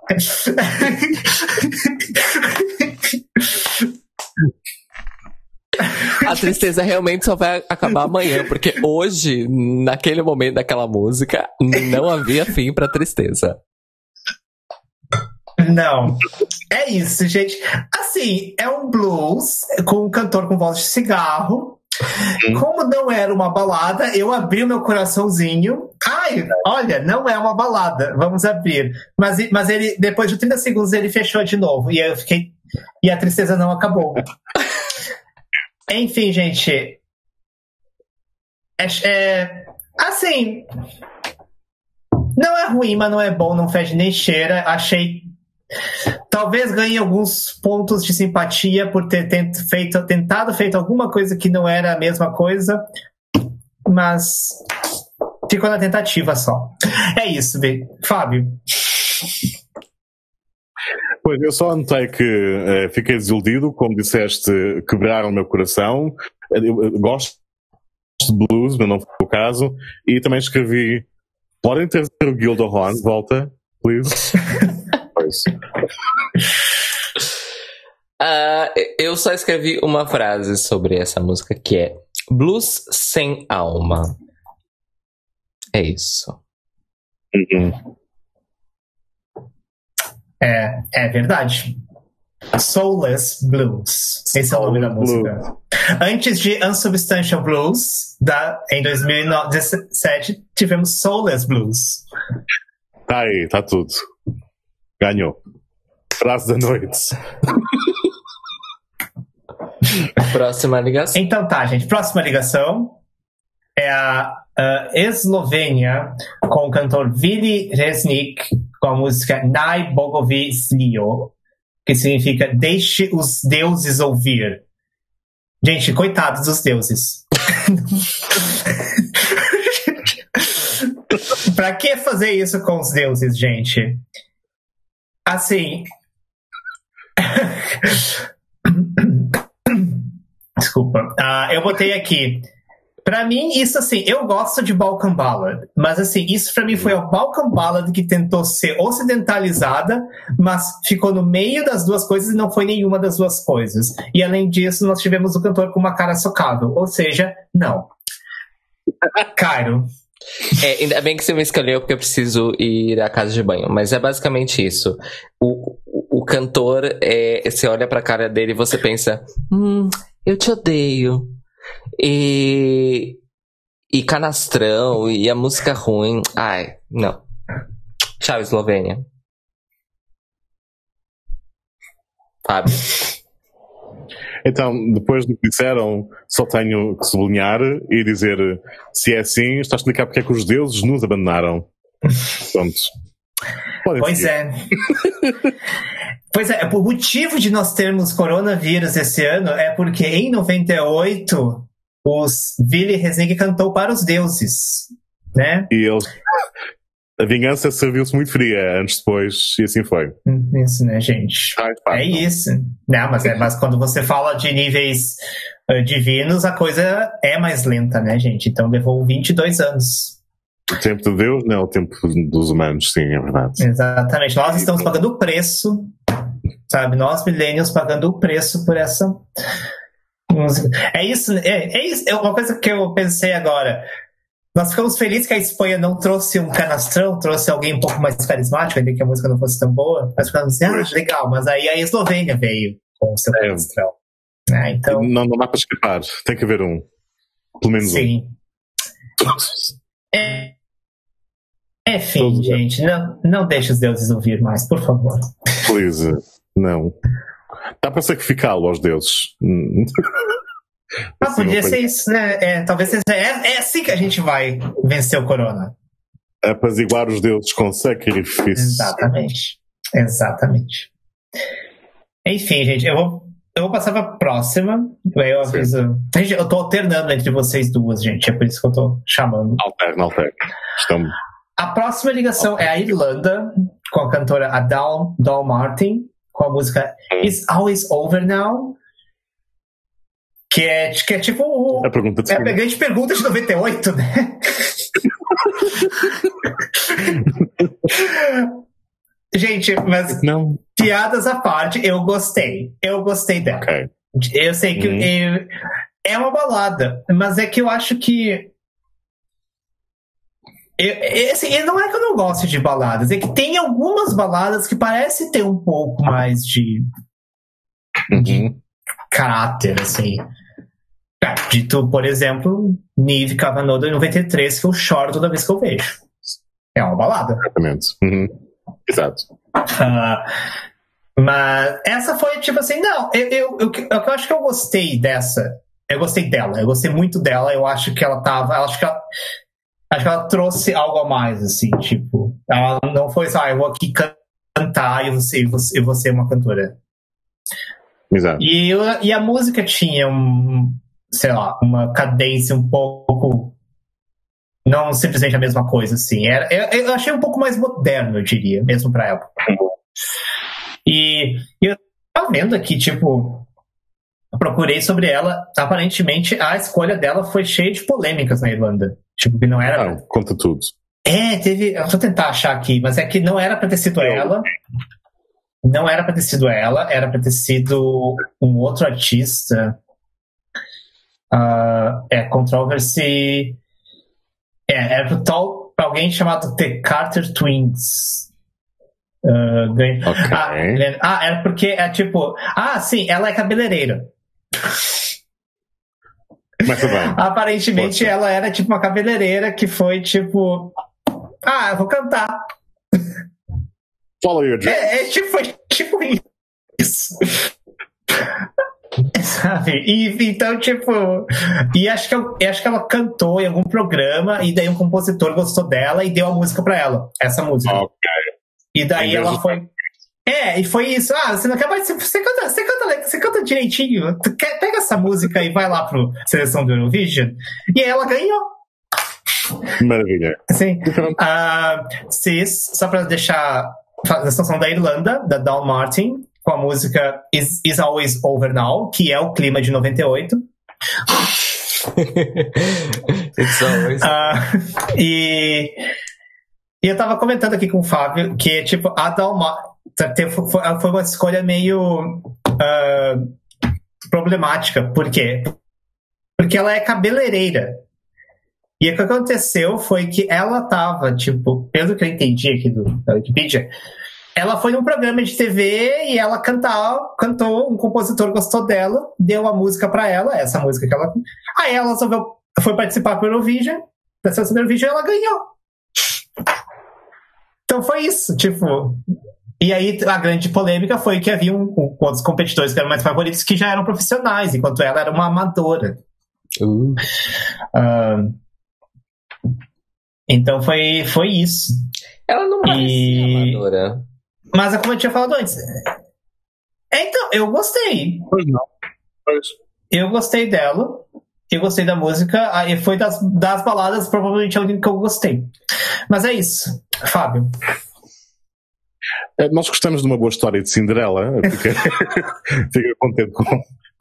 Speaker 1: A tristeza realmente só vai acabar amanhã, porque hoje, naquele momento daquela música, não havia fim pra tristeza.
Speaker 2: Não. É isso, gente. Assim, é um blues com um cantor com voz de cigarro. Como não era uma balada, eu abri o meu coraçãozinho. Ai, olha, não é uma balada. Vamos abrir. Mas, mas ele, depois de 30 segundos, ele fechou de novo. E eu fiquei. E a tristeza não acabou. Enfim, gente. É, é- assim. Não é ruim, mas não é bom, não fede nem cheira. Achei. Talvez ganhe alguns pontos de simpatia por ter tent, feito, tentado feito alguma coisa que não era a mesma coisa, mas ficou na tentativa só. É isso, Fábio.
Speaker 3: Pois, eu só anotei que uh, fiquei desiludido, como disseste, quebraram o meu coração. Eu, eu gosto de blues, mas não foi o caso. E também escrevi, podem ter o Gilda Horn, volta, please. pois.
Speaker 1: Uh, eu só escrevi uma frase sobre essa música que é Blues sem alma. É isso.
Speaker 3: Uhum.
Speaker 2: É, é verdade. Soulless Blues. Esse é o nome da música. Antes de Unsubstantial Blues, da, em 2017, tivemos Soulless Blues.
Speaker 3: Tá aí, tá tudo. Ganhou. Frase da noite.
Speaker 1: Próxima ligação.
Speaker 2: Então tá, gente. Próxima ligação é a uh, Eslovênia com o cantor Vili Resnik com a música Nai Bogovi Slio, que significa Deixe os deuses ouvir. Gente, coitados dos deuses. pra que fazer isso com os deuses, gente? Assim. Desculpa. Uh, eu botei aqui. Pra mim, isso assim, eu gosto de Balkan Ballad, mas assim, isso pra mim foi a Balkan Ballad que tentou ser ocidentalizada, mas ficou no meio das duas coisas e não foi nenhuma das duas coisas. E além disso, nós tivemos o cantor com uma cara socável, ou seja, não. Cairo.
Speaker 1: É, ainda bem que você me escolheu porque eu preciso ir à casa de banho, mas é basicamente isso. O, o, o cantor, é, você olha pra cara dele e você pensa, hum, eu te odeio. E. E canastrão, e a música ruim. Ai, não. Tchau, Eslovênia. Fábio.
Speaker 3: Então, depois do que disseram, só tenho que sublinhar e dizer: se é assim, está a explicar porque é que os deuses nos abandonaram. Pronto.
Speaker 2: Podem pois seguir. é. pois é, o motivo de nós termos coronavírus esse ano é porque em 98 os Willy Resnick cantou para os deuses, né?
Speaker 3: E eles, a vingança serviu-se muito fria antes depois e assim foi.
Speaker 2: Hum, isso, né, gente? Ai, é isso. Não, mas, é, mas quando você fala de níveis uh, divinos, a coisa é mais lenta, né, gente? Então levou 22 anos.
Speaker 3: O tempo de Deus não é o tempo dos humanos, sim, é verdade.
Speaker 2: Exatamente. Nós estamos pagando o preço, sabe? Nós, millennials, pagando o preço por essa música. É isso, é, é isso. É uma coisa que eu pensei agora. Nós ficamos felizes que a Espanha não trouxe um canastrão, trouxe alguém um pouco mais carismático, ainda que a música não fosse tão boa. Nós ficamos assim, ah, legal, mas aí a Eslovênia veio com o seu é. canastrão. É, então...
Speaker 3: não, não dá para escapar, tem que haver um. Pelo menos
Speaker 2: Sim. um. É, é fim, gente. Não, não deixe os deuses ouvir mais, por favor.
Speaker 3: Please, não. Dá para sacrificá-lo aos deuses.
Speaker 2: Ah, podia ser isso, né? É, talvez seja, é, é assim que a gente vai vencer o corona.
Speaker 3: Apaziguar os deuses com sacrifício.
Speaker 2: Exatamente. Exatamente. Enfim, gente, eu vou, eu vou passar para a próxima. Eu aviso. Gente, eu tô alternando entre vocês duas, gente. É por isso que eu tô chamando.
Speaker 3: Alterna, alterna. Estamos...
Speaker 2: A próxima ligação é a Irlanda, com a cantora Adele Doll Martin com a música It's Always Over Now. Que é, que é tipo. O,
Speaker 3: a, pergunta
Speaker 2: é a grande pergunta de 98, né? Gente, mas
Speaker 3: Não.
Speaker 2: piadas à parte, eu gostei. Eu gostei dela. Okay. Eu sei que uhum. é uma balada, mas é que eu acho que eu, assim, não é que eu não gosto de baladas, é que tem algumas baladas que parece ter um pouco mais de,
Speaker 3: uhum.
Speaker 2: de caráter, assim. Dito, por exemplo, Nive Cavanoda em 93, que eu choro toda vez que eu vejo. É uma balada.
Speaker 3: Exatamente. Uhum. Exato.
Speaker 2: Uh, mas essa foi tipo assim, não, eu, eu, eu, eu, acho que eu gostei dessa. Eu gostei dela, eu gostei muito dela. Eu acho que ela tava. Eu acho que ela, acho que ela trouxe algo a mais, assim, tipo, ela não foi só, ah, eu vou aqui cantar e você, você, você é uma cantora.
Speaker 3: Exato.
Speaker 2: E, e a música tinha um, sei lá, uma cadência um pouco. Não simplesmente a mesma coisa, assim. Era, eu, eu achei um pouco mais moderno, eu diria, mesmo pra época. E eu tava vendo aqui, tipo, procurei sobre ela. Aparentemente, a escolha dela foi cheia de polêmicas na Irlanda. Tipo, que não era.
Speaker 3: Ah, conta tudo.
Speaker 2: É, teve. Eu vou tentar achar aqui, mas é que não era pra ter sido ela. Não era pra ter sido ela, era pra ter sido um outro artista. Uh, é, Controversy. É, era pro tal, pra alguém chamado The Carter Twins. Uh,
Speaker 3: okay.
Speaker 2: ah, ah, era porque é tipo. Ah, sim, ela é cabeleireira.
Speaker 3: Mas bem.
Speaker 2: Aparentemente Poxa. ela era tipo uma cabeleireira que foi tipo. Ah, eu vou cantar.
Speaker 3: Follow your dream.
Speaker 2: É, é tipo, foi tipo isso. Sabe? E, então, tipo. E acho que, eu, acho que ela cantou em algum programa, e daí um compositor gostou dela e deu a música pra ela. Essa música.
Speaker 3: Ok.
Speaker 2: E daí ela foi. É, e foi isso. Ah, você não quer mais. Você canta, você canta, você canta direitinho. Quer, pega essa música e vai lá pro seleção do Eurovision. E aí ela ganhou.
Speaker 3: Maravilha.
Speaker 2: Sim. Uh, Cis, só pra deixar a situação da Irlanda, da Dawn Martin, com a música Is, Is Always Over Now, que é o clima de 98.
Speaker 1: It's always.
Speaker 2: Uh, e, e eu tava comentando aqui com o Fábio que, tipo, a Dawn foi uma escolha meio uh, problemática. Por quê? Porque ela é cabeleireira. E o que aconteceu foi que ela tava, tipo, pelo que eu entendi aqui do, da Wikipedia, ela foi num programa de TV e ela cantou, cantou, um compositor gostou dela, deu a música para ela, essa música que ela. Aí ela resolveu, foi participar do Eurovision, da seleção do Eurovision e ela ganhou. Então foi isso, tipo. E aí a grande polêmica foi que havia um, um, outros competidores que eram mais favoritos que já eram profissionais, enquanto ela era uma amadora.
Speaker 1: Uh.
Speaker 2: Uh, então foi, foi isso.
Speaker 1: Ela não parecia e... amadora.
Speaker 2: Mas é como eu tinha falado antes. É, então, eu gostei.
Speaker 3: Pois não. Pois.
Speaker 2: Eu gostei dela. Eu gostei da música. E foi das, das baladas, provavelmente a única que eu gostei. Mas é isso. Fábio.
Speaker 3: É, nós gostamos de uma boa história de Cinderela. Fica, fica contente com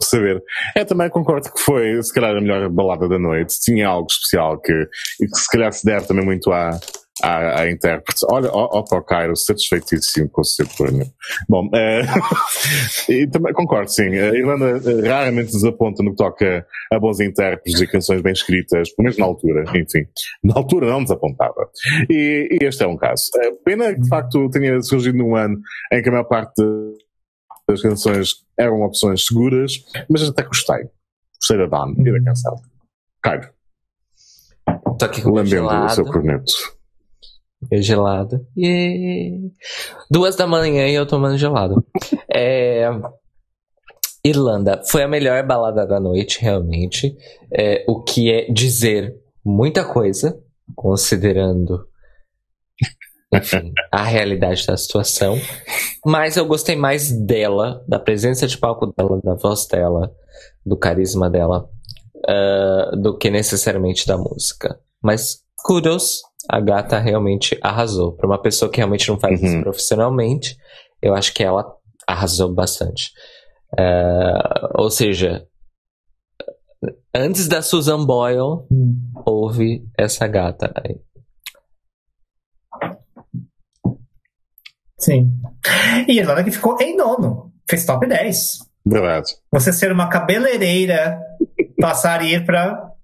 Speaker 3: saber. É, também concordo que foi, se calhar, a melhor balada da noite. Tinha algo especial que, que se calhar se der também muito à, à, à intérprete. Olha, ó, ó Cairo, satisfeitíssimo com o seu plano. Bom, é, e também concordo, sim. A Irlanda eh, raramente desaponta no que toca a bons intérpretes e canções bem escritas, pelo menos na altura, enfim. Na altura não desapontava. E, e este é um caso. Eh, pena que, de facto, tenha surgido num ano em que a maior parte das canções eram opções seguras, mas até gostei. Gostei da Dawn e da canção. Cairo.
Speaker 1: Tô aqui com
Speaker 3: Lambendo o seu corneto.
Speaker 1: É gelado. Yeah. Duas da manhã e eu tomando gelado. é... Irlanda foi a melhor balada da noite, realmente. É, o que é dizer muita coisa, considerando enfim, a realidade da situação. Mas eu gostei mais dela, da presença de palco dela, da voz dela, do carisma dela, uh, do que necessariamente da música. Mas kudos, a gata realmente arrasou. Para uma pessoa que realmente não faz uhum. isso profissionalmente, eu acho que ela arrasou bastante. Uh, ou seja, antes da Susan Boyle, houve essa gata aí.
Speaker 2: Sim. E Irlanda que ficou em nono. Fez top 10.
Speaker 3: Verdade.
Speaker 2: Você ser uma cabeleireira, passar e ir pra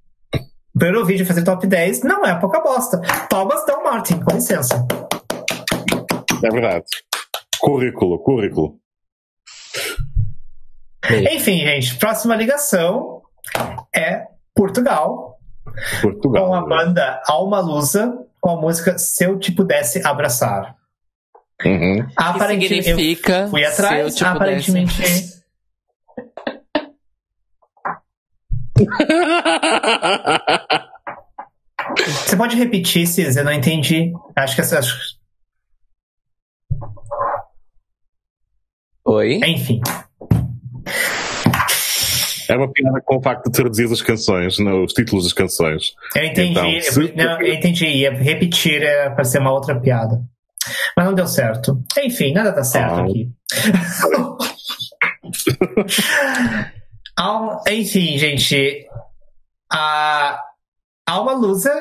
Speaker 2: Eurovision fazer top 10 não é pouca bosta. Thomas Del Martin, com licença.
Speaker 3: É verdade. Currículo, currículo.
Speaker 2: Enfim, gente, próxima ligação é Portugal.
Speaker 3: Portugal.
Speaker 2: Com a banda Alma Lusa, com a música Se Eu Te Pudesse Abraçar.
Speaker 3: Uhum.
Speaker 1: Aparentemente, significa
Speaker 2: fui atrás, tipo aparentemente. Você pode repetir, Cis? Eu não entendi. Acho que essa.
Speaker 1: Oi?
Speaker 2: Enfim.
Speaker 3: É uma piada com o facto de traduzir as canções, não, os títulos das canções.
Speaker 2: Eu entendi.
Speaker 3: Então, se-
Speaker 2: não, eu entendi. Ia repetir é, para ser uma outra piada. Mas não deu certo. Enfim, nada dá certo
Speaker 3: Ah.
Speaker 2: aqui. Al- Enfim, gente. A Alma Lusa,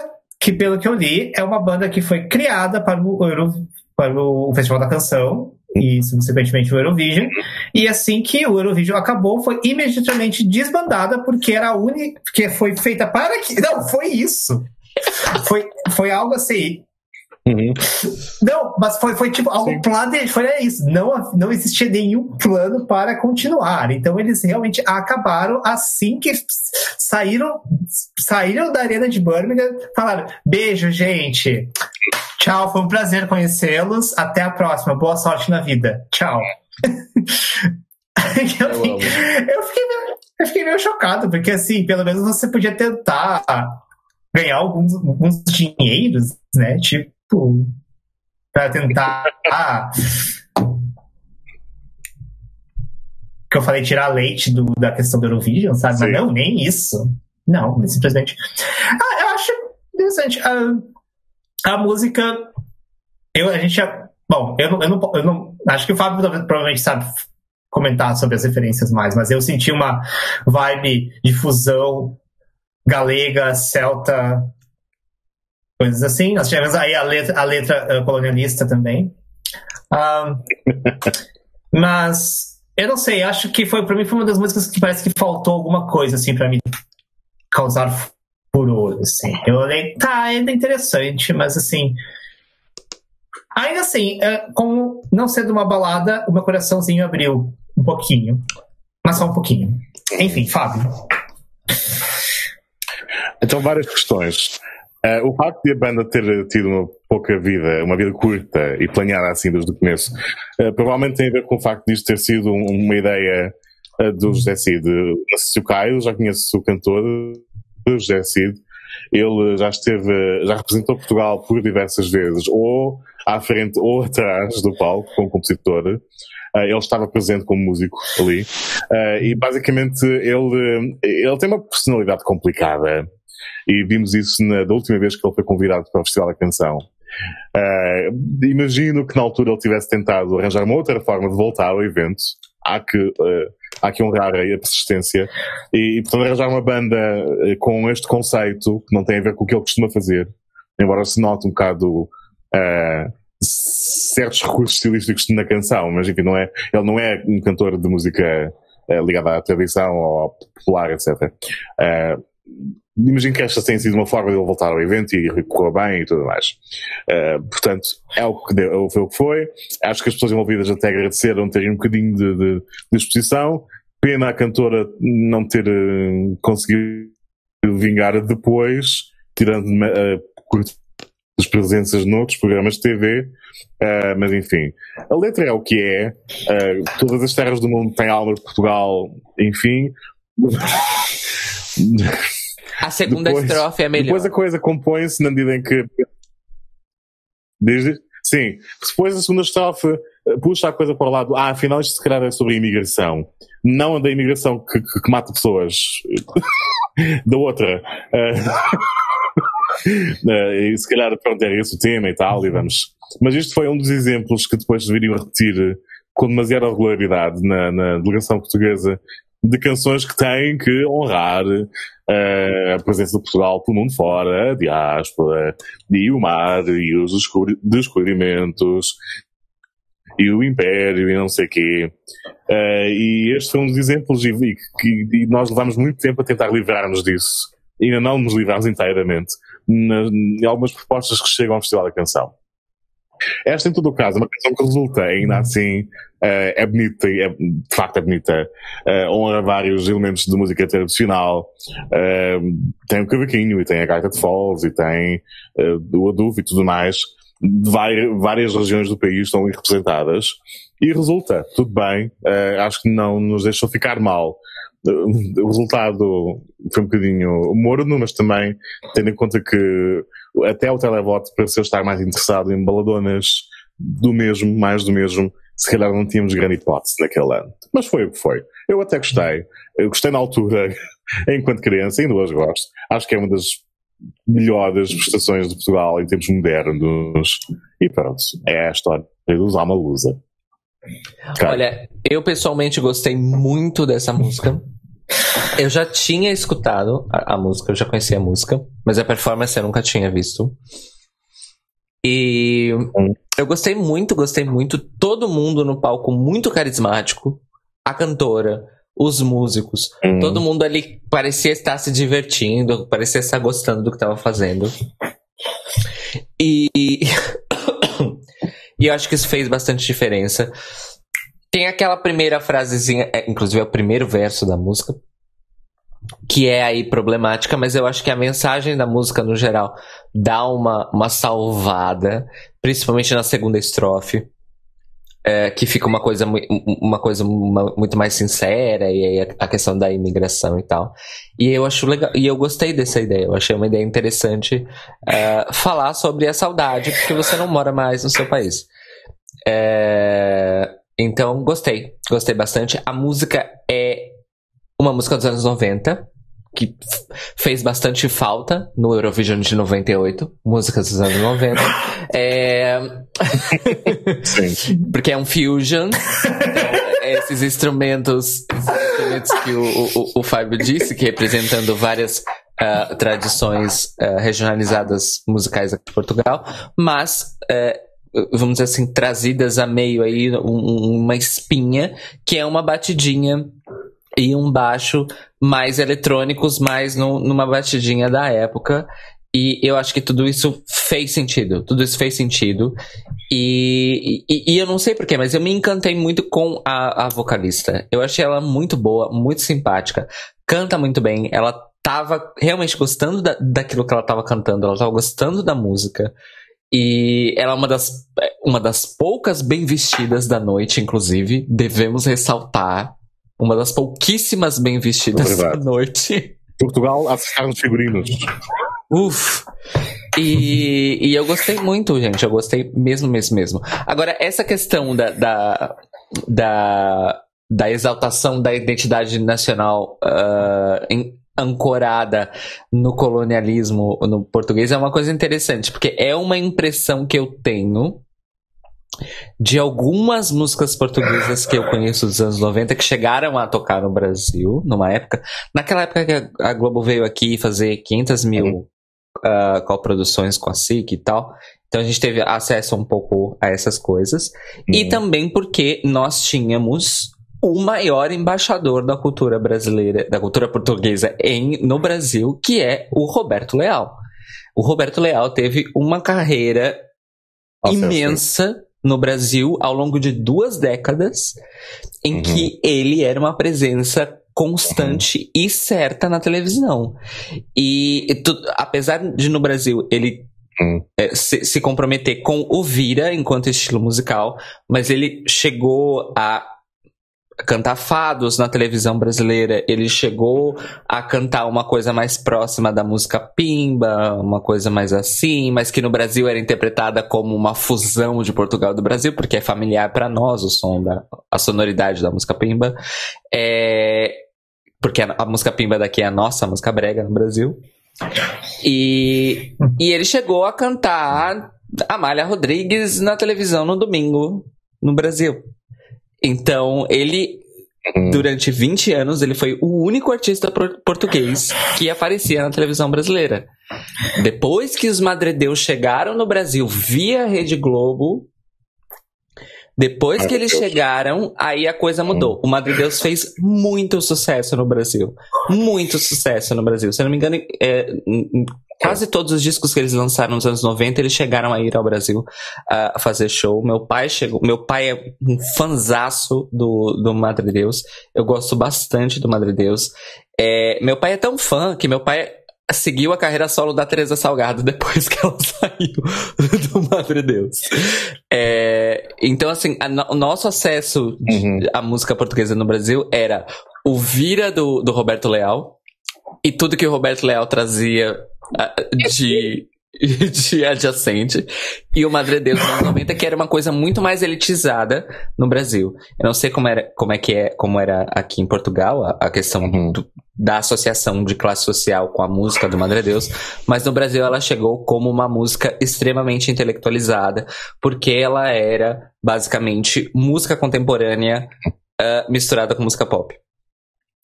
Speaker 2: que pelo que eu li, é uma banda que foi criada para o, Euro- para o Festival da Canção e subsequentemente o Eurovision. E assim que o Eurovision acabou, foi imediatamente desbandada porque era a única que foi feita para que. Não, foi isso. Foi, foi algo assim.
Speaker 3: Uhum.
Speaker 2: Não, mas foi, foi tipo algo
Speaker 3: Sim.
Speaker 2: planejado. Foi isso. Não, não existia nenhum plano para continuar. Então eles realmente acabaram assim que saíram, saíram da arena de Birmingham. Falaram: beijo, gente. Tchau, foi um prazer conhecê-los. Até a próxima. Boa sorte na vida. Tchau. eu,
Speaker 1: amo.
Speaker 2: fiquei, eu, fiquei meio, eu fiquei meio chocado, porque assim, pelo menos você podia tentar ganhar alguns, alguns dinheiros, né? Tipo, para tentar. que eu falei tirar leite do, da questão do Eurovision, sabe?
Speaker 3: Sim.
Speaker 2: Mas não, nem isso. Não, simplesmente. Ah, eu acho interessante. A, a música. Eu, a gente já. Bom, eu não, eu, não, eu não. Acho que o Fábio provavelmente sabe comentar sobre as referências mais, mas eu senti uma vibe de fusão galega, celta, coisas assim. Nós tivemos aí a letra, a letra eh, colonialista também. Ah, mas eu não sei, acho que foi para mim foi uma das músicas que parece que faltou alguma coisa assim para me causar furor, assim. Eu olhei, tá, é interessante, mas assim, ainda assim, eh, como não sendo uma balada, o meu coraçãozinho abriu um pouquinho, mas só um pouquinho. Enfim, Fábio.
Speaker 3: Então, várias questões. Eh, o facto de a banda ter tido uma pouca vida, uma vida curta e planeada assim desde o começo, eh, provavelmente tem a ver com o facto disto ter sido um- uma ideia eh, do José Cid. O Caio já conhece o cantor do José Cid. Ele já esteve, já representou Portugal por diversas vezes, ou à frente ou atrás do palco como compositor. Eh, ele estava presente como músico ali. E basicamente ele, ele tem uma personalidade complicada e vimos isso na, da última vez que ele foi convidado para o Festival da Canção. Eh, imagino que na altura ele tivesse tentado arranjar uma outra forma de voltar ao evento. Há que, eh, há que honrar a persistência e, e, portanto, arranjar uma banda eh, com este conceito que não tem a ver com o que ele costuma fazer, embora se note um bocado eh, certos recursos estilísticos na canção, mas enfim, não é, ele não é um cantor de música ligada à tradição ou popular, etc. Eh, imagino que esta tenha sido uma forma de ele voltar ao evento e correu bem e tudo mais. Uh, portanto, é o que deu, foi o que foi. Acho que as pessoas envolvidas até agradeceram terem um bocadinho de, de, de exposição. Pena a cantora não ter uh, conseguido vingar depois, tirando uh, curtas presenças noutros programas de TV, uh, mas enfim. A letra é o que é. Todas as terras do mundo têm alma de Portugal, enfim.
Speaker 1: A segunda
Speaker 3: Depois-
Speaker 1: estrofe é melhor.
Speaker 3: Depois a coisa compõe-se na medida em que. Sim, depois a segunda estrofe eh, puxa a coisa para o lado. Ah, afinal isto se calhar é sobre a imigração. Não a da imigração que, que- que mata pessoas. da outra. Eh, eh, e se calhar, pronto, era esse o tema e tal, e vamos. Mas isto foi um dos exemplos que depois a repetir com demasiada regularidade na, na delegação portuguesa de canções que têm que honrar eh, a presença de Portugal pelo mundo fora, a diáspora, e o mar, e os descobri- descobrimentos, e o império, e não sei o quê. Eh, e este foi um dos exemplos, e, e, e nós levamos muito tempo a tentar livrar-nos disso. E ainda não nos livramos inteiramente em algumas propostas que chegam ao Festival da Canção. Esta, em todo o caso, é uma canção que resulta, ainda assim, eh, é bonita, é, de facto é bonita, eh, honra vários elementos de música tradicional, eh, tem o cavaquinho, e tem a gaita de foles, e tem o adufo e tudo mais, vai- várias regiões do país estão representadas, e resulta, tudo bem, acho que não nos deixou ficar mal. O resultado foi um bocadinho morno, mas também tendo em conta que até o televoto pareceu estar mais interessado em baladonas do mesmo, mais do mesmo, se calhar não tínhamos grande hipótese naquele ano. Mas foi o que foi. Eu até gostei. Eu gostei na altura, enquanto criança, ainda hoje gosto. Acho que é uma das melhores prestações de Portugal em tempos modernos. E pronto, é a história dos Amalusa.
Speaker 1: Olha, eu pessoalmente gostei muito dessa música. Eu já tinha escutado a, a, música, eu já conhecia a música, mas a performance eu nunca tinha visto. E eu gostei muito, gostei muito. Todo mundo no palco muito carismático. A cantora, os músicos, hum. todo mundo ali parecia estar se divertindo, parecia estar gostando do que estava fazendo. E, e eu acho que isso fez bastante diferença. Tem aquela primeira frasezinha, é, inclusive é o primeiro verso da música, que é aí problemática, mas eu acho que a mensagem da música no geral dá uma, uma salvada, principalmente na segunda estrofe. É, que fica uma coisa, uma coisa muito mais sincera, e aí a questão da imigração e tal. E eu acho legal, e eu gostei dessa ideia, eu achei uma ideia interessante uh, falar sobre a saudade, porque você não mora mais no seu país. É, então, gostei, gostei bastante. A música é uma música dos anos 90, que fez bastante falta no Eurovision de 98, músicas dos anos 90. É... Porque é um fusion. Então, esses instrumentos, esses instrumentos que o, o, o Fábio disse, que representando várias uh, tradições uh, regionalizadas musicais aqui de Portugal, mas uh, vamos dizer assim, trazidas a meio aí um, uma espinha, que é uma batidinha e um baixo mais eletrônicos, mais no, numa batidinha da época. E eu acho que tudo isso fez sentido. Tudo isso fez sentido. E, e, e eu não sei porquê, mas eu me encantei muito com a, a vocalista. Eu achei ela muito boa, muito simpática. Canta muito bem. Ela tava realmente gostando da, daquilo que ela tava cantando. Ela tava gostando da música. E ela é uma das, uma das poucas bem vestidas da noite, inclusive. Devemos ressaltar uma das pouquíssimas bem vestidas da noite.
Speaker 3: Portugal acertaram os figurinos.
Speaker 1: Uf! E, e eu gostei muito, gente. Eu gostei mesmo, mesmo, mesmo. Agora, essa questão da, da, da, da exaltação da identidade nacional uh, em, ancorada no colonialismo no português é uma coisa interessante, porque é uma impressão que eu tenho de algumas músicas portuguesas que eu conheço dos anos 90 que chegaram a tocar no Brasil, numa época. Naquela época que a Globo veio aqui fazer 500 mil uh, coproduções com a SIC e tal. Então a gente teve acesso um pouco a essas coisas. Uhum. E também porque nós tínhamos o maior embaixador da cultura brasileira, da cultura portuguesa em, no Brasil, que é o Roberto Leal. O Roberto Leal teve uma carreira Nossa, imensa no Brasil ao longo de duas décadas, em uhum. que ele era uma presença constante uhum. e certa na televisão. E, tu, apesar de no Brasil ele uhum. é, se, se comprometer com o Vira enquanto estilo musical, mas ele chegou a cantar fados na televisão brasileira. Ele chegou a cantar uma coisa mais próxima da música pimba, uma coisa mais assim, mas que no Brasil era interpretada como uma fusão de Portugal do Brasil, porque é familiar para nós o som da a sonoridade da música pimba. É, porque a, a música pimba daqui é a nossa a música brega no Brasil. E, e ele chegou a cantar Amália Rodrigues na televisão no domingo no Brasil. Então, ele uhum. durante 20 anos, ele foi o único artista português que aparecia na televisão brasileira. Depois que os Madredeus chegaram no Brasil via Rede Globo, depois que eles chegaram, aí a coisa mudou. O Madredeus fez muito sucesso no Brasil. Muito sucesso no Brasil. Se eu não me engano, é, quase todos os discos que eles lançaram nos anos 90, eles chegaram a ir ao Brasil a fazer show. Meu pai chegou, meu pai é um fanzaço do, do Madre Deus. Eu gosto bastante do Madre Deus. É, meu pai é tão fã que meu pai seguiu a carreira solo da Teresa Salgado depois que ela saiu do Madre Deus. É, então, assim, a, o nosso acesso uhum. à música portuguesa no Brasil era o Vira do, do Roberto Leal e tudo que o Roberto Leal trazia uh, de, de adjacente e o Madre Deus nos 90 que era uma coisa muito mais elitizada no Brasil. Eu não sei como era, como é que é, como era aqui em Portugal a, a questão do, da associação de classe social com a música do Madre Deus, mas no Brasil ela chegou como uma música extremamente intelectualizada, porque ela era basicamente música contemporânea ah, misturada com música pop.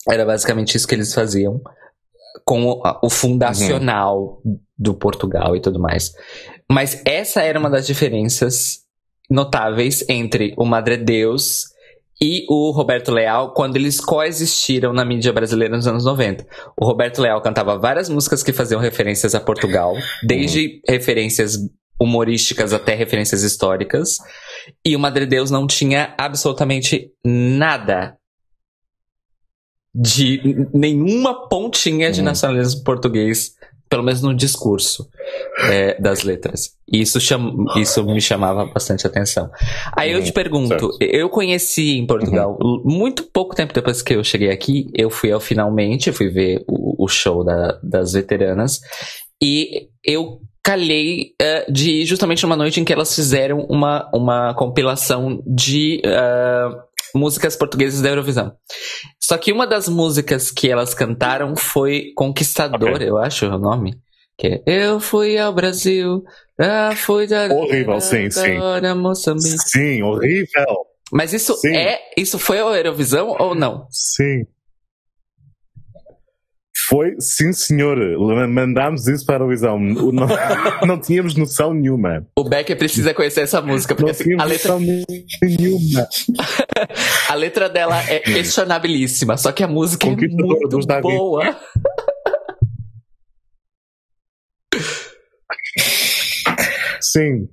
Speaker 1: Era basicamente isso que eles faziam com o, o fundacional do Portugal e tudo mais. Mas essa era uma das diferenças notáveis entre o Madre Deus e o Roberto Leal quando eles coexistiram na mídia brasileira nos anos 90. O Roberto Leal cantava várias músicas que faziam referências a Portugal, desde referências humorísticas até referências históricas, e o Madre Deus não tinha absolutamente nada de nenhuma pontinha de
Speaker 3: Uhum.
Speaker 1: nacionalismo português, pelo menos no discurso é, das letras. E isso, cham isso me chamava bastante atenção. Aí eu
Speaker 3: Uhum,
Speaker 1: te pergunto,
Speaker 3: certo.
Speaker 1: eu conheci em Portugal, muito pouco tempo depois que eu cheguei aqui, eu fui ao Finalmente, fui ver o, o show da- das veteranas, e eu calhei eh, de ir justamente numa noite em que elas fizeram uma, uma compilação de ah, músicas portuguesas da Eurovisão. Só que uma das músicas que elas cantaram foi Conquistador,
Speaker 3: Ok.
Speaker 1: eu acho o nome. Que é Eu fui ao Brasil, ah, fui da.
Speaker 3: Horrível, sim, sim.
Speaker 1: da Moçambique.
Speaker 3: Sim, horrível.
Speaker 1: Mas isso
Speaker 3: Sim.
Speaker 1: é. Isso foi a Eurovisão ou não?
Speaker 3: Sim. Foi, sim senhor. Mandámos isso para a Eurovisão. Não, não tínhamos noção nenhuma.
Speaker 1: O Becker precisa conhecer essa música, porque assim, a, letra,
Speaker 3: nenhuma.
Speaker 1: a letra dela é questionabilíssima, só que a música é muito boa.
Speaker 3: Sim.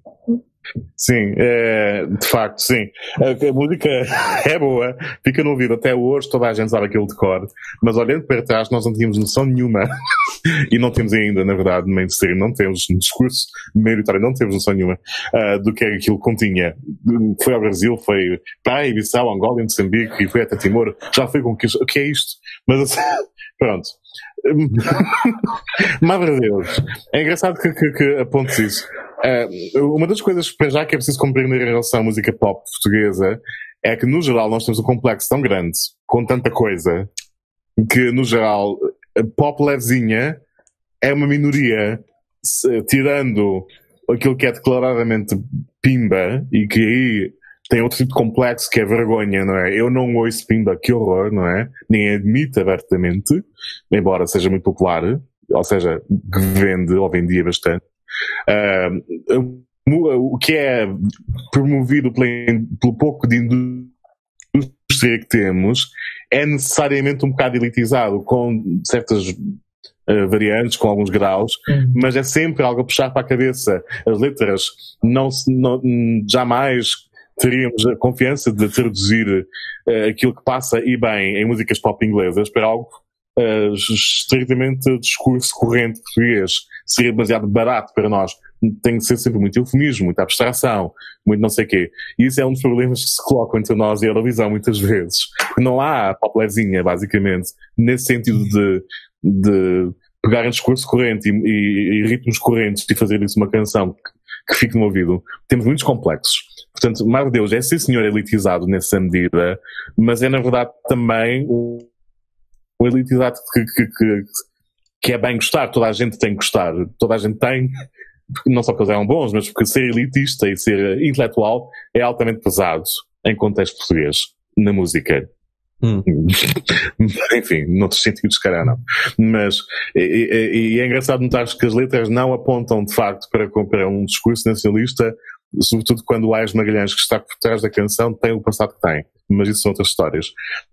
Speaker 3: Sim, é, de facto, sim. A, a música é boa, fica no ouvido até hoje, toda a gente sabe aquilo de cor, mas olhando para trás nós não tínhamos noção nenhuma, e não temos ainda, na verdade, no mainstream, não temos no discurso meritório, não temos noção nenhuma ah, do que é que aquilo continha. Foi ao Brasil, foi para a Ibiçal, Angola, Moçambique, e foi até Timor, já foi conquista. O que é isto? Mas pronto. Madre Deus. É engraçado que, que, que apontes isso. Eh, uma das coisas para já que é preciso compreender em relação à música pop portuguesa é que, no geral, nós temos um complexo tão grande, com tanta coisa, que, no geral, pop levezinha é uma minoria, se- tirando aquilo que é declaradamente pimba e que aí tem outro tipo de complexo que é vergonha, não é? Eu não ouço pimba, que horror, não é? Nem admito abertamente, embora seja muito popular, ou seja, que vende ou vendia bastante. Ah, o que é promovido pelo pouco de indústria que temos é necessariamente um bocado elitizado, com certas ah, variantes, com alguns graus, mas é sempre algo a puxar para a cabeça. As letras não, não- jamais teríamos a confiança de traduzir eh, aquilo que passa e bem em músicas pop inglesas para algo eh, estritamente discurso corrente português. Seria demasiado barato para nós. Tem que ser sempre muito eufemismo, muita abstração, muito não sei o quê. E isso é um dos problemas que se colocam entre nós e a Eurovisão muitas vezes. Não há pop levezinha, basicamente, nesse sentido de, de pegar um discurso corrente e, e- e ritmos correntes e fazer isso uma canção que, que fique no ouvido. Temos muitos complexos. Portanto, Mar Deus é sim senhor elitizado nessa medida, mas é na verdade também o, o elitizado que, que, que, que é bem gostar. Toda a gente tem que gostar. Toda a gente tem, não só porque eles eram bons, mas porque ser elitista e ser intelectual é altamente pesado em contexto português, na música.
Speaker 1: Hum.
Speaker 3: Enfim, noutros sentidos, cara, não. Mas, e, e- e é engraçado notar que as letras não apontam, de facto, para, para um discurso nacionalista, sobretudo quando o Ais Magalhães, que está por trás da canção, tem o passado que tem. Mas isso são outras histórias.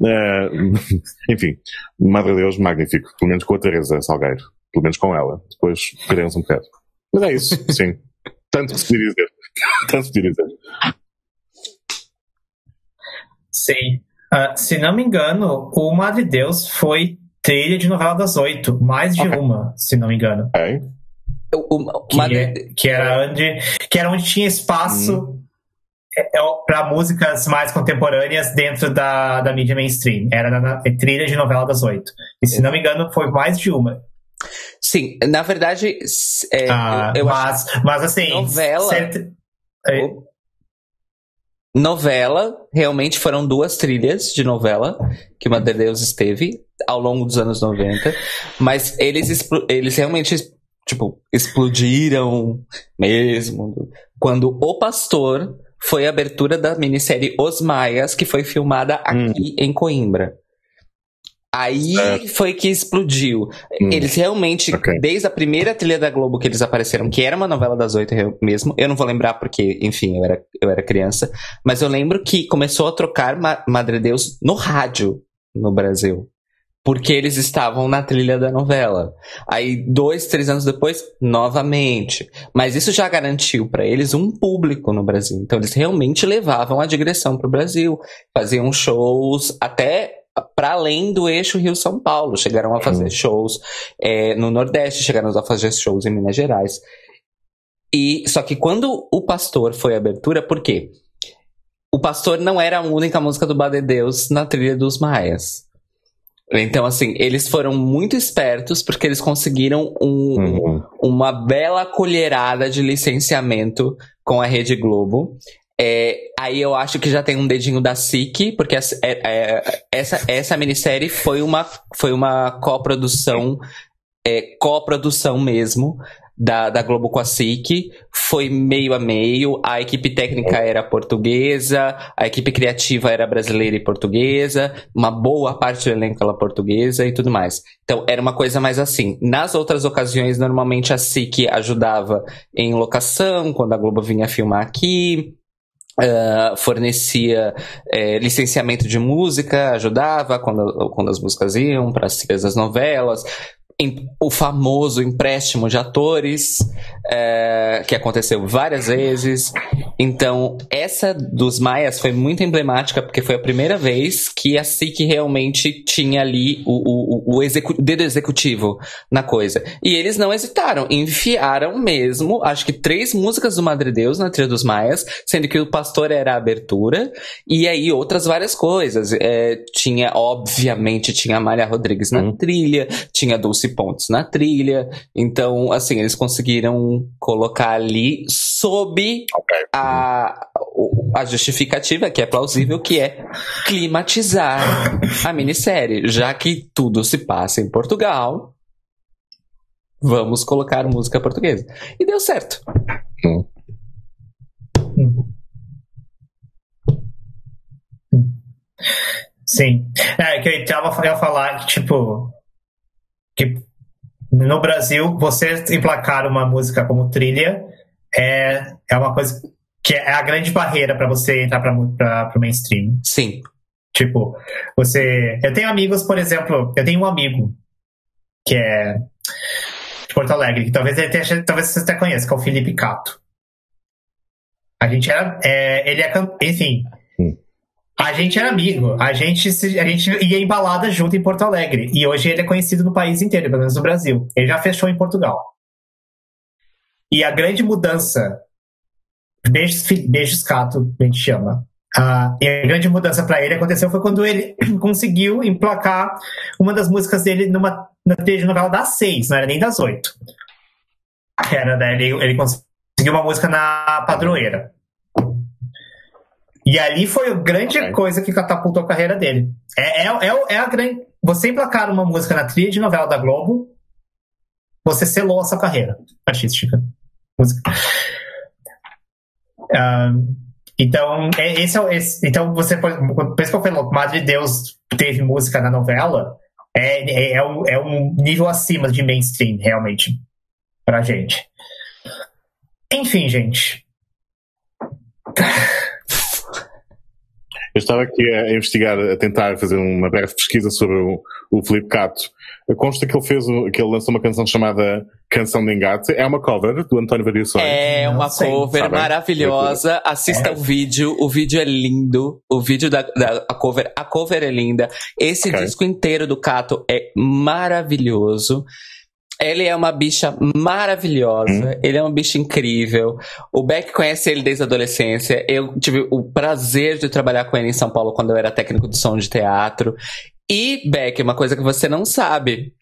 Speaker 3: Ah, enfim, Madre Deus, magnífico. Pelo menos com a Teresa Salgueiro. Pelo menos com ela. Depois perdemos um bocado. Mas é isso, sim. Tanto que se dizer. Tanto se podia dizer.
Speaker 2: Sim. Ah, se não me engano, o Madre Deus foi trilha de novela das oito. Mais de
Speaker 3: Ok.
Speaker 2: uma, se não me engano.
Speaker 3: Ok?
Speaker 1: O, o-
Speaker 2: Que, é- que era onde, que era onde tinha espaço. é, é para músicas mais contemporâneas dentro da, da mídia mainstream. Era na, na trilha de novela das oito. E se não me engano, foi mais de uma.
Speaker 1: Sim, na verdade, é,
Speaker 2: ah, eu, eu mas, acho mas assim,
Speaker 1: novela. Cert... Novela, realmente foram duas trilhas de novela que Madre Deus esteve ao longo dos anos 90, mas eles, eles realmente tipo, explodiram mesmo quando O Pastor foi a abertura da minissérie Os Maias, que foi filmada aqui hum. em Coimbra. Aí é. foi que explodiu. Hum. Eles realmente, okay. desde a primeira trilha da Globo que eles apareceram, que era uma novela das oito mesmo, eu não vou lembrar porque, enfim, eu era, eu era criança, mas eu lembro que começou a trocar Ma Madre Deus no rádio no Brasil. Porque eles estavam na trilha da novela. Aí, dois, três anos depois, novamente. Mas isso já garantiu para eles um público no Brasil. Então, eles realmente levavam a digressão para o Brasil. Faziam shows até para além do eixo Rio-São Paulo. Chegaram a fazer uhum. shows é, no Nordeste, chegaram a fazer shows em Minas Gerais. E só que quando o Pastor foi abertura, por quê? O Pastor não era a única música do Bade Deus na trilha dos Maias. Então, assim, eles foram muito espertos porque eles conseguiram um, uhum. uma bela colherada de licenciamento com a Rede Globo. É, aí eu acho que já tem um dedinho da SIC, porque essa, é, é, essa, essa minissérie foi uma, foi uma coprodução, é, coprodução mesmo, da, da Globo com a SIC, foi meio a meio, a equipe técnica era portuguesa, a equipe criativa era brasileira e portuguesa, uma boa parte do elenco era portuguesa e tudo mais. Então era uma coisa mais assim. Nas outras ocasiões, normalmente a SIC ajudava em locação, quando a Globo vinha filmar aqui, Uh, fornecia é, licenciamento de música, ajudava quando, quando as músicas iam para as novelas, o famoso empréstimo de atores, é, que aconteceu várias vezes. Então, essa dos Maias foi muito emblemática, porque foi a primeira vez que a SIC realmente tinha ali o, o, o, execu dedo executivo na coisa. E eles não hesitaram, enfiaram mesmo, acho que três músicas do Madre Deus na trilha dos Maias, sendo que o Pastor era a abertura, e aí outras várias coisas. É, tinha, obviamente, tinha a Malha Rodrigues na hum. trilha, tinha Dulce pontos na trilha. Então, assim, eles conseguiram colocar ali sob a, a justificativa, que é plausível, que é climatizar a minissérie. Já que tudo se passa em Portugal, vamos colocar música portuguesa. E deu certo.
Speaker 2: Sim. É, que eu tava ia falar, tipo, que no Brasil, você emplacar uma música como trilha é, é uma coisa que é a grande barreira para você entrar para o mainstream.
Speaker 1: Sim.
Speaker 2: Tipo, você. Eu tenho amigos, por exemplo, eu tenho um amigo que é de Porto Alegre, que talvez ele tenha, talvez você até conheça, que é o Felipe Cato. A gente era. É, ele é. Enfim, a gente era amigo, a gente, a gente ia em balada junto em Porto Alegre. E hoje ele é conhecido no país inteiro, pelo menos no Brasil. Ele já fechou em Portugal. E a grande mudança. Beijos, beijos Cato, a gente chama. Uh, e a grande mudança para ele aconteceu foi quando ele conseguiu emplacar uma das músicas dele numa na trilha de novela das seis, não era nem das oito. Era, né, ele, ele conseguiu uma música na Padroeira. E ali foi a grande okay. coisa que catapultou a carreira dele. É, é, é, é a grande. Você emplacar uma música na trilha de novela da Globo, você selou a sua carreira artística. Música. Um, então, é, esse é, esse, então você por isso que eu falei, Madre de Deus teve música na novela, é, é, é, um, é um nível acima de mainstream, realmente, pra gente. Enfim, gente.
Speaker 3: Eu estava aqui a investigar, a tentar fazer uma breve pesquisa sobre o, o Felipe Cato. Consta que ele fez, que ele lançou uma canção chamada Canção de Engate. É uma cover do António Variações.
Speaker 1: É uma cover Sabe? maravilhosa. Assista é. o vídeo. O vídeo é lindo. O vídeo da, da a cover, a cover é linda. Esse okay. disco inteiro do Cato é maravilhoso. Ele é uma bicha maravilhosa,
Speaker 3: Hum.
Speaker 1: ele é uma bicha incrível. O Beck conhece ele desde a adolescência. Eu tive o prazer de trabalhar com ele em São Paulo quando eu era técnico de som de teatro. E, Beck, uma coisa que você não sabe.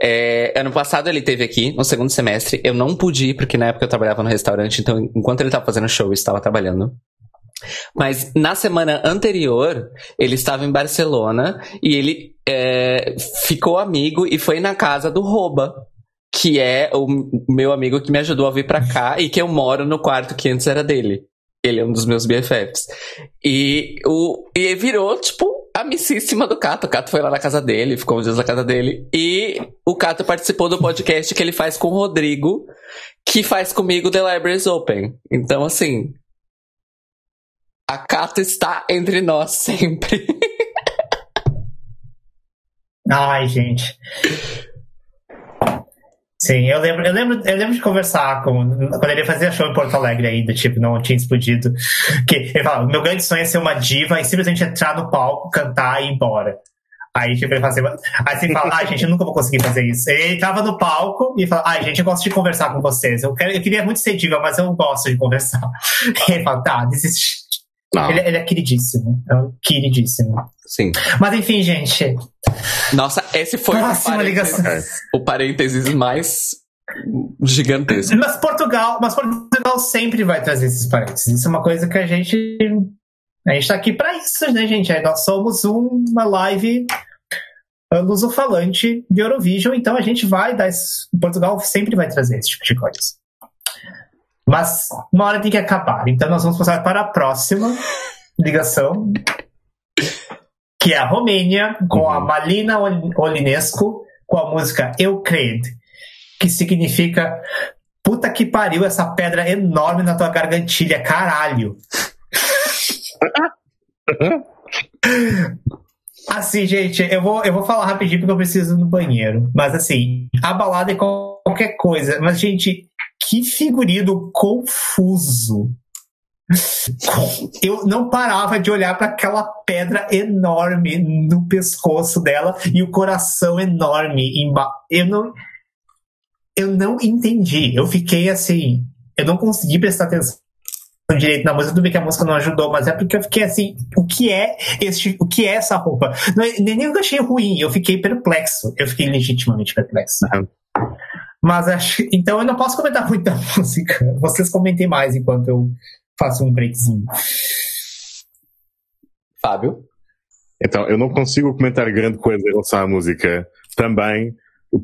Speaker 1: É, ano passado ele teve aqui, no segundo semestre. Eu não pude ir, porque na época eu trabalhava no restaurante, então enquanto ele estava fazendo show, eu estava trabalhando. Mas na semana anterior, ele estava em Barcelona e ele é, ficou amigo e foi na casa do Roba, que é o meu amigo que me ajudou a vir pra cá e que eu moro no quarto que antes era dele. Ele é um dos meus BFFs. E, o, e virou, tipo, amicíssima do Cato. O Cato foi lá na casa dele, ficou uns dias na casa dele. E o Cato participou do podcast que ele faz com o Rodrigo, que faz comigo The Libraries Open. Então, assim. A Cato está entre nós sempre.
Speaker 2: Ai, gente. Sim, eu lembro, eu lembro, eu lembro de conversar com. Quando ele fazia show em Porto Alegre ainda, tipo, não tinha explodido. Que ele falava, meu grande sonho é ser uma diva e simplesmente entrar no palco, cantar e ir embora. Aí, tipo, ele fazia. Aí você fala, ai, gente, eu nunca vou conseguir fazer isso. Ele entrava no palco e falava, ai, gente, eu gosto de conversar com vocês. Eu, quero, eu queria muito ser diva, mas eu gosto de conversar. E ele fala, tá, desiste. Ele, ele é queridíssimo. É queridíssimo.
Speaker 1: Sim.
Speaker 2: Mas enfim, gente.
Speaker 1: Nossa, esse foi o
Speaker 2: Próxima
Speaker 1: parênteses,
Speaker 2: ligação.
Speaker 1: o parênteses mais gigantesco.
Speaker 2: Mas Portugal, mas Portugal sempre vai trazer esses parênteses. Isso é uma coisa que a gente. A gente tá aqui pra isso, né, gente? Aí Nós somos um- uma live lusofalante de Eurovision, então a gente vai dar. Esse, Portugal sempre vai trazer esse tipo de coisa. Mas uma hora tem que acabar. Então nós vamos passar para a próxima ligação, que é a Romênia, com a
Speaker 3: Uhum.
Speaker 2: Malina Ol- Olinescu, com a música Eu Credo, que significa puta que pariu essa pedra enorme na tua gargantilha, caralho. Assim, gente, eu vou, eu vou falar rapidinho porque eu preciso ir no banheiro. Mas assim, a balada é qual- qualquer coisa. Mas, gente, que figurino confuso. Eu não parava de olhar para aquela pedra enorme no pescoço dela e o coração enorme embaixo. Eu não, eu não entendi. Eu fiquei assim. Eu não consegui prestar atenção direito na música. Tudo bem que a música não ajudou, mas é porque eu fiquei assim. O que é este, o que é essa roupa? Não, é- nem eu achei ruim. Eu fiquei perplexo. Eu fiquei legitimamente perplexo.
Speaker 3: Uhum.
Speaker 2: Mas acho. Então eu não posso comentar muito da música. Vocês comentem mais enquanto eu faço um breakzinho.
Speaker 1: Fábio?
Speaker 3: Então, eu não consigo comentar grande coisa em relação à música, também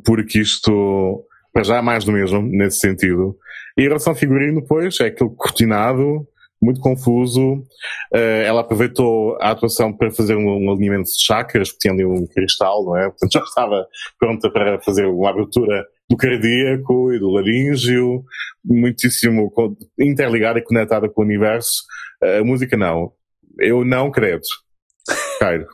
Speaker 3: porque isto, para já, é mais do mesmo, nesse sentido. E em relação ao figurino, pois, é aquele cortinado, muito confuso. Eh, ela aproveitou a atuação para fazer um, um alinhamento de chakras, porque tinha ali um cristal, não é? Portanto, já estava pronta para fazer uma abertura do cardíaco e do laríngeo, muitíssimo interligada e conectada com o universo. Eh, a música não. Eu não credo. Cairo.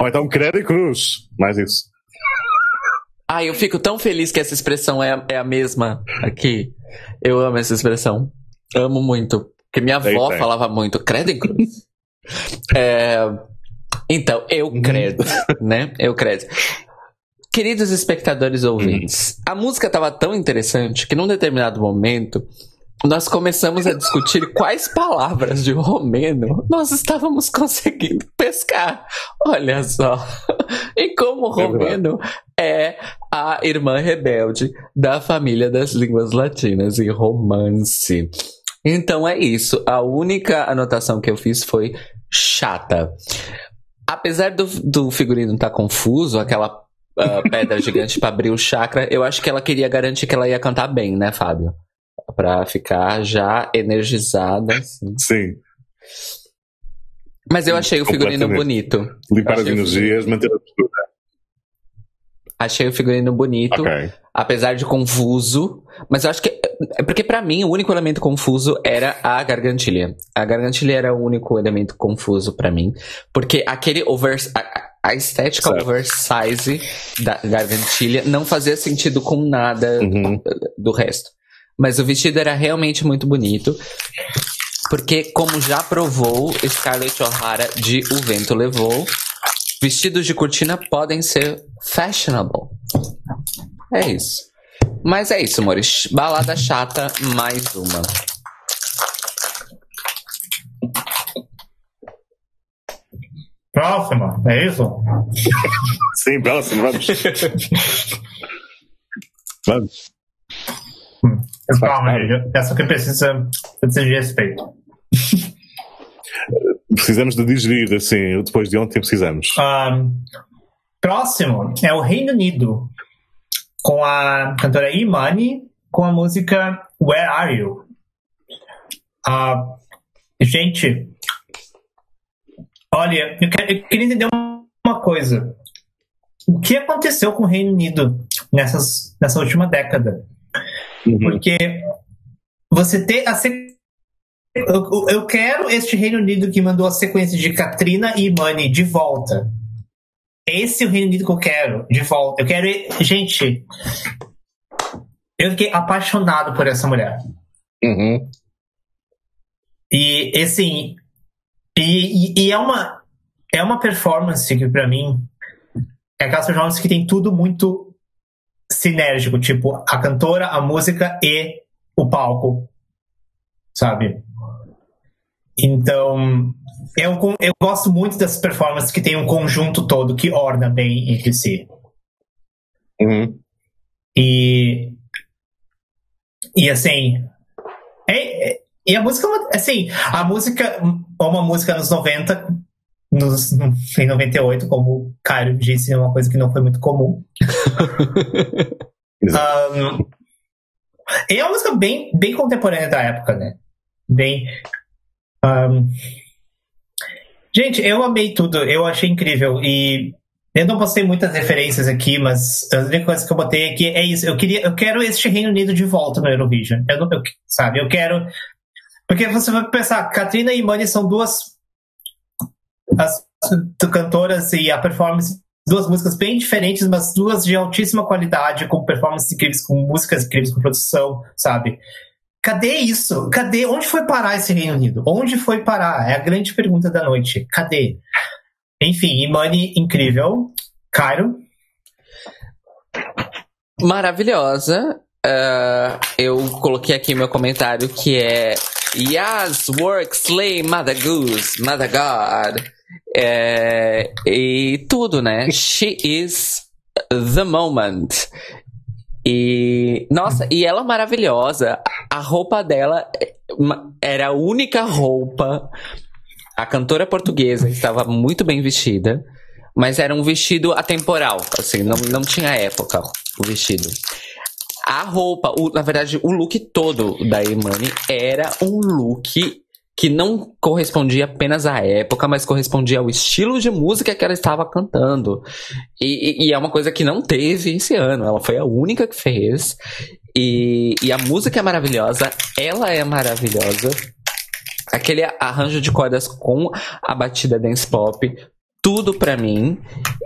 Speaker 3: Ou então credo e cruz. Mais isso.
Speaker 1: Ai, eu fico tão feliz que essa expressão é, é a mesma aqui. Eu amo essa expressão. Amo muito. Porque minha avó
Speaker 3: tem.
Speaker 1: falava muito, credo em cruz. É, então, eu
Speaker 3: Uhum.
Speaker 1: credo, né? Eu credo. Queridos espectadores ouvintes,
Speaker 3: Uhum.
Speaker 1: a música estava tão interessante que num determinado momento nós começamos a discutir quais palavras de romeno nós estávamos conseguindo pescar. Olha só. E como o
Speaker 3: É
Speaker 1: romeno é a irmã rebelde da família das línguas latinas e romance. Então é isso. A única anotação que eu fiz foi chata. Apesar do, do figurino estar confuso, aquela ah, pedra gigante para abrir o chakra, eu acho que ela queria garantir que ela ia cantar bem, né, Fábio? Pra ficar já energizada. assim.
Speaker 3: Sim.
Speaker 1: Mas eu achei o figurino bonito.
Speaker 3: Limpar as energias, manter a postura.
Speaker 1: Achei o figurino bonito.
Speaker 3: Ok.
Speaker 1: apesar de confuso, mas eu acho que é porque pra mim o único elemento confuso era a gargantilha. A gargantilha era o único elemento confuso pra mim, porque aquele over a, a estética
Speaker 3: Certo.
Speaker 1: oversize da gargantilha não fazia sentido com nada
Speaker 3: Uhum.
Speaker 1: do resto. Mas o vestido era realmente muito bonito. Porque, como já provou Scarlett O'Hara de O Vento Levou, vestidos de cortina podem ser fashionable. É isso. Mas é isso, amores. Balada chata, mais uma.
Speaker 2: Próxima, é isso?
Speaker 3: Sim, próximo, vamos. vamos.
Speaker 2: Hum, calma. Essa que precisa, precisa de respeito.
Speaker 3: Precisamos de digerir, assim, depois de ontem precisamos.
Speaker 2: Um, próximo é o Reino Unido, com a cantora Imani, com a música Where Are You? Uh, gente, olha, eu, quero, eu queria entender uma coisa. O que aconteceu com o Reino Unido nessas, nessa última década? Uhum. Porque você ter a eu, eu, quero este Reino Unido que mandou a sequência de Katrina e Imani de volta. Esse é o Reino Unido que eu quero, de volta. Eu quero. Gente, eu fiquei apaixonado por essa mulher.
Speaker 3: Uhum.
Speaker 2: E, assim. E, e, e, é uma. É uma performance que, pra mim, é aquelas performances que tem tudo muito sinérgico, tipo, a cantora, a música e o palco. Sabe? Então, eu, eu gosto muito das performances que tem um conjunto todo que orna bem entre si.
Speaker 3: Uhum.
Speaker 2: E. E assim. É, é, e a música, é assim, a música, uma música nos 90, nos, em 98, como o Caio disse, é uma coisa que não foi muito comum. um, é uma música bem, bem contemporânea da época, né? Bem. Um, gente, eu amei tudo, eu achei incrível e eu não postei muitas referências aqui, mas a única coisa que eu botei aqui é isso. Eu queria, eu quero este Reino Unido de volta no Eurovision. Eu, eu, sabe, eu quero. Porque você vai pensar, Katrina e Mani são duas as cantoras e a performance, duas músicas bem diferentes, mas duas de altíssima qualidade, com performances incríveis, com músicas incríveis, com produção, sabe? Cadê isso? Cadê? Onde foi parar esse Reino Unido? Onde foi parar? É a grande pergunta da noite. Cadê? Enfim, Imani, incrível. Cairo?
Speaker 1: Maravilhosa. Uh, eu coloquei aqui meu comentário que é Yes, work, slay, mother goose, mother god. É, e tudo, né? She is the moment. E, nossa, e ela maravilhosa. A roupa dela era a única roupa. A cantora portuguesa estava muito bem vestida, mas era um vestido atemporal, assim, não, não tinha época o vestido. A roupa, o, na verdade, o look todo da Imani era um look que não correspondia apenas à época, mas correspondia ao estilo de música que ela estava cantando. E, e, é uma coisa que não teve esse ano. Ela foi a única que fez. E, e a música é maravilhosa, ela é maravilhosa. Aquele arranjo de cordas com a batida dance pop, tudo para mim.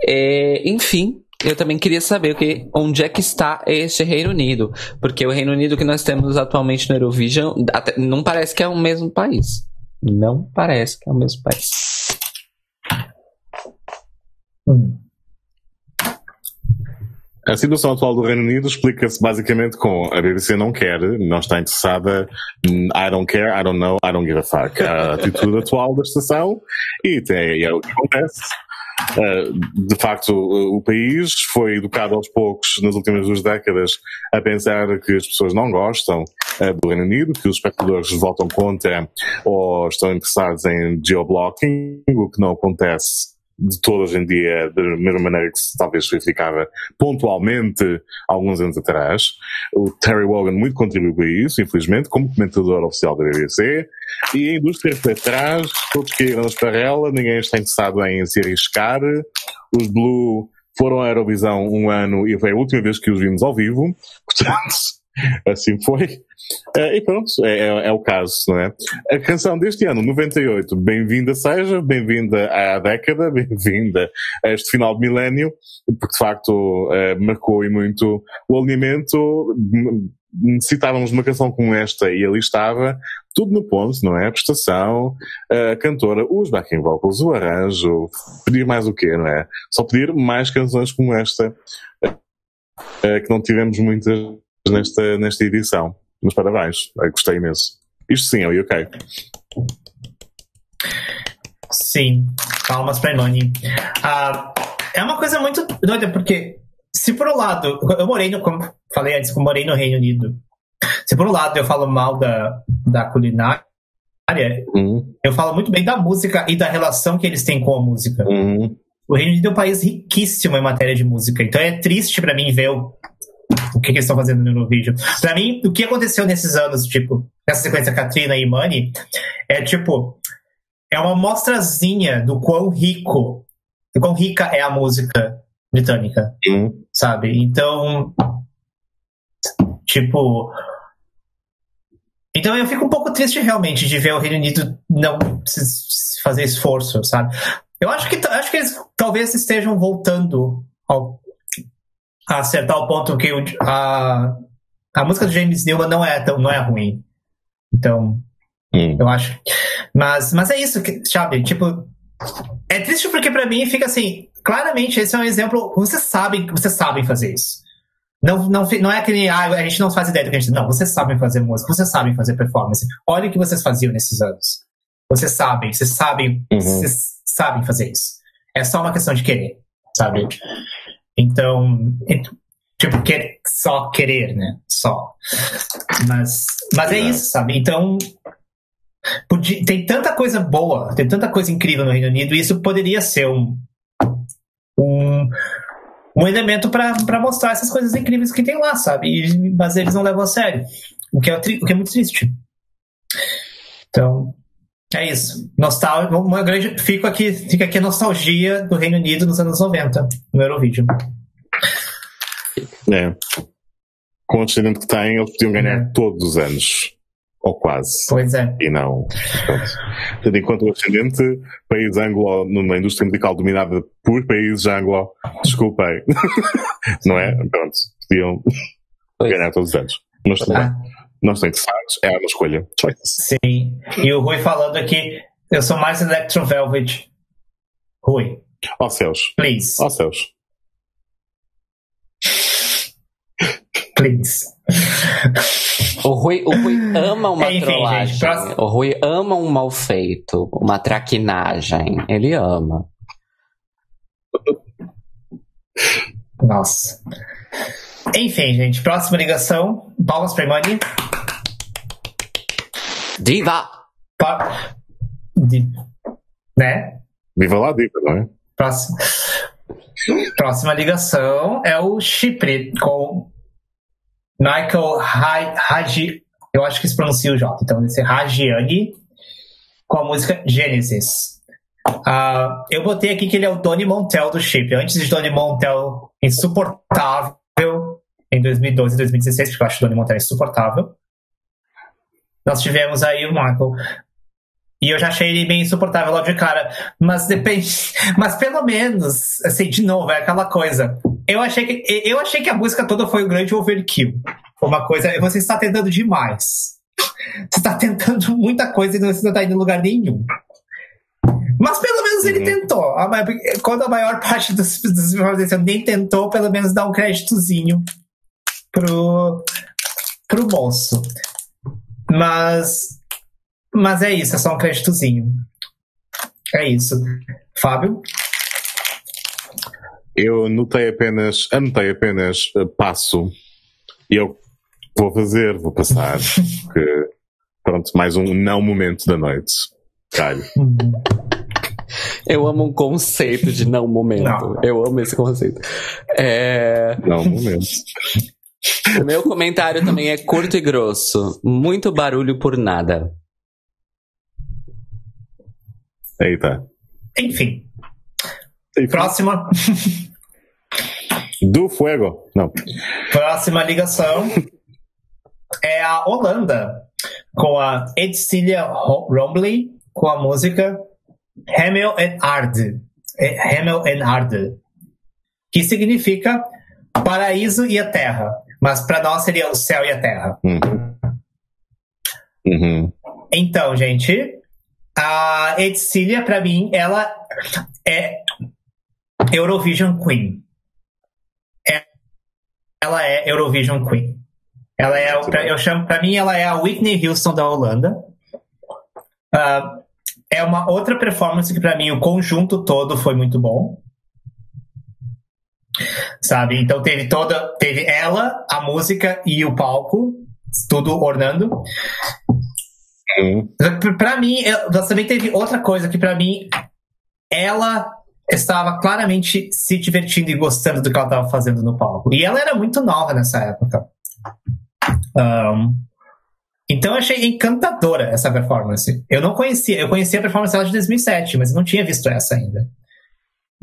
Speaker 1: É, enfim, eu também queria saber o que, onde é que está este Reino Unido. Porque o Reino Unido que nós temos atualmente no Eurovision até, não parece que é o mesmo país. Não parece que é o mesmo país.
Speaker 3: Hum. A situação atual do Reino Unido explica-se basicamente com a BBC não quer, não está interessada, I don't care, I don't know, I don't give a fuck. A atitude atual da estação e, tem, é o que acontece. Uh, de facto, o, país foi educado aos poucos nas últimas duas décadas a pensar que as pessoas não gostam uh, do Reino Unido, que os espectadores votam contra ou estão interessados em geoblocking, o que não acontece de hoje em dia, da mesma maneira que se talvez verificava pontualmente alguns anos atrás. O Terry Wogan muito contribuiu para isso, infelizmente, como comentador oficial da BBC, e a indústria foi atrás, todos caíram para ela, ninguém está interessado em se arriscar. Os Blue foram à Eurovisão um ano e foi a última vez que os vimos ao vivo, portanto, assim foi. Uh, e pronto, é, é, é, o caso, não é? A canção deste ano, 98, bem-vinda seja, bem-vinda à década, bem-vinda a este final de milénio, porque de facto uh, marcou e muito o alinhamento necessitávamos de uma canção como esta e ali estava, tudo no ponto, não é? A prestação, a cantora, os backing vocals, o arranjo, pedir mais o quê, não é? Só pedir mais canções como esta, uh, que não tivemos muitas nesta, nesta edição. Mas parabéns, eu gostei imenso. Isto sim é o UK.
Speaker 2: Sim, palmas para Imani. Uh, é uma coisa muito doida, porque se por um lado, eu morei no, como falei antes, eu morei no Reino Unido. Se por um lado eu falo mal da, da culinária, uhum. eu falo muito bem da música e da relação que eles têm com a música. Uhum. O Reino Unido é um país riquíssimo em matéria de música, então é triste para mim ver o que, que eles estão fazendo no vídeo. Para mim, o que aconteceu nesses anos, tipo, nessa sequência Katrina e Money, é tipo, é uma mostrazinha do quão rico, do quão rica é a música britânica, uhum. sabe? Então, tipo. Então eu fico um pouco triste realmente de ver o Reino Unido não fazer esforço, sabe? Eu acho que acho que eles talvez estejam voltando ao, acertar o ponto que o, a, a música do James Newman não é tão não é ruim. Então, hum. eu acho. Mas, mas é isso, que, sabe? Tipo, é triste porque para mim fica assim, claramente esse é um exemplo, vocês sabem, vocês sabem fazer isso. Não, não, não é que ah, a gente não faz ideia do que a gente. Não, vocês sabem fazer música, vocês sabem fazer performance. Olha o que vocês faziam nesses anos. Vocês sabem, vocês sabem, uhum. vocês sabem fazer isso. É só uma questão de querer, sabe? Então, tipo, quer, só querer, né? Só. Mas, mas é isso, sabe? Então, podia, tem tanta coisa boa, tem tanta coisa incrível no Reino Unido, e isso poderia ser um, um, um elemento para mostrar essas coisas incríveis que tem lá, sabe? E, mas eles não levam a sério, o que é, o que é muito triste. Então, é isso. Nostal uma grande, fica aqui, fica aqui a nostalgia do Reino Unido nos anos 90, no Eurovídeo.
Speaker 3: É. Com o antecedente que tem, eles podiam ganhar é. todos os anos. Ou quase.
Speaker 2: Pois é.
Speaker 3: E não. Portanto, enquanto o ascendente, país anglo, numa indústria musical dominada por países anglo, desculpem. não é? Pronto. Podiam pois. ganhar todos os anos. Mas tudo ah. bem. Não estão interessados, é uma escolha. Choice.
Speaker 2: Sim. E o Rui falando aqui, eu sou mais Electro Velvet. Rui.
Speaker 3: Ó oh, céus.
Speaker 2: Please.
Speaker 3: Ó oh, céus.
Speaker 2: Please.
Speaker 1: O Rui, o Rui ama uma Enfim, trollagem. Gente, próximo... O Rui ama um mal feito, uma traquinagem. Ele ama.
Speaker 2: Nossa. Enfim, gente, próxima ligação. Palmas pra Imani.
Speaker 1: Diva!
Speaker 2: Pa... Né?
Speaker 3: Viva lá, Diva, não é?
Speaker 2: Próxima. Próxima ligação é o Chipre com Michael Haji, eu acho que se pronuncia o J, então deve ser Hajiani, com a música Genesis. Uh, eu botei aqui que ele é o Tony Montel do Chip. Antes de Tony Montel insuportável em 2012 e 2016, porque eu acho o Tony Montel insuportável. Nós tivemos aí o Michael. E eu já achei ele bem insuportável logo de cara. Mas depende. Mas pelo menos, assim, de novo, é aquela coisa. Eu achei que, eu achei que a música toda foi um grande overkill. Foi uma coisa. Você está tentando demais. Você está tentando muita coisa e você não está indo em lugar nenhum. Mas pelo menos ele uhum. tentou. Quando a maior parte dos, dos nem tentou, pelo menos dá um créditozinho pro, pro moço. Mas, mas é isso, é só um créditozinho. É isso. Fábio?
Speaker 3: Eu notei apenas, anotei apenas uh, passo. E eu vou fazer, vou passar. porque, pronto, mais um não momento da noite. Calho.
Speaker 1: Eu amo um conceito de não momento. Não. Eu amo esse conceito. É...
Speaker 3: Não momento.
Speaker 1: O meu comentário também é curto e grosso. Muito barulho por nada.
Speaker 3: Eita.
Speaker 2: Enfim. Enfim. Próxima.
Speaker 3: Do Fuego. Não.
Speaker 2: Próxima ligação é a Holanda, com a Edcilia Rombley, com a música Hemel en Arde. Hemel en Arde. Que significa paraíso e a terra. Mas para nós seria o céu e a terra.
Speaker 3: Uhum. Uhum.
Speaker 2: Então, gente, a Edcilia, para mim, ela é Eurovision Queen. É, ela é Eurovision Queen. Ela é, pra, eu chamo, para mim, ela é a Whitney Houston da Holanda. Uh, é uma outra performance que para mim o conjunto todo foi muito bom. Sabe? Então teve toda, teve ela, a música e o palco, tudo ornando.
Speaker 3: Uhum.
Speaker 2: Para mim, eu, também teve outra coisa que para mim ela estava claramente se divertindo e gostando do que ela estava fazendo no palco. E ela era muito nova nessa época. Um, então eu achei encantadora essa performance. Eu não conhecia, eu conhecia a performance dela de 2007, mas não tinha visto essa ainda.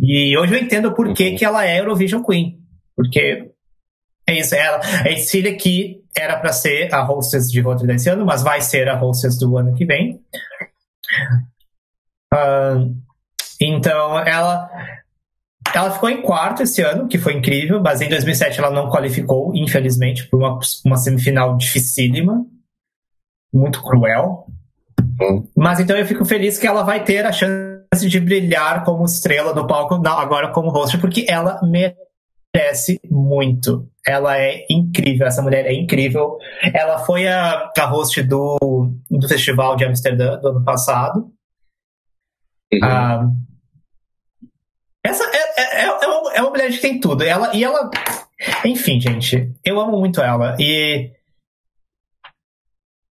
Speaker 2: E hoje eu entendo por que, uhum. que ela é Eurovision Queen. Porque é isso, ela, a Cecília que era para ser a hostess de Rotterdam desse ano, mas vai ser a hostess do ano que vem. Uh, então ela ela ficou em quarto esse ano, que foi incrível, mas em 2007 ela não qualificou, infelizmente, por uma, uma semifinal dificílima muito cruel. Hum. Mas então eu fico feliz que ela vai ter a chance de brilhar como estrela no palco, não, agora como host, porque ela merece muito. Ela é incrível, essa mulher é incrível. Ela foi a, a host do, do Festival de Amsterdã do ano passado. Uhum. Ah, essa é, é, é, é, uma, é uma mulher que tem tudo. Ela, e ela. Enfim, gente, eu amo muito ela. E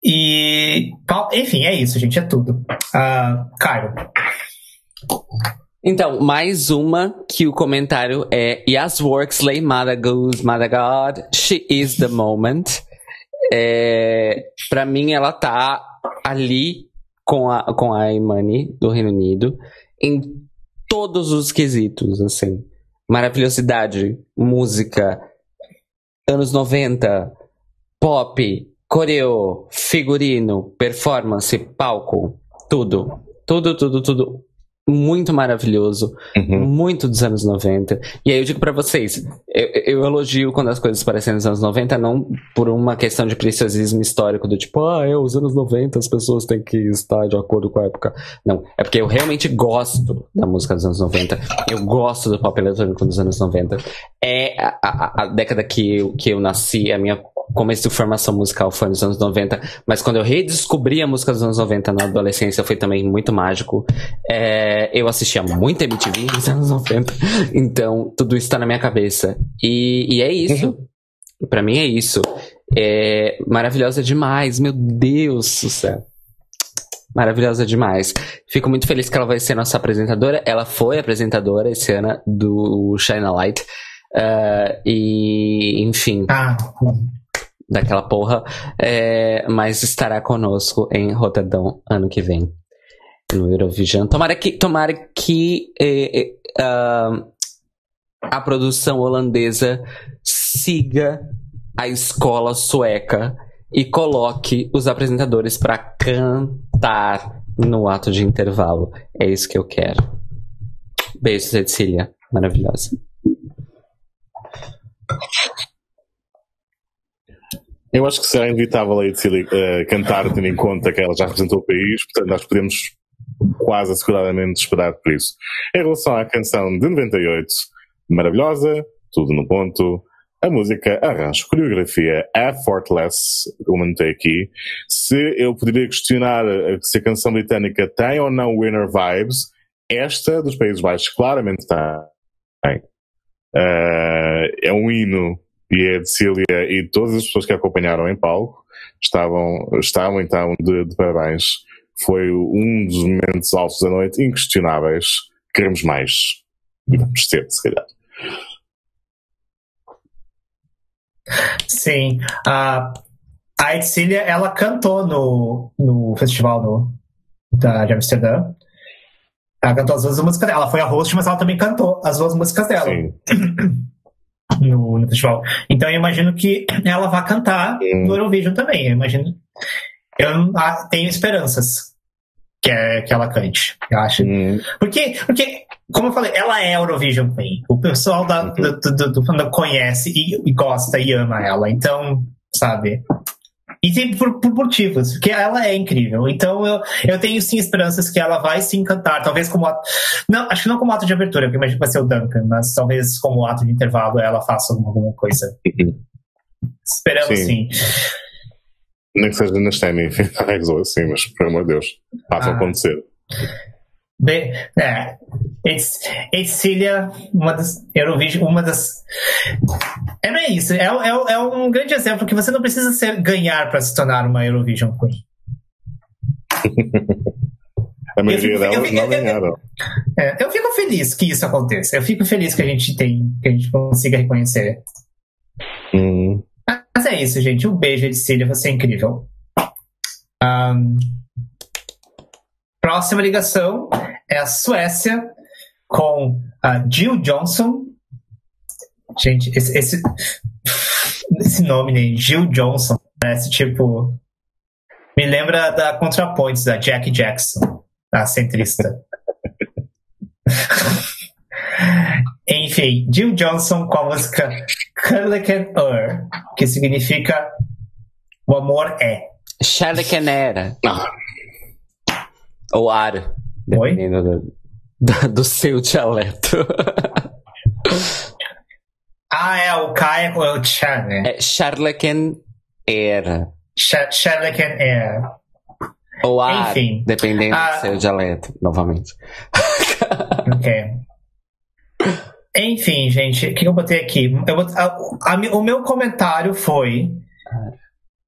Speaker 2: e, enfim, é isso, gente, é tudo. Uh, Caio.
Speaker 1: Então, mais uma que o comentário é Yes Worksley, Mother Goose, Mother God, She is the Moment. É, pra mim, ela tá ali com a, com a Imani do Reino Unido em todos os quesitos, assim. Maravilhosidade, música, anos 90, pop, Coreo, figurino, performance, palco, tudo. Tudo, tudo, tudo. Muito maravilhoso. Uhum. Muito dos anos 90. E aí eu digo para vocês, eu, eu, elogio quando as coisas parecem nos anos 90, não por uma questão de preciosismo histórico, do tipo, ah, é os anos 90, as pessoas têm que estar de acordo com a época. Não, é porque eu realmente gosto da música dos anos 90. Eu gosto do pop eletrônico dos anos 90. É a, a, a década que eu, que eu nasci, a minha começo de formação musical foi nos anos 90, mas quando eu redescobri a música dos anos 90 na adolescência foi também muito mágico. É, eu assistia muito MTV nos anos 90, então tudo isso tá na minha cabeça. E, e é isso. Uhum. Para mim é isso. É maravilhosa demais, meu Deus do céu. Maravilhosa demais. Fico muito feliz que ela vai ser nossa apresentadora. Ela foi apresentadora esse ano do Shine a Light. Uh, e, enfim.
Speaker 2: Ah
Speaker 1: daquela porra, é, mas estará conosco em Rotterdam ano que vem no Eurovision. Tomara que, tomara que é, uh, a produção holandesa siga a escola sueca e coloque os apresentadores para cantar no ato de intervalo. É isso que eu quero. Beijo, Cecília. Maravilhosa.
Speaker 3: Eu acho que será inevitável a Edcília uh, cantar, tendo em conta que ela já representou o país, portanto nós podemos quase asseguradamente esperar por isso. Em relação à canção de 98, maravilhosa, tudo no ponto, a música, arranjo, coreografia, effortless, como notei aqui. Se eu poderia questionar se a canção britânica tem ou não winner vibes, esta dos Países Baixos claramente tem. Uh, é um hino e a Cecília e todas as pessoas que a acompanharam em palco estavam, estavam então de, de parabéns. Foi um dos momentos altos da noite inquestionáveis. Queremos mais. E vamos ter, se calhar.
Speaker 2: Sim. A, a Edcília, ela cantou no, no festival no, da, de Amsterdã. Ela cantou as duas músicas dela. Ela foi a host, mas ela também cantou as duas músicas dela. Sim. no, no festival. Então eu imagino que ela vai cantar no Eurovision também. Eu imagino. Eu ah, tenho esperanças. que, é, que ela cante, eu acho.
Speaker 3: Hum,
Speaker 2: Porque, porque, como eu falei, ela é Eurovision Queen. O pessoal da,
Speaker 3: Uhum.
Speaker 2: do, do, do conhece e, e gosta e ama ela. Então, sabe? E tem por, por motivos, porque ela é incrível. Então eu, eu tenho sim esperanças que ela vai se encantar, talvez como ato, não, acho que não como ato de abertura, porque imagino que vai ser o Duncan, mas talvez como ato de intervalo ela faça alguma, alguma coisa.
Speaker 3: Uhum.
Speaker 2: Esperamos sim.
Speaker 3: Nem que seja na STEMI, enfim, resolve assim, mas pelo amor de Deus, faça
Speaker 2: Ah.
Speaker 3: acontecer.
Speaker 2: Bem, é, Etcilia, uma das Eurovision, uma das. É bem isso. É, é, é um grande exemplo que você não precisa ser, ganhar para se tornar uma Eurovision Queen.
Speaker 3: A maioria
Speaker 2: eu
Speaker 3: delas
Speaker 2: fico-
Speaker 3: não
Speaker 2: eu- eu-
Speaker 3: ganharam.
Speaker 2: É, eu fico feliz que isso aconteça. Eu fico feliz que a gente tem, que a gente consiga reconhecer.
Speaker 3: Hum,
Speaker 2: Mas é isso, gente. Um beijo, Etcilia. Você é incrível. Ahn, próxima ligação é a Suécia com a Jill Johnson. Gente, esse, esse, esse nome, né? Jill Johnson, parece tipo. Me lembra da ContraPoints, da Jack Jackson, a centrista. Enfim, Jill Johnson com a música Curlican Ur, que significa O amor é.
Speaker 1: Charlecanera.
Speaker 3: Ah.
Speaker 1: Ou ar. Dependendo do, do, do seu dialeto.
Speaker 2: Ah, é, o K é o Chan, né?
Speaker 1: É Charlecanera.
Speaker 2: Ch- Charlecan Air.
Speaker 1: Ou ar.
Speaker 2: Enfim.
Speaker 1: Dependendo
Speaker 2: Ah.
Speaker 1: do seu dialeto, novamente.
Speaker 2: Ok. Enfim, gente, o que eu botei aqui? Eu bot- a- a o meu comentário foi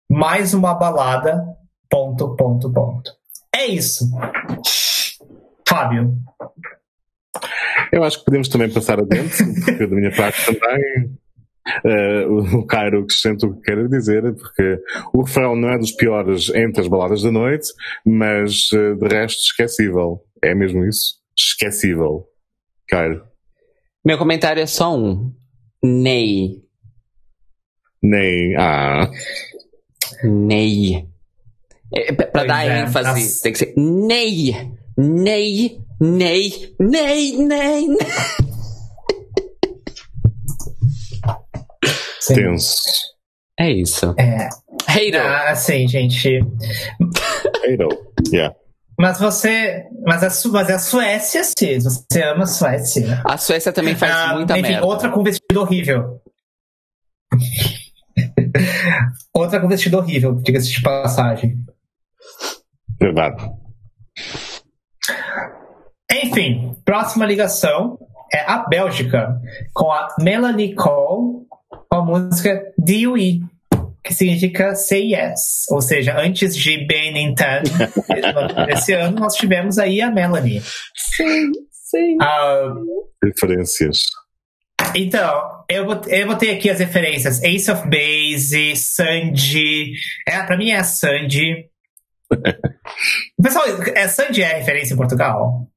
Speaker 2: mais uma balada, ponto, ponto, ponto. É isso. Fábio.
Speaker 3: Eu acho que podemos também passar adiante, porque da minha parte também. eh, o Cairo acrescenta o que quer dizer, porque o refrão não é dos piores entre as baladas da noite, mas eh, de resto esquecível. É mesmo isso? Esquecível. Cairo.
Speaker 1: Meu comentário é só um. Ney.
Speaker 3: Nem. Ah.
Speaker 1: Ney. É, pra
Speaker 2: Pois
Speaker 1: dar
Speaker 2: é,
Speaker 1: ênfase,
Speaker 2: nossa.
Speaker 1: tem que ser Ney. Ney. Ney. Ney. Ney. Ney.
Speaker 2: Sim.
Speaker 3: Tenso.
Speaker 1: É isso.
Speaker 2: É,
Speaker 1: Hater.
Speaker 2: ah, assim, gente.
Speaker 3: Cairo. Yeah.
Speaker 2: Mas você. Mas a, mas é a Suécia, sim. Você ama a Suécia.
Speaker 1: A Suécia também faz
Speaker 2: Ah,
Speaker 1: muita
Speaker 2: enfim,
Speaker 1: merda.
Speaker 2: outra com vestido horrível. outra com vestido horrível, diga-se de passagem.
Speaker 3: Verdade.
Speaker 2: Enfim, próxima ligação é a Bélgica, com a Melanie Cole, com a música DUI, significa Say Yes. Ou seja, antes de Ben and Tan, esse ano, nós tivemos aí a Melanie.
Speaker 1: Sim, sim.
Speaker 2: Ah,
Speaker 3: Referências.
Speaker 2: Então, eu botei, eu botei aqui as referências. Ace of Base, Sandy. É, pra mim é a Sandy. Pessoal, é, Sandy é referência em Portugal?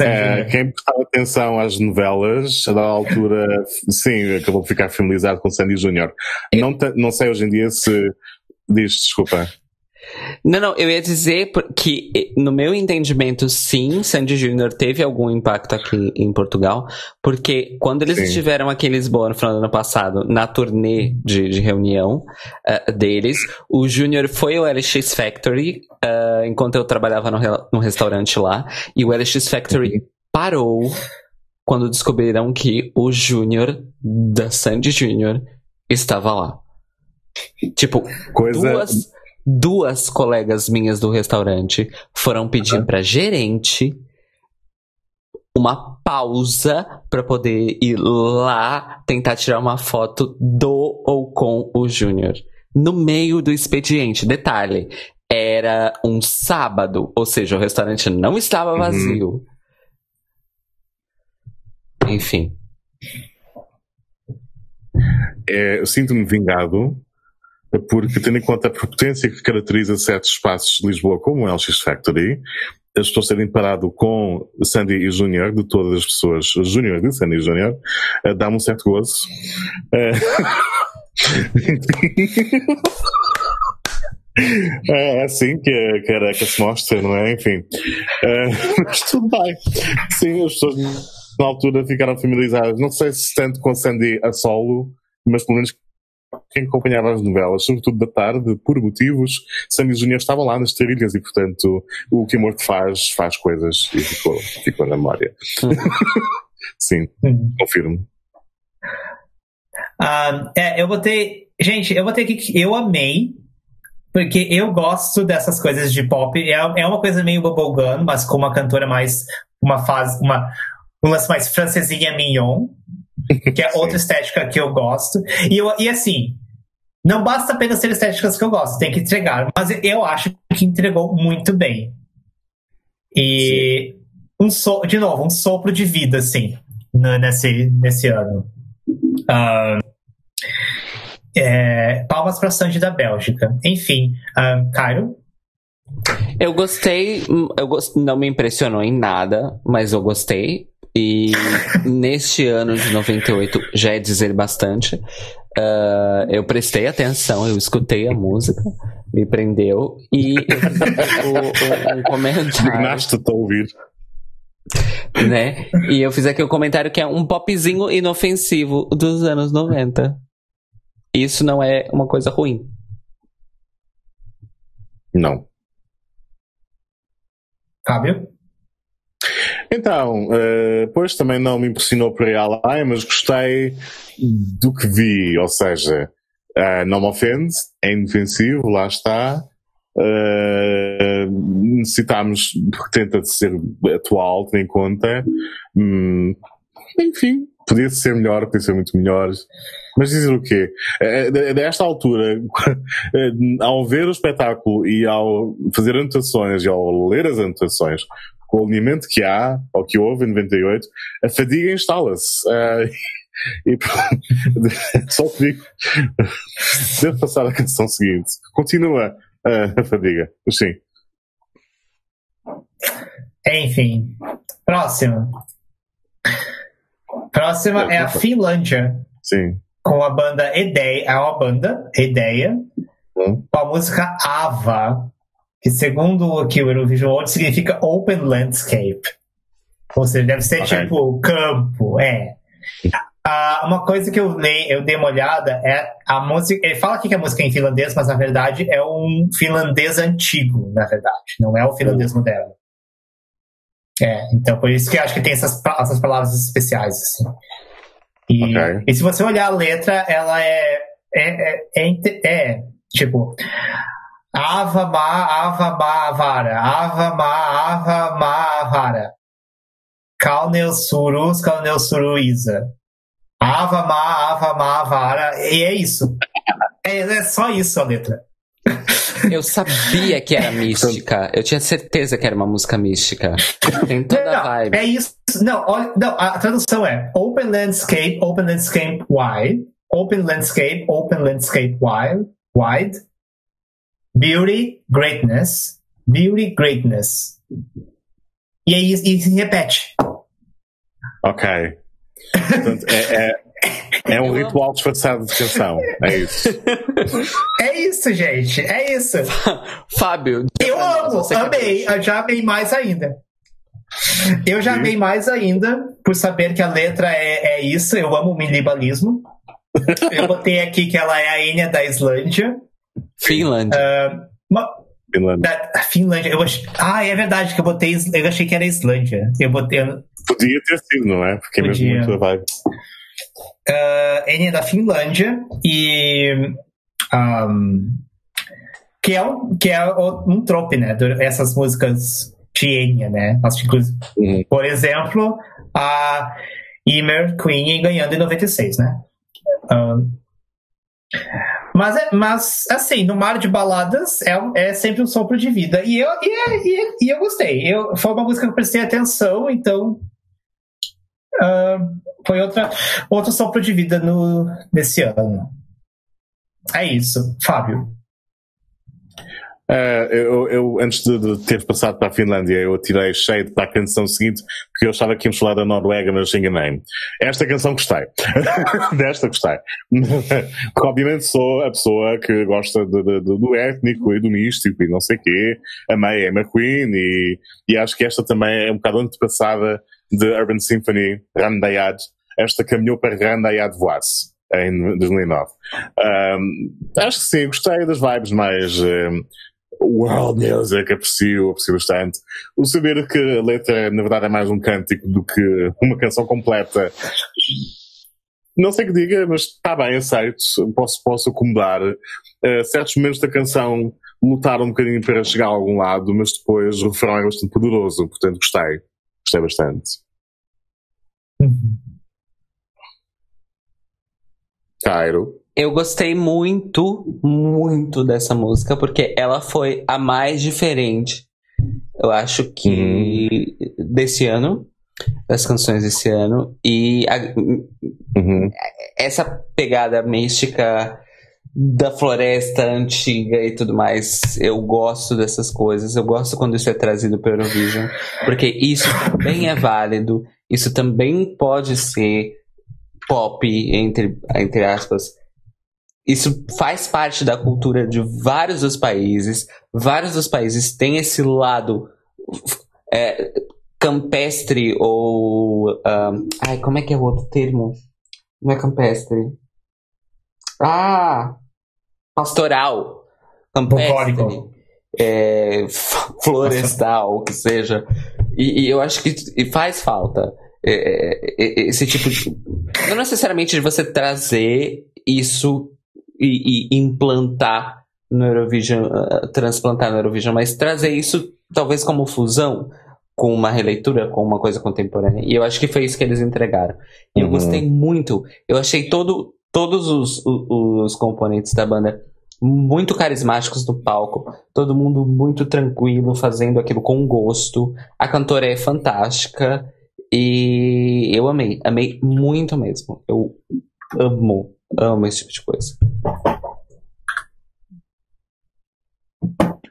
Speaker 3: Eh, quem prestava atenção às novelas, da altura, sim, acabou por ficar familiarizado com Sandy Júnior. Não, te- não sei hoje em dia se. Diz, desculpa.
Speaker 1: Não, não, eu ia dizer que, no meu entendimento, sim, Sandy Júnior teve algum impacto aqui em Portugal, porque quando eles
Speaker 3: Sim.
Speaker 1: estiveram aqui em Lisboa no final do ano passado, na turnê de, de reunião eh, deles, o Júnior foi ao LX Factory, eh, enquanto eu trabalhava no, no restaurante lá, e o LX Factory parou quando descobriram que o Júnior da Sandy Júnior estava lá. Tipo,
Speaker 3: Coisa.
Speaker 1: duas, duas colegas minhas do restaurante foram pedir pra gerente uma pausa pra poder ir lá tentar tirar uma foto do ou com o Júnior. No meio do expediente. Detalhe, era um sábado, ou seja, o restaurante não estava
Speaker 3: Uhum.
Speaker 1: vazio. Enfim.
Speaker 3: É, eu sinto-me vingado porque, tendo em conta a prepotência que caracteriza certos espaços de Lisboa, como o LX Factory, eu estou a ser imparado com Sandy e Júnior, de todas as pessoas, Júnior de Sandy e Júnior, eh, dá-me um certo gozo. Eh, É assim que a careca se mostra, não é? Enfim. Mas tudo bem. Sim, as pessoas na altura ficaram familiarizadas, não sei se tanto com Sandy a solo, mas pelo menos quem acompanhava as novelas, sobretudo da tarde, por motivos, Sandy Júnior estava lá nas trilhas e, portanto, o que a morte faz, faz coisas e ficou, ficou na memória. Sim, uhum. confirmo.
Speaker 2: Uh, é, eu botei. Gente, eu botei aqui que eu amei, porque eu gosto dessas coisas de pop. É, é uma coisa meio bubblegum, mas com uma cantora mais. Uma fase. Uma, um lance mais francesinha mignon, que é outra estética que eu gosto. E, eu, e assim, não basta apenas ter estéticas que eu gosto, tem que entregar. Mas eu acho que entregou muito bem. E um so, de novo, um sopro de vida, assim, nesse, nesse ano. Uh, é, palmas para Sandy da Bélgica. Enfim, uh, Cairo?
Speaker 1: Eu gostei, eu gost... não me impressionou em nada, mas eu gostei. E neste ano de 98 já é dizer bastante. Uh, eu prestei atenção, eu escutei a música, me prendeu e eu fiz um, um comentário.
Speaker 3: Ignasto, tá ouvir.
Speaker 1: Né? E eu fiz aqui o um comentário que é um popzinho inofensivo dos anos 90. Isso não é uma coisa ruim.
Speaker 3: Não.
Speaker 2: Fábio?
Speaker 3: Então, uh, pois também não me impressionou por aí além, mas gostei do que vi, ou seja, uh, não me ofende, é indefensivo, lá está. Uh, necessitámos, tenta de ser atual, ter em conta. Hum, enfim, podia ser melhor, podia ser muito melhor. Mas dizer o quê? Desta altura, ao ver o espetáculo e ao fazer anotações e ao ler as anotações, com o alinhamento que há, ou que houve em 98, a fadiga instala-se. Uh, e só te digo, devo passar a canção seguinte. Continua uh, a fadiga, sim.
Speaker 2: Enfim, próxima. Próxima é a Finlândia.
Speaker 3: Sim.
Speaker 2: Com a banda Ideia. É uma banda, Ideia. Hum. Com a música Ava que segundo aqui o Eurovision World significa Open Landscape. Ou seja, deve ser okay. tipo campo, é. Ah, uma coisa que eu, li, eu dei uma olhada é a música. Ele fala aqui que a música é em finlandês, mas na verdade é um finlandês antigo, na verdade. Não é o finlandês moderno. É, então por isso que eu acho que tem essas, essas palavras especiais, assim. E, okay. e se você olhar a letra, ela é, é, é, é, é tipo. Ava ma, ava ma, vara. Ava ma, ava ma, vara. Kalneu surus, kalneu suruiza. Ava ma, ava ma, vara. E é isso. É, é só isso a letra.
Speaker 1: Eu sabia que era mística. Eu tinha certeza que era uma música mística. Tem toda não, a vibe.
Speaker 2: É isso. Não, olha, não, a tradução é Open Landscape, Open Landscape Wide. Open Landscape, Open Landscape Wide. Wide. Beauty, greatness. Beauty, greatness. E aí e se repete.
Speaker 3: Ok. Portanto, é, é, é, um ritual disfarçado de canção. É isso.
Speaker 2: É isso, gente. É isso.
Speaker 1: Fábio.
Speaker 2: Eu amo, amei. Eu já amei mais ainda. Eu já amei mais ainda por saber que a letra é, é isso. Eu amo o minimalismo. Eu botei aqui que ela é a Enya da Islândia.
Speaker 1: Finlândia. Uh,
Speaker 2: Finlândia. Da, Finlândia. Eu ach... Ah, é verdade que eu botei. Eu achei que era Islândia. Eu botei.
Speaker 3: Podia ter sido, não é? Porque Podia. mesmo muito vibe.
Speaker 2: Uh, N é da Finlândia e. Um, que é, um, que é um trope, né? Essas músicas de Enya, né? Uhum. Por exemplo, a Emer Queen ganhando em 96, né? Um, mas, é, mas, assim, no mar de baladas é, é sempre um sopro de vida. E eu, e, e, e eu gostei. Eu, foi uma música que eu prestei atenção, então. Uh, foi outra, outro sopro de vida no, nesse ano. É isso. Fábio.
Speaker 3: Uh, eu, eu, antes de, de, ter passado para a Finlândia, eu tirei cheio para a canção seguinte, porque eu achava que íamos falar da Noruega, mas enganei-me. Esta canção gostei. Desta gostei. porque obviamente sou a pessoa que gosta de, de, do étnico e do místico e não sei quê. Amei Emma Queen e, e acho que esta também é um bocado antepassada de Urban Symphony, Randayad. Esta caminhou para Randayad Voice em 2009. Um, acho que sim, gostei das vibes mais um, world music, aprecio, aprecio bastante. O saber que a letra, na verdade, é mais um cântico do que uma canção completa. Não sei o que diga, mas está bem, aceito. Posso, posso acomodar. Uh, certos momentos da canção lutaram um bocadinho para chegar a algum lado, mas depois o refrão é bastante poderoso, portanto gostei. Gostei bastante. Uhum. Cairo.
Speaker 1: Eu gostei muito, muito dessa música, porque ela foi a mais diferente, eu acho que uhum. desse ano, das canções desse ano. E a, uhum. essa pegada mística da floresta antiga e tudo mais, eu gosto dessas coisas. Eu gosto quando isso é trazido para Eurovision, porque isso também é válido, isso também pode ser pop, entre, entre aspas. Isso faz parte da cultura de vários dos países. Vários dos países têm esse lado é, campestre ou. Um, ai, como é que é o outro termo? Não é campestre. Ah! Pastoral. Campestre. É, florestal, o que seja. E, e, eu acho que faz falta. É, é, é, esse tipo de. Não necessariamente de você trazer isso e, e implantar no Eurovision, uh, transplantar no Eurovision, mas trazer isso talvez como fusão com uma releitura, com uma coisa contemporânea. E eu acho que foi isso que eles entregaram. E uhum. eu gostei muito. Eu achei todo, todos os, os, os componentes da banda muito carismáticos do palco, todo mundo muito tranquilo, fazendo aquilo com gosto. A cantora é fantástica. E eu amei, amei muito mesmo. Eu amo, amo esse tipo de coisa.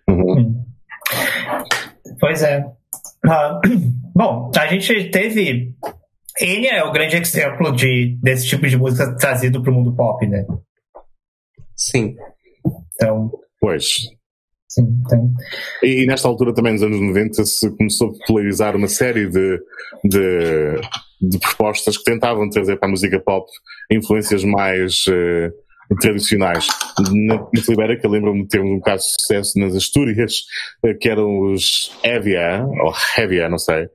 Speaker 2: Uhum. Pois é. Uh, bom, a gente teve. Enya é o grande exemplo de, desse tipo de música trazido para o mundo pop, né?
Speaker 1: Sim.
Speaker 2: Então.
Speaker 3: Pois.
Speaker 2: Sim, tem.
Speaker 3: E, e, nesta altura também, nos anos 90, se começou a popularizar uma série de, de, de propostas que tentavam trazer para a música pop influências mais uh, tradicionais. Na Península Ibérica, lembro-me de termos um caso de sucesso nas Astúrias, uh, que eram os Evia, ou Hevia, não sei,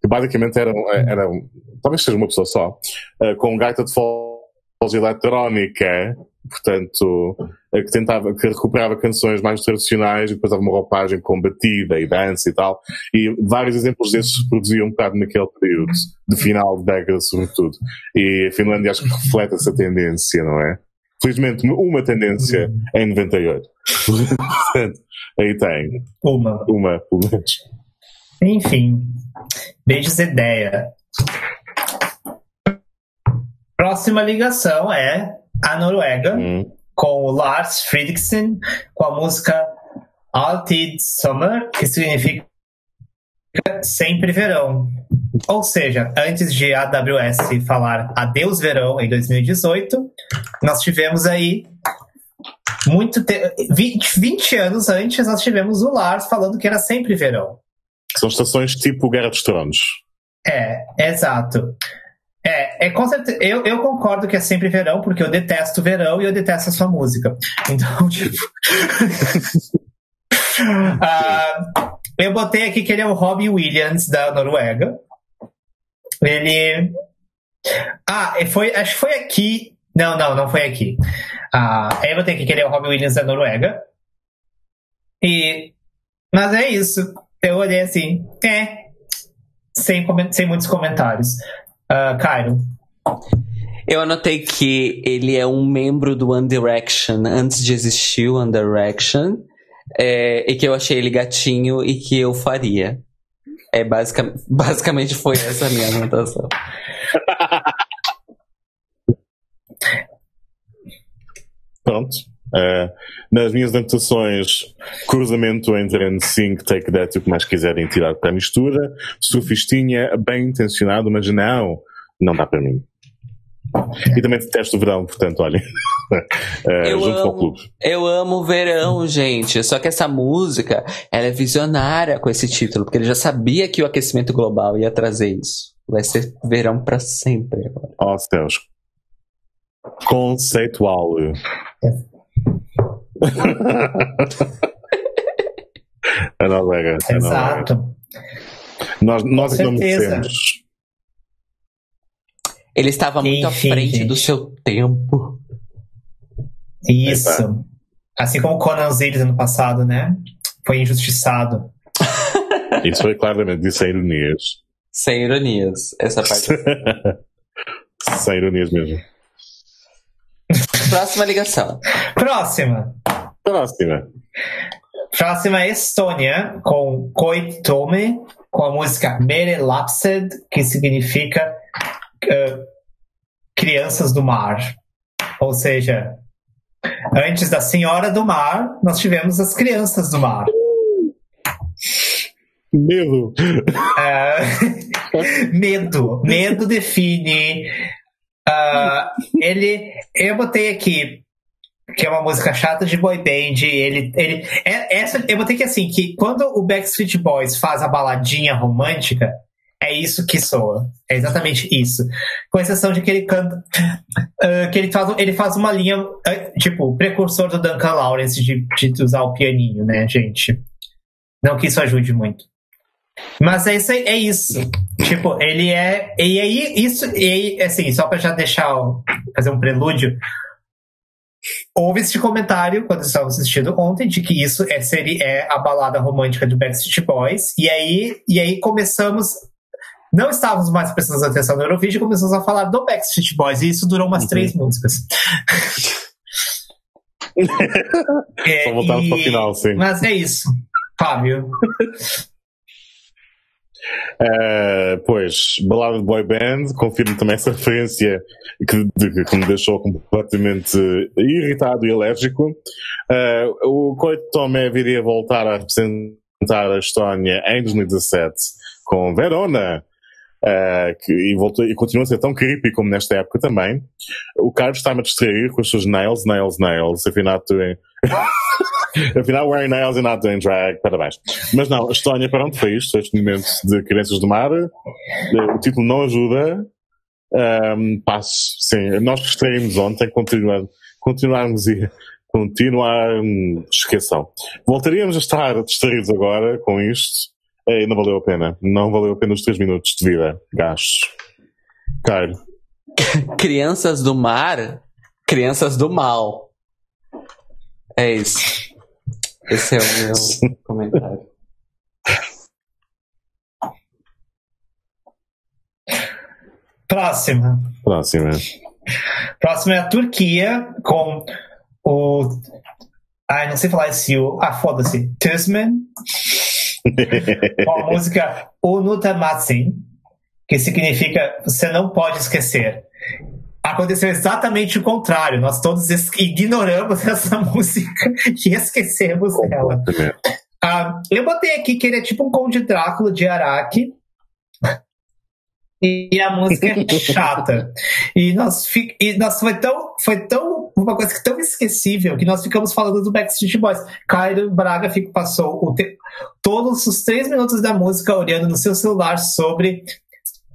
Speaker 3: que basicamente eram, eram talvez seja uma pessoa só, uh, com gaita de foz eletrónica, portanto, que tentava, que recuperava canções mais tradicionais e depois dava uma roupagem com batida e dança e tal. E vários exemplos desses se produziam um bocado naquele período, de final de década sobretudo. E a Finlândia acho que reflete essa tendência, não é? Felizmente, uma tendência em 98. Portanto, aí tem.
Speaker 2: Uma.
Speaker 3: Uma, pelo menos.
Speaker 2: Enfim. Beijos ideia. Próxima ligação é a Noruega, hum. com o Lars Fridriksen, com a música Altid Summer, que significa sempre verão. Ou seja, antes de a AWS falar adeus verão em 2018, nós tivemos aí muito te... 20, 20 anos antes nós tivemos o Lars falando que era sempre verão.
Speaker 3: São estações tipo Guerra dos Tronos.
Speaker 2: É, exato. É, é com certeza, eu, eu concordo que é sempre verão, porque eu detesto verão e eu detesto a sua música. Então, tipo. uh, eu botei aqui que ele é o Robbie Williams da Noruega. Ele. Ah, foi, acho que foi aqui. Não, não, não foi aqui. Uh, eu botei aqui que ele é o Robbie Williams da Noruega. E. Mas é isso. Eu olhei assim, é. Sem, sem muitos comentários. Uh, Cairo.
Speaker 1: Eu anotei que ele é um membro do One Direction antes de existir o One Direction. É, e que eu achei ele gatinho e que eu faria. É basic, basicamente foi essa a minha anotação.
Speaker 3: Pronto. Uh, nas minhas anotações, cruzamento entre NSYNC, Take That e o que mais quiserem tirar para a mistura. Sufistinha, bem intencionado, mas não, não dá para mim. E também detesto o verão, portanto, olhem. é,
Speaker 1: eu,
Speaker 3: junto
Speaker 1: amo,
Speaker 3: com o clube.
Speaker 1: eu amo o verão, gente. Só que essa música, ela é visionária com esse título, porque ele já sabia que o aquecimento global ia trazer isso. Vai ser verão para sempre agora.
Speaker 3: Ó oh, céus. Conceitual. A Noruega. A
Speaker 2: Exato.
Speaker 3: Noruega. Nós, nós não merecemos.
Speaker 1: Ele estava muito Enfim, à frente gente. do seu tempo.
Speaker 2: Isso. Eita. Assim como Conan Osiris ano passado, né? Foi injustiçado.
Speaker 3: Isso foi claramente de sem ironias.
Speaker 1: Sem ironias, essa parte.
Speaker 3: sem ironias mesmo.
Speaker 1: Próxima ligação.
Speaker 2: Próxima.
Speaker 3: Próxima.
Speaker 2: Próxima é Estônia, com Koit Tome, com a música Mere Lapsed, que significa uh, crianças do mar. Ou seja, antes da Senhora do Mar, nós tivemos as crianças do mar.
Speaker 3: Medo.
Speaker 2: Uh, medo. Medo define. Uh, ele, eu botei aqui que é uma música chata de boy band. Ele, ele, é, essa, eu botei que assim que quando o Backstreet Boys faz a baladinha romântica, é isso que soa. É exatamente isso. Com exceção de que ele canta. Uh, que ele faz, ele faz uma linha, uh, tipo, precursor do Duncan Lawrence de, de usar o pianinho, né, gente? Não que isso ajude muito. Mas é isso, é isso. Tipo, ele é. E aí, isso. E aí, assim, só pra já deixar. Fazer um prelúdio. Houve esse comentário quando estava assistindo ontem de que isso é, seria, é a balada romântica do Backstreet Boys. E aí, e aí começamos não estávamos mais prestando atenção no Eurovision e começamos a falar do Backstreet Boys, e isso durou umas uhum. três músicas.
Speaker 3: é, Só voltamos e... para o final, sim.
Speaker 2: Mas é isso, Fábio.
Speaker 3: Uh, pois, balada de boy band, confirmo também essa referência que, de, que me deixou completamente irritado e alérgico. Uh, o Coito Tomé viria voltar a representar a Estónia em 2017 com Verona, Uh, que, e, voltou, e continua a ser tão creepy como nesta época também. O Carlos está-me a distrair com os seus nails, nails, nails. Afinal, doing... Afinal, wearing nails and not doing drag. Parabéns. Mas não, Estónia, para onde foi isto? Este momento de Crianças do Mar. O título não ajuda. Um, passo, sim. Nós distraímos ontem, continuar, continuarmos e continuar, esqueçam. Voltaríamos a estar distraídos agora com isto Ei, não valeu a pena. Não valeu a pena os 3 minutos de vida gastos. Caio.
Speaker 1: crianças do mar, crianças do mal. É isso. Esse é o meu comentário.
Speaker 2: Próxima.
Speaker 3: Próxima.
Speaker 2: Próxima é a Turquia com o. Ai, não sei falar esse. Ah, foda-se. Tusman com a música Unutamazin, que significa você não pode esquecer. Aconteceu exatamente o contrário. Nós todos ignoramos essa música e esquecemos ela. Ah, eu botei aqui que ele é tipo um Conde Drácula de Araque. E a música é chata. E nós, e nós foi tão, foi tão uma coisa tão esquecível que nós ficamos falando do Backstreet Boys. Caio Braga fico, passou o te, todos os três minutos da música olhando no seu celular sobre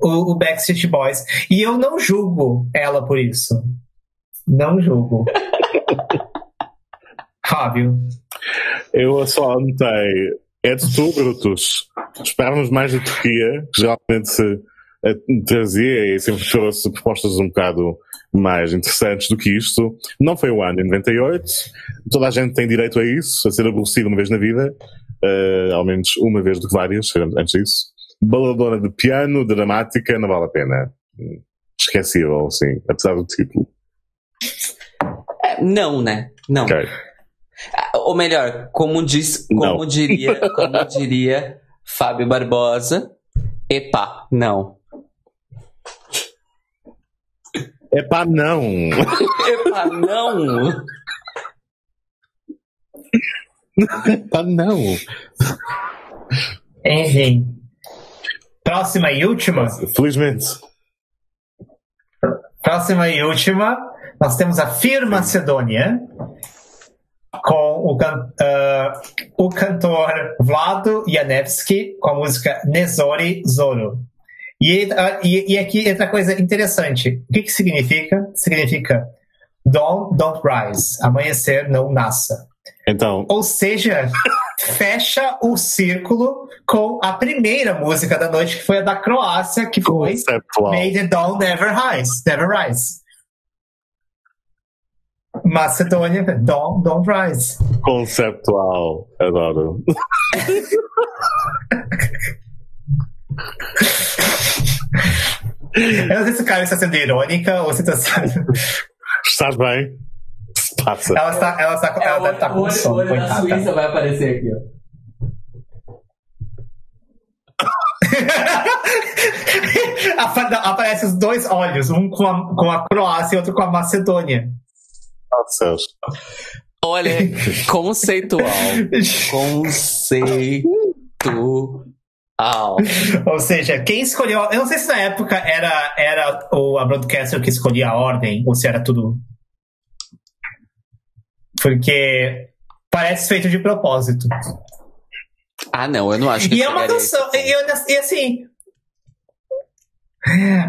Speaker 2: o, o Backstreet Boys. E eu não julgo ela por isso. Não julgo. Fábio.
Speaker 3: Eu só anotei. É de tu, Brutus. Esperamos mais da Turquia, que geralmente se trazia e sempre trouxe propostas um bocado mais interessantes do que isto. Não foi o ano, em 98. Toda a gente tem direito a isso, a ser aborrecido uma vez na vida, uh, ao menos uma vez do que várias, antes disso. Baladona de piano, dramática, não vale a pena. Esquecível, sim, apesar do título.
Speaker 1: É, não, né? Não. Okay. Ah, ou melhor, como, diz, como diria, como diria Fábio Barbosa, epa, não.
Speaker 3: É pá, não.
Speaker 1: É pá, não.
Speaker 3: ah, não.
Speaker 2: Enfim. Próxima e última.
Speaker 3: Felizmente.
Speaker 2: Próxima e última. Nós temos a Fir Macedônia com o, can- ah, o cantor Vlado Janevski com a música Nezori Zoro. E, ah, e, e aqui entra coisa interessante. O que, que significa? Significa Dawn don't rise. Amanhecer não nasça.
Speaker 3: Então,
Speaker 2: Ou seja, fecha o círculo com a primeira música da noite, que foi a da Croácia, que foi
Speaker 3: conceptual.
Speaker 2: May the Dawn Never Rise. Never Rise. Macedônia, Dawn Don't Rise.
Speaker 3: Conceptual. Adoro.
Speaker 2: Eu não sei se o cara está sendo irônica ou se está sendo.
Speaker 3: Estás bem? Se passa.
Speaker 2: Ela está, ela está, ela deve estar com sono, coitada.
Speaker 1: vai aparecer aqui, ó.
Speaker 2: Apa- Aparece os dois olhos, um com a, com a Croácia e outro com a Macedônia.
Speaker 3: Céus.
Speaker 1: Olha, conceitual. Conceitual.
Speaker 2: Ou seja, quem escolheu. Eu não sei se na época era, era o, a broadcaster que escolhia a ordem, ou se era tudo. Porque parece feito de propósito.
Speaker 1: Ah, não, eu não acho que
Speaker 2: E é uma canção.
Speaker 1: a esse
Speaker 2: E, eu- e assim.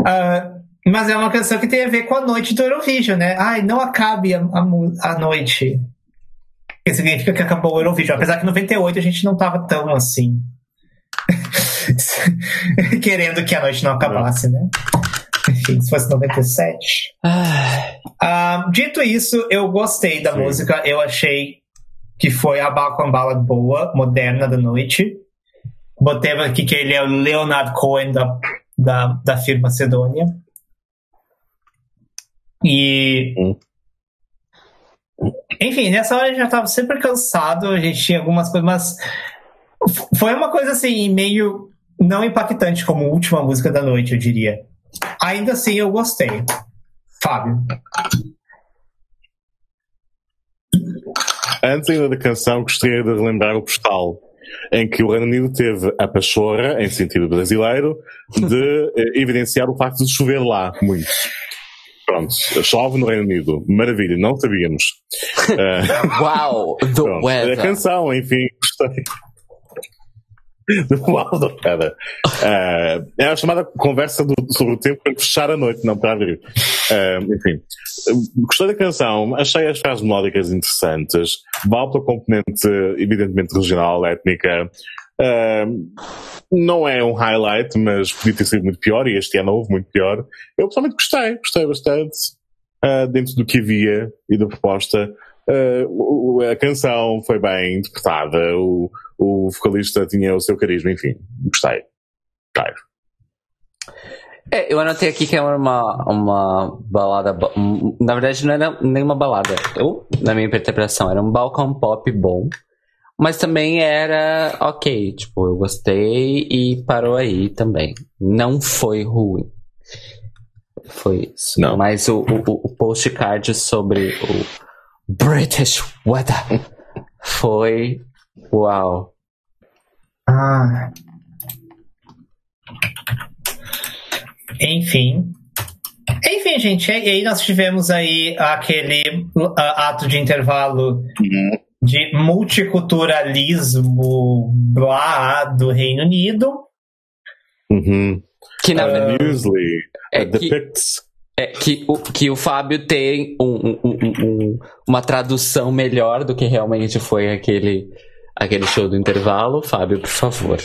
Speaker 2: ah, mas é uma canção que tem a ver com a noite do Eurovision, né? Ai, não acabe a, a, a noite. Que significa que acabou o Eurovision. Apesar que em 98 a gente não tava tão assim. Querendo que a noite não acabasse, né? Enfim, se fosse 97.
Speaker 1: Ah,
Speaker 2: dito isso, eu gostei da
Speaker 3: Sim.
Speaker 2: música. Eu achei que foi a Ballad boa, moderna da noite. Botei aqui que ele é o Leonard Cohen da, da, da firma Macedônia. E.
Speaker 3: Hum.
Speaker 2: Enfim, nessa hora eu já estava sempre cansado, a gente tinha algumas coisas, mas foi uma coisa assim, meio não impactante como última música da noite, eu diria. Ainda assim, eu gostei. Fábio.
Speaker 3: Antes ainda da canção, gostaria de relembrar o postal em que o Reino Unido teve a pachorra, em sentido brasileiro, de eh, evidenciar o facto de chover lá muito. Pronto, chove no Reino Unido. Maravilha, não sabíamos. Eh,
Speaker 1: Uau, the
Speaker 3: Pronto, a
Speaker 1: weather.
Speaker 3: canção, enfim, gostei. Do mal do cara. Eh, é a chamada conversa do- sobre o tempo para fechar a noite, não para abrir. Eh, enfim, gostei da canção, achei as frases melódicas interessantes, vale pela componente, evidentemente, regional, étnica. Eh, não é um highlight, mas podia ter sido muito pior, e este ano houve muito pior. Eu pessoalmente gostei, gostei bastante, eh, dentro do que havia e da proposta. Uh, o- o- a canção foi bem interpretada, o, o vocalista tinha o seu carisma, enfim, gostei. Gostei.
Speaker 1: É, eu anotei aqui que é uma, uma balada. Na verdade, não era nem uma balada. Eu, na minha interpretação, era um balcão pop bom. Mas também era ok. Tipo, eu gostei e parou aí também. Não foi ruim. Foi isso.
Speaker 3: Não.
Speaker 1: Mas o, o, o postcard sobre o British weather foi. Uau.
Speaker 2: Ah. Enfim. Enfim, gente, e aí nós tivemos aí aquele ah, ato de intervalo de multiculturalismo blá do Reino Unido.
Speaker 3: Uhum.
Speaker 1: Que na
Speaker 3: Uh,
Speaker 1: verdade. É
Speaker 3: uh,
Speaker 1: que-
Speaker 3: depicts.
Speaker 1: É que o, que o Fábio tem um- um- um- um- uma tradução melhor do que realmente foi aquele, aquele show do intervalo. Fábio, por favor.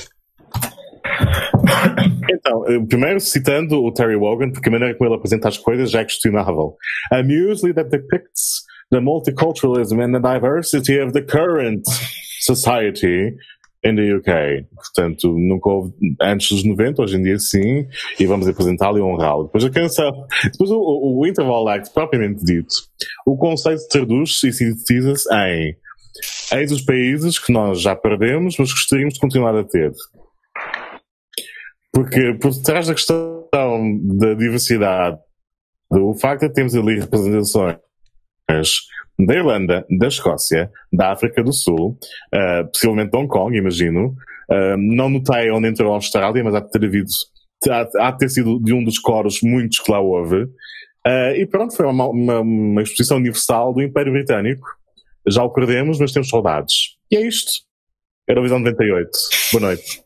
Speaker 3: Então, eh, primeiro citando o Terry Wogan, porque a maneira como ele apresenta as coisas já é questionável. A muesli that depicts the multiculturalism and the diversity of the current society in the UK. Portanto, nunca houve antes dos 90, hoje em dia sim, e vamos apresentá-lo e honrá-lo. Depois a canção, depois o, o, o interval act propriamente dito, o conceito traduz-se e sintetiza-se em eis os países que nós já perdemos, mas gostaríamos de continuar a ter. Porque por trás da questão da diversidade, o facto de termos ali representações da Irlanda, da Escócia, da África do Sul, uh, possivelmente de Hong Kong, imagino. Uh, não notei onde entrou a Austrália, mas há de ter havido, há, há de ter sido de um dos coros muitos que lá houve. Uh, e pronto, foi uma, uma, uma, exposição universal do Império Britânico. Já o perdemos, mas temos saudades. E é isto. Eurovisão 98. Boa noite.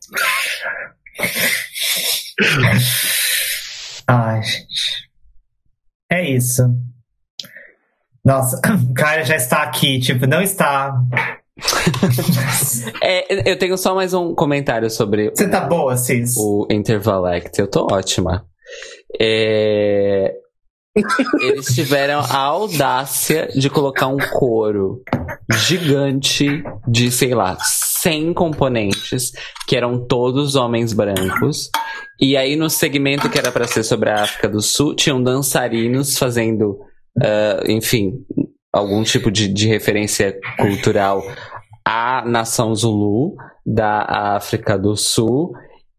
Speaker 2: Ai, gente. É isso. Nossa, o cara já está aqui, tipo, não está.
Speaker 1: é, eu tenho só mais um comentário sobre.
Speaker 2: Você tá boa, Cis?
Speaker 1: O Intervalect. Eu tô ótima. É... Eles tiveram a audácia de colocar um coro gigante de, sei lá, 100 componentes, que eram todos homens brancos. E aí, no segmento que era para ser sobre a África do Sul, tinham dançarinos fazendo, uh, enfim, algum tipo de, de referência cultural à nação Zulu da África do Sul.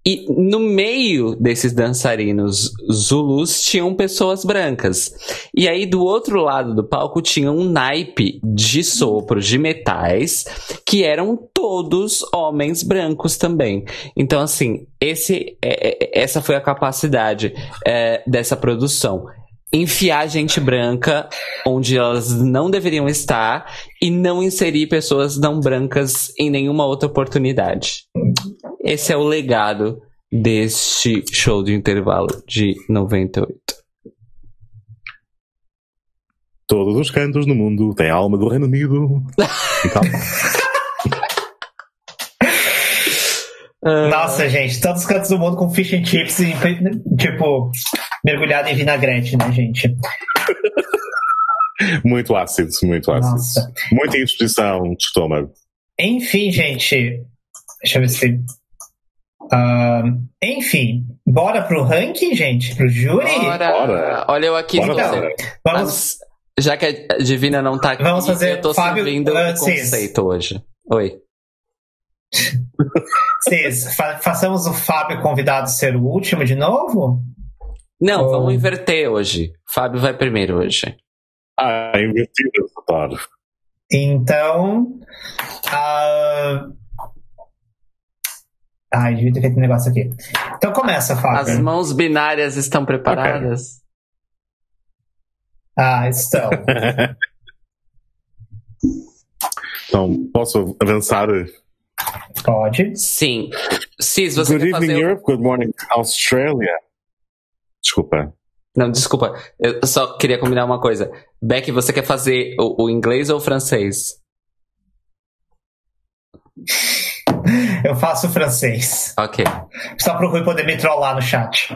Speaker 1: E no meio desses dançarinos zulus tinham pessoas brancas. E aí do outro lado do palco tinha um naipe de sopro de metais que eram todos homens brancos também. Então assim, esse, é, é, essa foi a capacidade é, dessa produção enfiar gente branca onde elas não deveriam estar e não inserir pessoas não brancas em nenhuma outra oportunidade. Esse é o legado deste show de intervalo de 98.
Speaker 3: Todos os cantos do mundo têm a alma do Reino Unido.
Speaker 2: Nossa, gente, todos os cantos do mundo com fish and chips e, tipo, mergulhado em vinagrete, né, gente?
Speaker 3: muito ácido, muito ácido. Nossa. Muita indisposição de estômago.
Speaker 2: Enfim, gente. Deixa eu ver se. Uh, enfim, bora pro ranking, gente? Pro júri?
Speaker 1: Bora! bora. Olha eu aqui bora, então, vamos... Já que a Divina não tá aqui,
Speaker 2: vamos fazer
Speaker 1: eu tô Fábio, servindo uh, o conceito hoje. Oi.
Speaker 2: Cis, fa façamos o Fábio convidado ser o último de novo?
Speaker 1: Não, Ou... vamos inverter hoje. Fábio vai primeiro hoje.
Speaker 3: Ah, invertido, claro.
Speaker 2: Então. Uh... Ai, devia ter feito um negócio aqui. Então começa, Fábio.
Speaker 1: As mãos binárias estão preparadas? Okay.
Speaker 2: Ah, estão.
Speaker 3: então, posso avançar
Speaker 2: Pode.
Speaker 1: Sim. Cis, você
Speaker 3: Good evening,
Speaker 1: fazer...
Speaker 3: Europe. Good morning, Australia. Desculpa.
Speaker 1: Não, desculpa. Eu só queria combinar uma coisa. Beck, você quer fazer o, o inglês ou o francês?
Speaker 2: Eu faço francês.
Speaker 1: Ok.
Speaker 2: Só pro Rui poder me trollar no chat.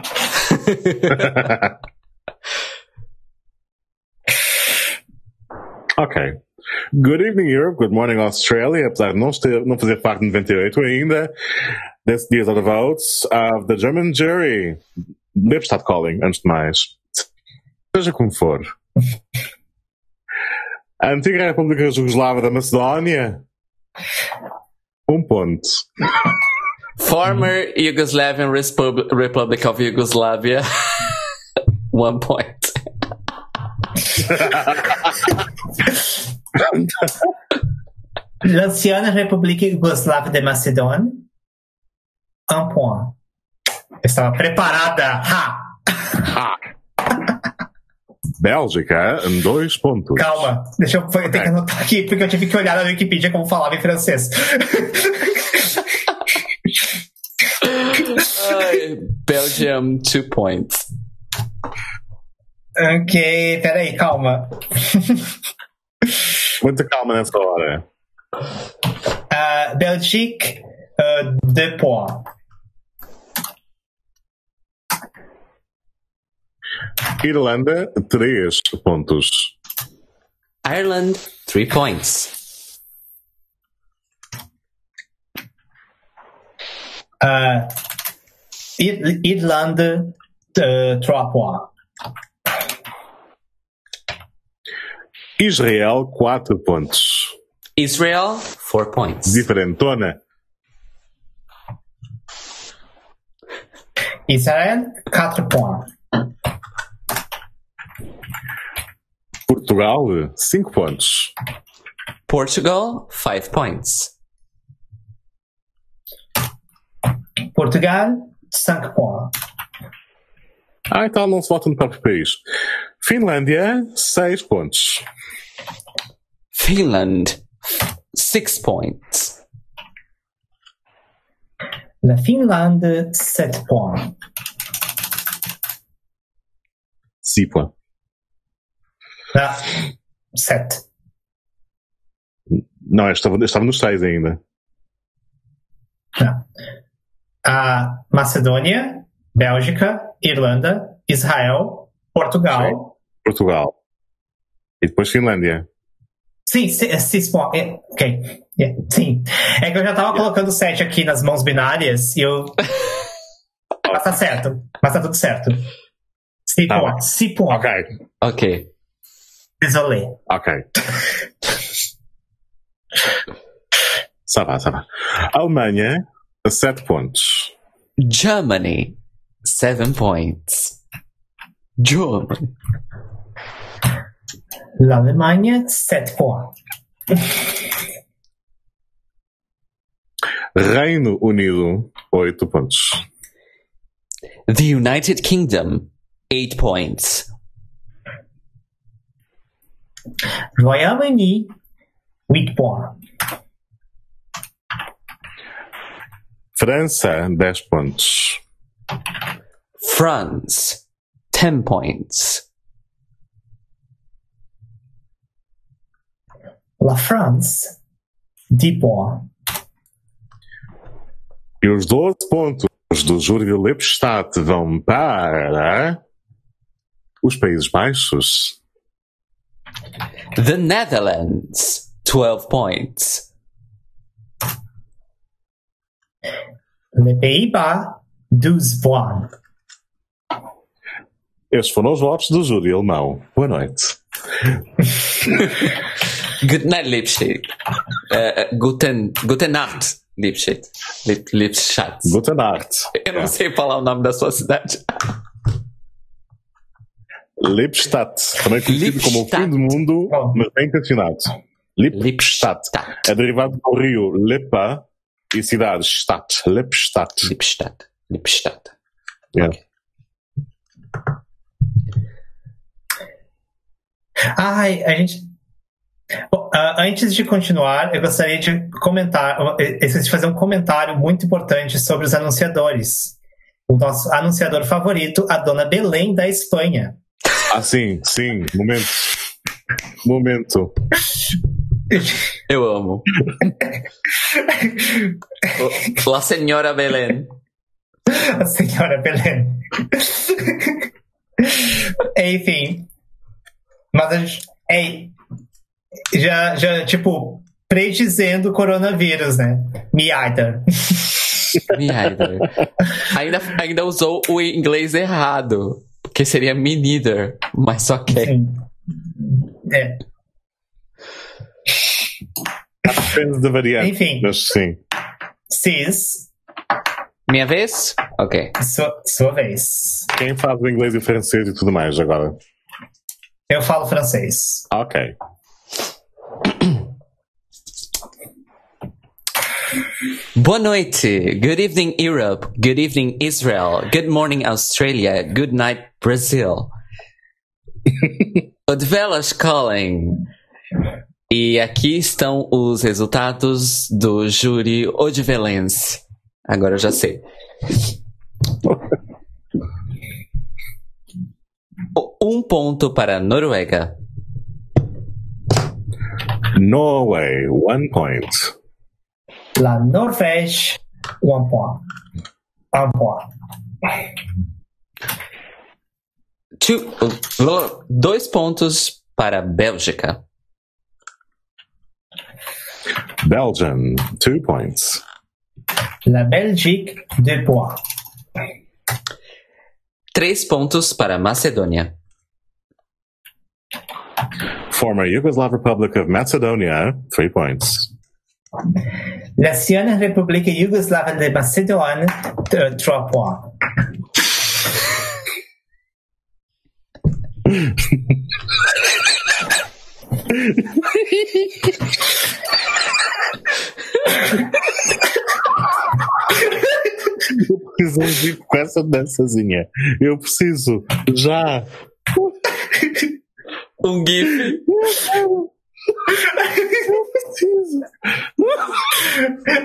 Speaker 3: ok. Good evening, Europe. Good morning, Australia. Apesar de não, ter, não fazer parte de 98 ainda, this these are the votes of the German jury. Lippstadt calling, antes de mais. Seja como for. A antiga República Jugoslava da Macedónia. Um ponto.
Speaker 1: Former Yugoslavian Republic of Yugoslavia. One point.
Speaker 2: L'ancienne République Yougoslave de Macédoine, un point. Estava preparada. Ha!
Speaker 3: Ha! Bélgica, em dois pontos.
Speaker 2: Calma, deixa eu, eu tenho que anotar aqui, porque eu tive que olhar na Wikipedia como falava em francês.
Speaker 1: Belgium, two points.
Speaker 2: Ok, peraí, calma.
Speaker 3: Muita calma nessa hora.
Speaker 2: Uh, Belgique, uh, deux points.
Speaker 3: Irlanda, três pontos.
Speaker 1: Ireland, three points.
Speaker 2: Uh, Irlanda, uh, trois points.
Speaker 3: Israel, 4 pontos.
Speaker 1: Israel, 4 points.
Speaker 3: Diferentona.
Speaker 2: Israel, 4 pontos.
Speaker 3: Portugal, 5 pontos.
Speaker 1: Portugal, 5 points.
Speaker 2: Portugal, 5 points.
Speaker 3: Ah, então não se vota no próprio país. Finlândia, 6 pontos.
Speaker 1: Finland, 6 points.
Speaker 2: La Finlande, 7 points.
Speaker 3: 6 points.
Speaker 2: Ah, 7.
Speaker 3: Não, eu estava, eu estava nos 6 ainda.
Speaker 2: Não. A Macedônia, Bélgica, Irlanda, Israel, Portugal.
Speaker 3: Portugal. E depois Finlândia.
Speaker 2: Sim, 6 pontos. É, ok. Yeah, sim. É que eu já tava colocando 7 aqui nas mãos binárias e eu. Mas tá certo. Mas tá tudo certo. 6
Speaker 3: Tá
Speaker 2: pontos. 6 pontos.
Speaker 3: Ok,
Speaker 1: Ok.
Speaker 2: Désolé.
Speaker 3: ok. Ça va, ça va. Alemanha, 7 pontos.
Speaker 1: Germany, 7 points. Germany.
Speaker 2: L'Allemagne, 7 pontos.
Speaker 3: Reino Unido, 8 pontos.
Speaker 1: The United Kingdom, 8 points.
Speaker 2: Royaume-Uni, 8 pontos.
Speaker 3: França, 10 pontos.
Speaker 1: France, 10 points.
Speaker 2: La France, 10 pontos.
Speaker 3: E os 12 pontos do júri de Lippstadt vão para os Países Baixos.
Speaker 1: The Netherlands, 12 points.
Speaker 2: Les Pays-Bas, 12 pontos.
Speaker 3: Estes foram os votos do júri alemão. Boa noite.
Speaker 1: Good night, Lipstadt. Uh, guten, guten Nacht, Lipstadt. Lip.
Speaker 3: Guten Nacht.
Speaker 1: Eu não sei falar o nome da sua cidade.
Speaker 3: Lippstadt, também conhecido como o fim do mundo, mas bem intencionado. Lippstadt. É derivado do rio Lipa e cidade Stadt. Lippstadt.
Speaker 1: Lippstadt. Lippstadt.
Speaker 3: Yeah.
Speaker 2: Ai, a gente. Bom, ah, antes de continuar, eu gostaria de comentar, esqueci de fazer um comentário muito importante sobre os anunciadores. O nosso anunciador favorito, a dona Belém da Espanha.
Speaker 3: Ah, sim, sim. Momento. Momento.
Speaker 1: Eu amo. La Senhora Belén.
Speaker 2: A senhora Belém. Enfim. Mas a gente. Ei, já, já, tipo, predizendo o coronavírus, né? Me either.
Speaker 1: Me either. Ainda, ainda usou o inglês errado. Porque seria me neither. Mas ok.
Speaker 2: Sim. É.
Speaker 3: Depende da variante.
Speaker 2: Enfim.
Speaker 3: Mas sim.
Speaker 2: Cis,
Speaker 1: Minha vez? Ok.
Speaker 2: sua, sua vez.
Speaker 3: Quem faz o inglês e o francês e tudo mais agora?
Speaker 2: Eu falo francês.
Speaker 3: Ok.
Speaker 1: Boa noite. Good evening, Europe. Good evening, Israel. Good morning, Australia. Good night, Brazil. Odvelas calling. E aqui estão os resultados do júri odivelense. Agora eu já sei. Um ponto para a Noruega.
Speaker 3: Norway, one point.
Speaker 2: La Norvège, un point. Un point.
Speaker 1: Two, dois pontos para a Bélgica.
Speaker 3: Belgium, two points.
Speaker 2: La Belgique, deux points.
Speaker 1: Três pontos para a Macedônia.
Speaker 3: Former Yugoslav Republic of Macedonia, three points.
Speaker 2: L'ancienne République yougoslave de Macédoine, euh, trois points.
Speaker 3: Eu preciso um vídeo com essa dançazinha. Eu preciso. Já.
Speaker 1: Um GIF.
Speaker 3: Preciso.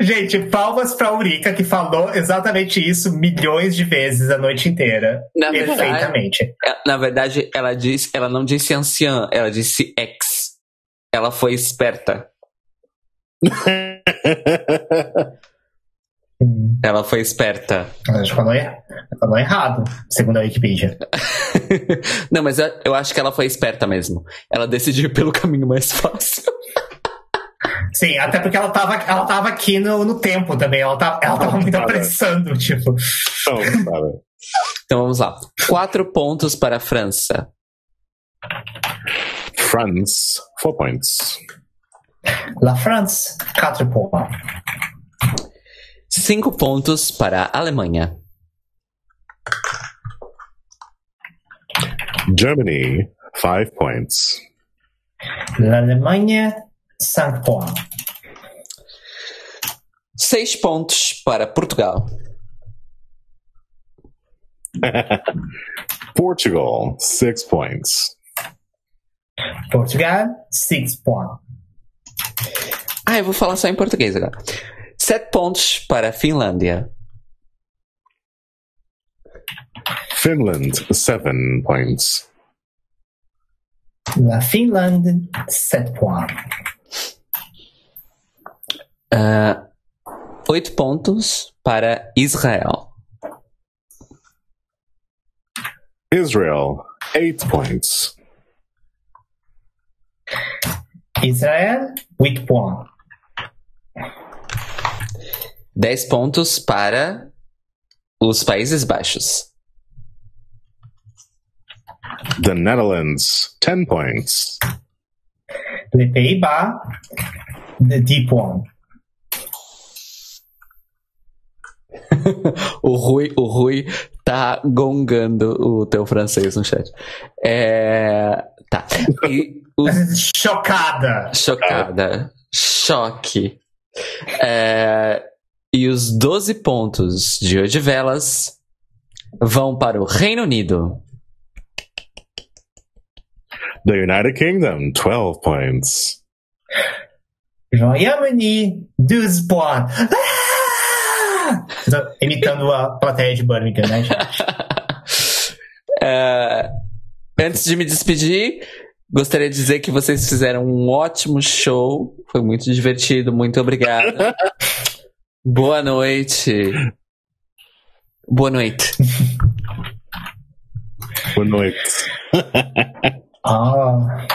Speaker 2: Gente, palmas pra Urica, que falou exatamente isso milhões de vezes a noite inteira.
Speaker 1: Na verdade,
Speaker 2: Perfeitamente.
Speaker 1: é- na verdade, ela disse, ela não disse anciã, ela disse ex. Ela foi esperta. Ela foi esperta.
Speaker 2: a gente falou, er- falou errado, segundo a Wikipedia.
Speaker 1: não, mas eu, eu acho que ela foi esperta mesmo. Ela decidiu pelo caminho mais fácil.
Speaker 2: Sim, até porque ela tava, ela tava aqui no, no tempo também. Ela, tá, ela tava muito apressando, tipo.
Speaker 3: Então.
Speaker 1: Então vamos lá. Quatro pontos para a França.
Speaker 3: France, four points.
Speaker 2: La France, 4 pontos.
Speaker 1: Cinco pontos para a Alemanha.
Speaker 3: Germany, five points.
Speaker 2: L'Allemagne, 5 pontos.
Speaker 1: Seis pontos para Portugal.
Speaker 3: Portugal, six points.
Speaker 2: Portugal, 6 pontos.
Speaker 1: Ah, eu vou falar só em português agora. Sete pontos para a Finlândia.
Speaker 3: Finland, seven points.
Speaker 2: na Finlândia sete pontos,
Speaker 1: ah, oito pontos para Israel.
Speaker 3: Israel, eight points.
Speaker 2: Israel, eight points.
Speaker 1: 10 pontos para os Países Baixos.
Speaker 3: The Netherlands, 10 points.
Speaker 2: The Pays-Bas, Deep One
Speaker 1: o Rui, o Rui tá gongando o teu francês no chat. É, tá. Os...
Speaker 2: Chocada.
Speaker 1: Chocada. Choque. É, e os 12 pontos de Odivelas vão para o Reino Unido.
Speaker 3: The United Kingdom, twelve points.
Speaker 2: Royaume-Uni, 12 pontos. Ah! Imitando a plateia de Birmingham, né, gente?
Speaker 1: É, antes de me despedir, gostaria de dizer que vocês fizeram um ótimo show. Foi muito divertido. Muito obrigado. Boa noite. Boa noite.
Speaker 3: Boa noite.
Speaker 2: Ah,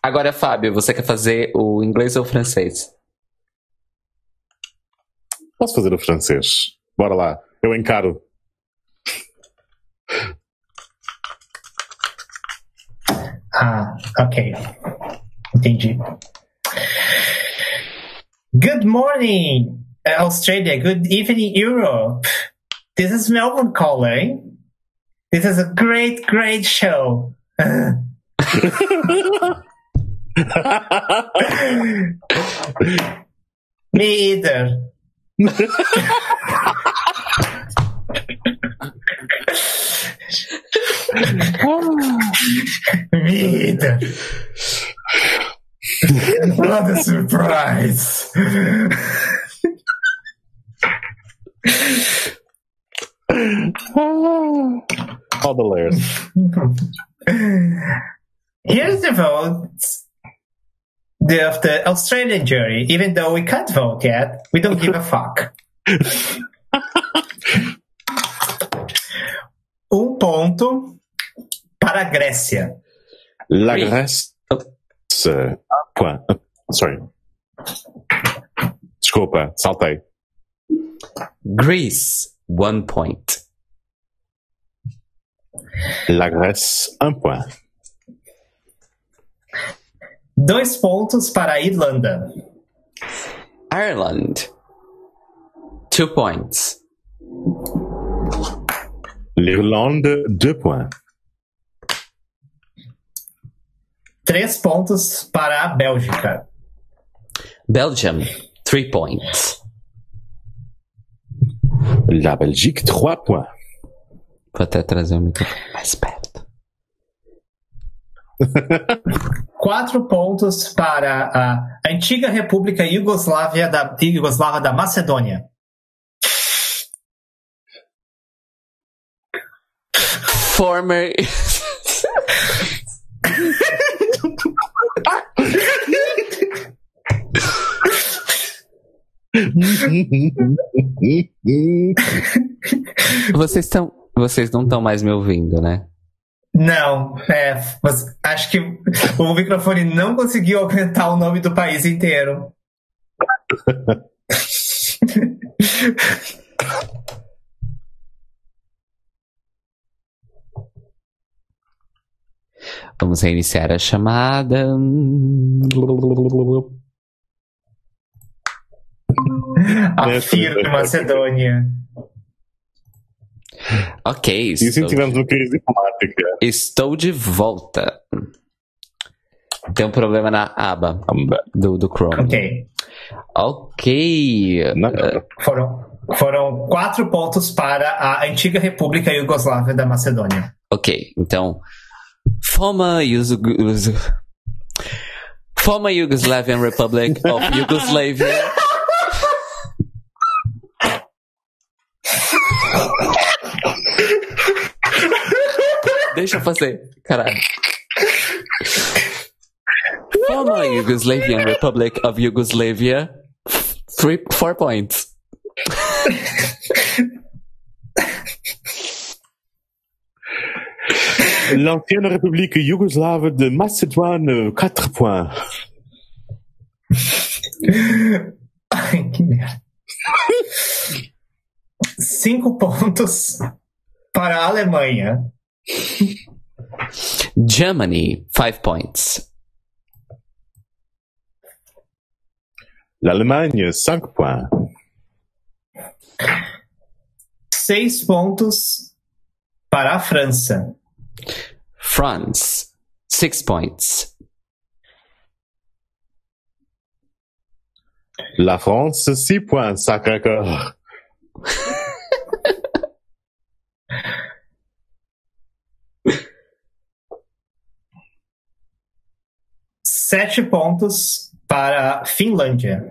Speaker 1: Agora, Fábio, você quer fazer o inglês ou o francês?
Speaker 3: Posso fazer o francês? Bora lá. Eu encaro.
Speaker 2: ah, ok. Entendi. Good morning, Australia. Good evening, Europe. This is Melbourne calling. This is a great, great show. Me either. Me either. What a surprise.
Speaker 3: All the layers.
Speaker 2: Here's the votes of the Australian jury. Even though we can't vote yet, we don't give a fuck. um ponto para a Grécia.
Speaker 3: La
Speaker 1: Oui.
Speaker 3: Point. Sorry. Desculpa, saltei.
Speaker 1: Greece, one point.
Speaker 3: La Grèce, un point.
Speaker 2: Dois pontos para a Irlanda.
Speaker 1: Ireland, two points.
Speaker 3: L'Irlande, deux points.
Speaker 2: Três pontos para a Bélgica.
Speaker 1: Belgium, 3 points.
Speaker 3: La Belgique, 3 points.
Speaker 1: Vou até trazer o microfone mais perto.
Speaker 2: Quatro pontos para a antiga República Iugoslávia da, Iugoslava da Macedônia.
Speaker 1: Former. Vocês estão. Vocês não estão mais me ouvindo, né?
Speaker 2: Não, é, mas acho que o microfone não conseguiu aumentar o nome do país inteiro.
Speaker 1: Vamos reiniciar a chamada.
Speaker 2: A firme Macedônia.
Speaker 1: Ok,
Speaker 3: E assim
Speaker 1: estou,
Speaker 3: tivemos uma crise diplomática.
Speaker 1: estou de volta. Tem um problema na aba do, do Chrome.
Speaker 2: Ok.
Speaker 1: Ok.
Speaker 3: Não,
Speaker 2: Foram, foram quatro pontos para a antiga República Iugoslávia da Macedônia.
Speaker 1: Ok, então. Former Yugos- Yugos- Former Yugoslavian Republic of Yugoslavia. Deixa eu fazer, caralho. Former Yugoslavian Republic of Yugoslavia. Three, four points.
Speaker 3: L'ancienne République yougoslave de Macédoine, 4 points.
Speaker 2: Ai, que merda. Cinco pontos para a Alemanha.
Speaker 1: Germany, five points.
Speaker 3: L'Allemagne, 5 points.
Speaker 2: Seis pontos para a França.
Speaker 1: France, six points.
Speaker 3: La France, 6 points. Sacré-Cœur.
Speaker 2: Sete pontos para a Finlândia.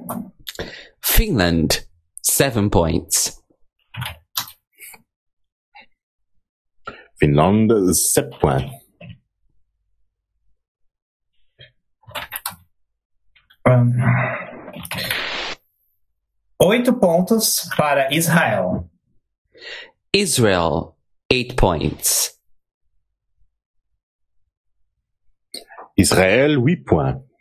Speaker 1: Finland, seven points.
Speaker 3: Finlande, 7 points.
Speaker 2: Ahn, Oito pontos para Israel.
Speaker 1: Israel, eight points.
Speaker 3: Israël, 8 points.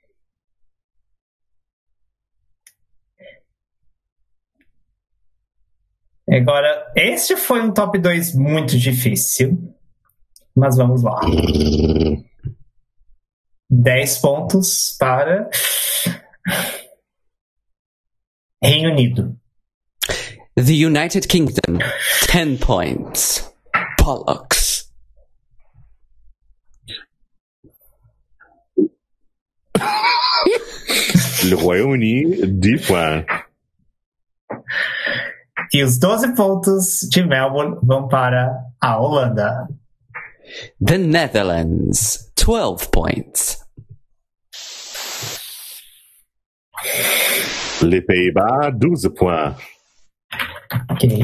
Speaker 2: Agora, este foi um top 2 muito difícil. Mas vamos lá. 10 pontos para Reino Unido.
Speaker 1: The United Kingdom, ten points. Pollux.
Speaker 3: Le Royaume-Uni, 10 points.
Speaker 2: E os 12 pontos de Melbourne vão para a Holanda.
Speaker 1: The Netherlands, twelve points.
Speaker 3: Les Pays-Bas, 12 points.
Speaker 2: Ok.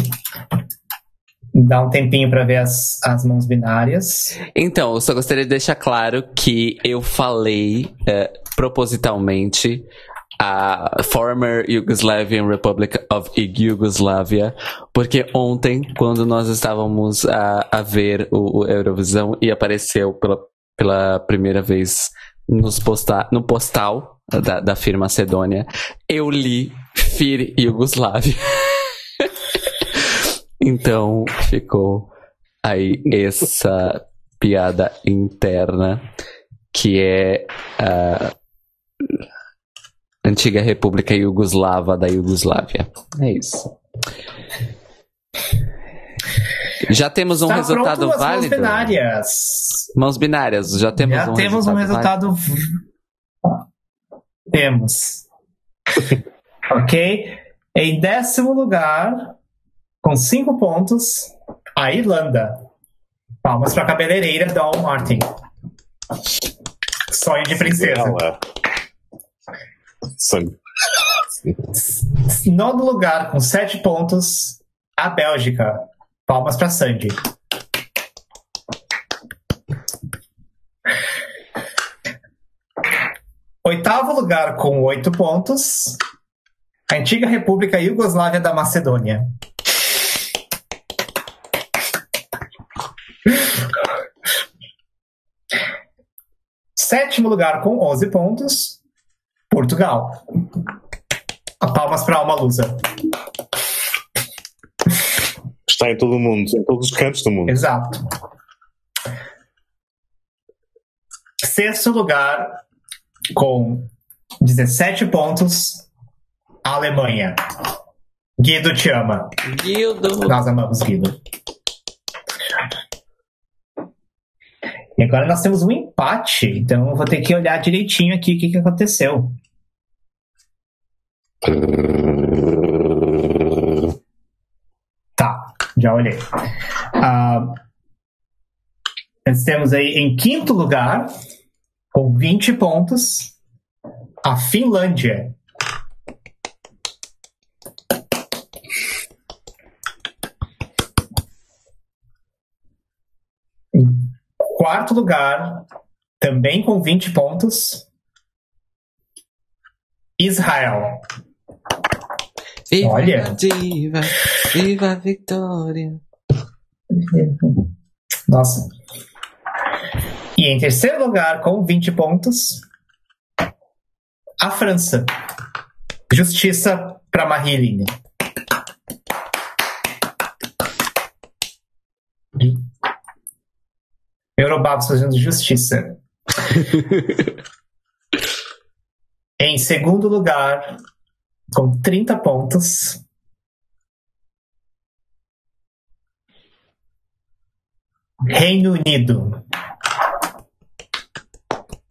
Speaker 2: Dá um tempinho para ver as, as mãos binárias.
Speaker 1: Então, eu só gostaria de deixar claro que eu falei eh, propositalmente a former Yugoslavian Republic of Yugoslavia, porque ontem, quando nós estávamos a, a ver o, o Eurovisão e apareceu pela, pela primeira vez nos posta, no postal da, da firma Macedônia, eu li Fir Yugoslavia. então ficou aí essa piada interna que é a antiga República Iugoslava da Iugoslávia. É isso. Já temos um
Speaker 2: Está
Speaker 1: resultado
Speaker 2: as mãos
Speaker 1: válido.
Speaker 2: binárias.
Speaker 1: Mãos binárias, já temos
Speaker 2: Já
Speaker 1: um
Speaker 2: temos um
Speaker 1: resultado.
Speaker 2: resultado. Temos. ok? Em décimo lugar, com cinco pontos, a Irlanda. Palmas para a cabeleireira Dawn Martin. Sonho de princesa.
Speaker 3: Ela. Sangue.
Speaker 2: Nono lugar, com sete pontos, a Bélgica. Palmas para Sandy. Oitavo lugar, com oito pontos, a antiga República Iugoslávia da Macedônia. Sétimo lugar, com 11 pontos, Portugal. A palmas para Alma Lusa.
Speaker 3: Está em todo o mundo, em todos os cantos do mundo.
Speaker 2: Exato. Sexto lugar, com 17 pontos, Alemanha. Guido te ama.
Speaker 1: Guildo.
Speaker 2: Nós amamos Guido. E agora nós temos um empate, então vou ter que olhar direitinho aqui o que, que aconteceu. Tá, já olhei. Ah, nós temos aí em quinto lugar, com 20 pontos, a Finlândia. Em quarto lugar, também com 20 pontos, Israel.
Speaker 1: Viva
Speaker 2: Olha.
Speaker 1: diva, viva a vitória.
Speaker 2: Nossa. E em terceiro lugar, com 20 pontos, a França. Justiça para Marilyn. Eurobabos fazendo justiça. em segundo lugar, com 30 pontos, Reino Unido.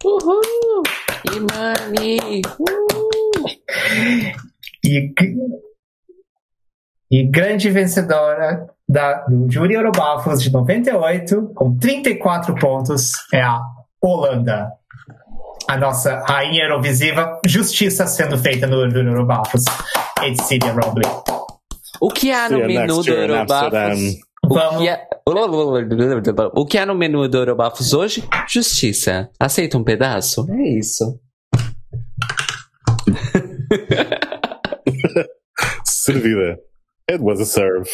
Speaker 1: Uhul! Imani! Uh!
Speaker 2: E, e grande vencedora da, do Júri Eurobafos de 98, com 34 pontos, é a Holanda. A nossa rainha Eurovisiva, justiça sendo feita no Júri Eurobafos. Edcilia Robley.
Speaker 1: O que há no menu do Eurobafos? O
Speaker 2: Vamos.
Speaker 1: que, é... o que há no menu do Eurobafos hoje? Justiça. Aceita um pedaço? É isso.
Speaker 3: Servida. It was a serve.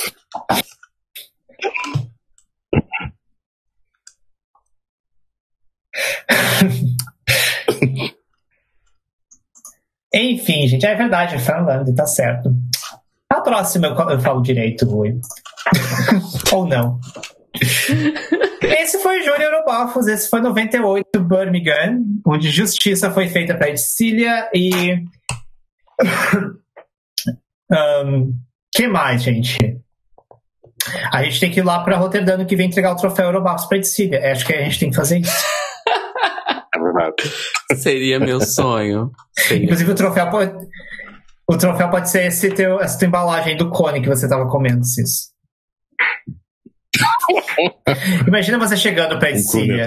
Speaker 2: Enfim, gente, é verdade, é tá certo. A próxima eu, eu falo direito, Rui. Ou não. Esse foi o Júnior Eurobafos, esse foi 98 Birmingham, onde justiça foi feita para Edcília e. um, que mais, gente? A gente tem que ir lá para Roterdã que vem entregar o troféu Eurobafos para Edcília. Acho que a gente tem que fazer isso.
Speaker 3: É verdade.
Speaker 1: Seria meu sonho. Seria.
Speaker 2: Inclusive, o troféu pode. O troféu pode ser esse teu, essa tua embalagem do cone que você tava comendo, Cis. Imagina você chegando pra
Speaker 3: Um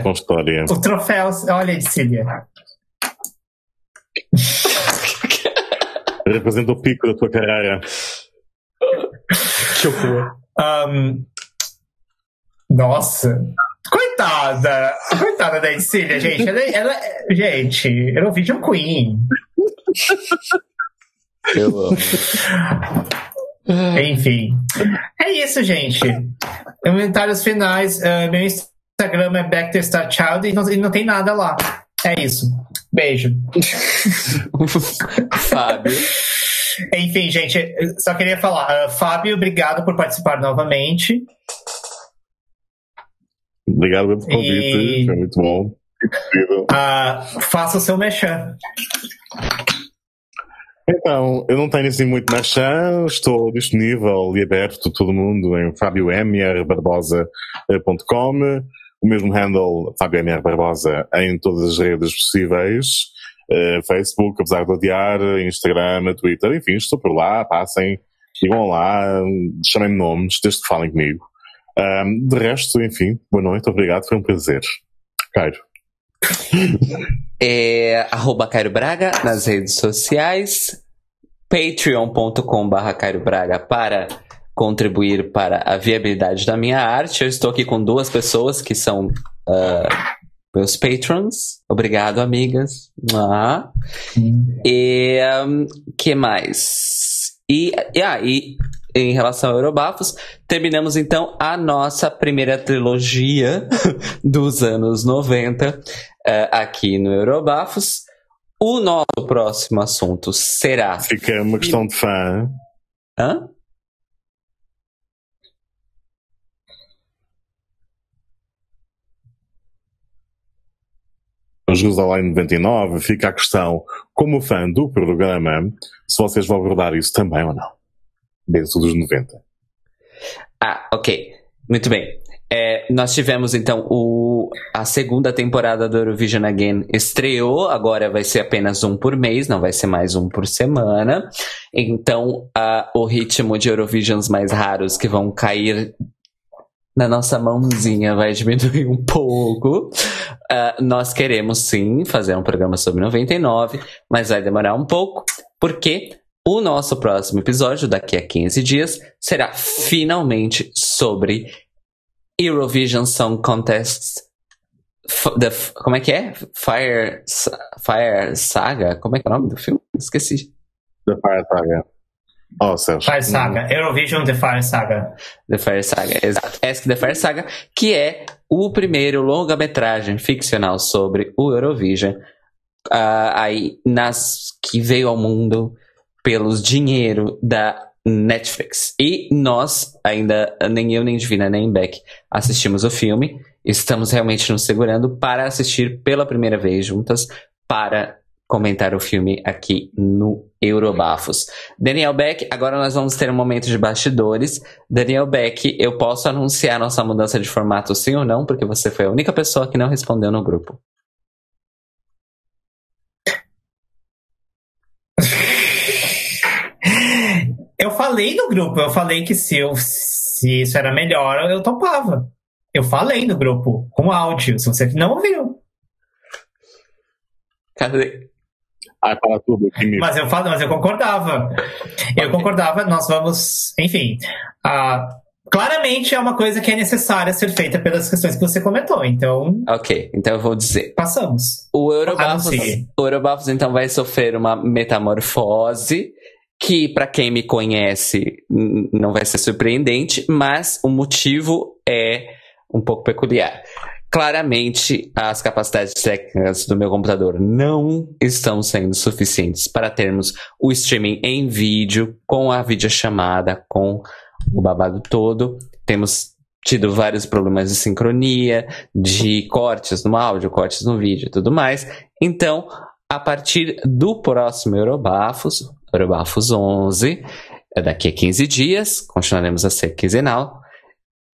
Speaker 3: com história.
Speaker 2: O troféu, olha, Edcília.
Speaker 3: Representa o pico da tua carreira.
Speaker 1: Que horror.
Speaker 2: Ahn, nossa. Coitada. Coitada da Edcília, gente. Ela, ela, gente, Eurovision Queen.
Speaker 1: Eu amo.
Speaker 2: Enfim. É isso, gente. Comentários finais. ah, meu Instagram é Back Star Child e não, e não tem nada lá. É isso. Beijo.
Speaker 1: Fábio.
Speaker 2: Enfim, gente, só queria falar. ah, Fábio, obrigado por participar novamente.
Speaker 3: Obrigado pelo convite.
Speaker 2: E-
Speaker 3: Foi muito bom.
Speaker 2: Ah, faça o seu mechan.
Speaker 3: Então, eu não tenho assim muito chão, estou disponível e aberto a todo mundo em fabiomrbarbosa.com, o mesmo handle Fábio Barbosa em todas as redes possíveis, uh, Facebook, apesar de odiar, Instagram, Twitter, enfim, estou por lá, passem, sigam lá, chamem-me nomes, desde que falem comigo. Um, de resto, enfim, boa noite, obrigado, foi um prazer. Cairo.
Speaker 1: É arroba Cairo Braga nas redes sociais, patreon.com barra Cairo Braga para contribuir para a viabilidade da minha arte. Eu estou aqui com duas pessoas que são uh, meus patrons. Obrigado, amigas. Ah. E um, que mais? E, e, ah, e em relação a Eurobafos, terminamos então a nossa primeira trilogia dos anos 90 uh, aqui no Eurobafos. O nosso próximo assunto será.
Speaker 3: Fica uma questão de fã.
Speaker 1: Hã?
Speaker 3: Jerusalém 99, fica a questão, como fã do programa, se vocês vão abordar isso também ou não. Dentro dos 90.
Speaker 1: Ah, ok. Muito bem. É, nós tivemos então o, a segunda temporada do Eurovision Again estreou, agora vai ser apenas um por mês, não vai ser mais um por semana. Então o ritmo de Eurovisions mais raros que vão cair na nossa mãozinha vai diminuir um pouco. Uh, nós queremos sim fazer um programa sobre 99, mas vai demorar um pouco, porque o nosso próximo episódio, daqui a 15 dias, será finalmente sobre Eurovision Song Contest. The, como é que é? Fire, Fire Saga? Como é que é o nome do filme? Esqueci.
Speaker 3: The Fire Saga. Oh, Celso.
Speaker 2: Fire Saga. Eurovision The Fire Saga.
Speaker 1: The Fire Saga, exato. Ask The Fire Saga, que é o primeiro longa-metragem ficcional sobre o Eurovision. Uh, aí, nas, que veio ao mundo pelos dinheiro da Netflix. E nós, ainda, nem eu, nem Divina, nem Beck, assistimos o filme. Estamos realmente nos segurando para assistir pela primeira vez juntas para comentar o filme aqui no Eurobafos. Daniel Beck, agora nós vamos ter um momento de bastidores. Daniel Beck, eu posso anunciar nossa mudança de formato sim ou não, porque você foi a única pessoa que não respondeu no grupo.
Speaker 2: Eu falei no grupo, eu falei que se, eu, se isso era melhor, eu topava. Eu falei no grupo, com áudio, se você não ouviu.
Speaker 1: Cadê?
Speaker 3: Ah, fala tudo.
Speaker 2: Mas eu falo, mas eu concordava. Eu concordava, nós vamos, enfim. Uh, claramente é uma coisa que é necessária ser feita pelas questões que você comentou, então.
Speaker 1: Ok, então eu vou dizer.
Speaker 2: Passamos.
Speaker 1: O Eurobafos, o Eurobafos então vai sofrer uma metamorfose que para quem me conhece não vai ser surpreendente, mas o motivo é um pouco peculiar. Claramente, as capacidades técnicas do meu computador não estão sendo suficientes para termos o streaming em vídeo, com a videochamada, com o babado todo. Temos tido vários problemas de sincronia, de cortes no áudio, cortes no vídeo e tudo mais. Então, a partir do próximo Eurobafos, Eurobafos 11, daqui a 15 dias, continuaremos a ser quinzenal,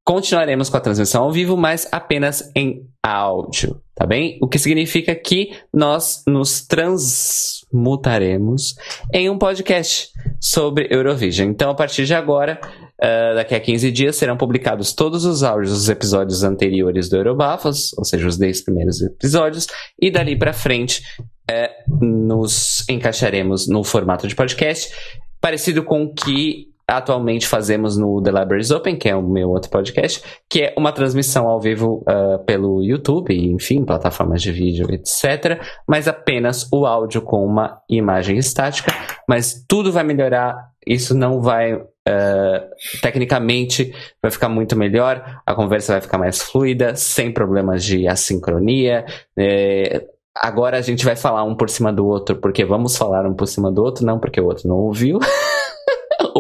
Speaker 1: Continuaremos com a transmissão ao vivo, mas apenas em áudio, tá bem? O que significa que nós nos transmutaremos em um podcast sobre Eurovision. Então, a partir de agora, uh, daqui a 15 dias, serão publicados todos os áudios dos episódios anteriores do Eurobafos, ou seja, os 10 primeiros episódios, e dali para frente uh, nos encaixaremos no formato de podcast, parecido com o que atualmente fazemos no The Libraries Open, que é o meu outro podcast, que é uma transmissão ao vivo uh, pelo YouTube, enfim, plataformas de vídeo, etc. Mas apenas o áudio com uma imagem estática. Mas tudo vai melhorar, isso não vai. Uh, tecnicamente vai ficar muito melhor, a conversa vai ficar mais fluida, sem problemas de assincronia. É, agora a gente vai falar um por cima do outro, porque vamos falar um por cima do outro, não porque o outro não ouviu.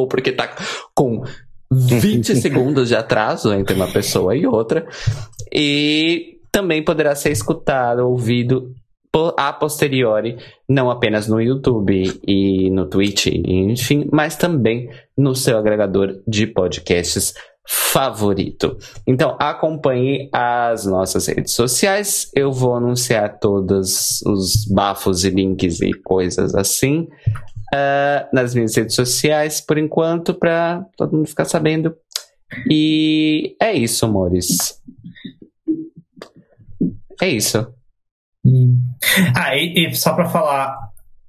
Speaker 1: ou porque tá com 20 segundos de atraso entre uma pessoa e outra. E também poderá ser escutado, ouvido a posteriori, não apenas no YouTube e no Twitch, enfim, mas também no seu agregador de podcasts favorito. Então acompanhe as nossas redes sociais. Eu vou anunciar todos os bafos e links e coisas assim uh, nas minhas redes sociais por enquanto, para todo mundo ficar sabendo. E é isso, amores. É isso.
Speaker 2: Ah, e, e só para falar,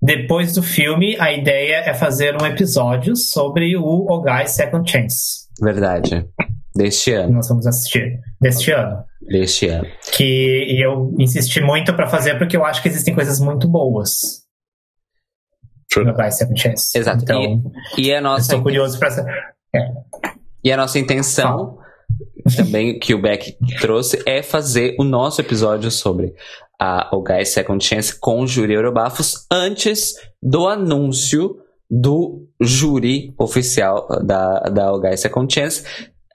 Speaker 2: depois do filme, a ideia é fazer um episódio sobre o Ogai Second Chance.
Speaker 1: Verdade. Deste ano.
Speaker 2: Nós vamos assistir. Deste ano.
Speaker 1: Deste ano.
Speaker 2: Que eu insisti muito para fazer porque eu acho que existem coisas muito boas. No Ogai Second Chance.
Speaker 1: Exato.
Speaker 2: Então,
Speaker 1: e, e a nossa.
Speaker 2: Estou curioso para. É.
Speaker 1: E a nossa intenção. Também que o Beck trouxe é fazer o nosso episódio sobre a o Guys Second Chance com o júri Eurobafos antes do anúncio do júri oficial da, da Guys Second Chance,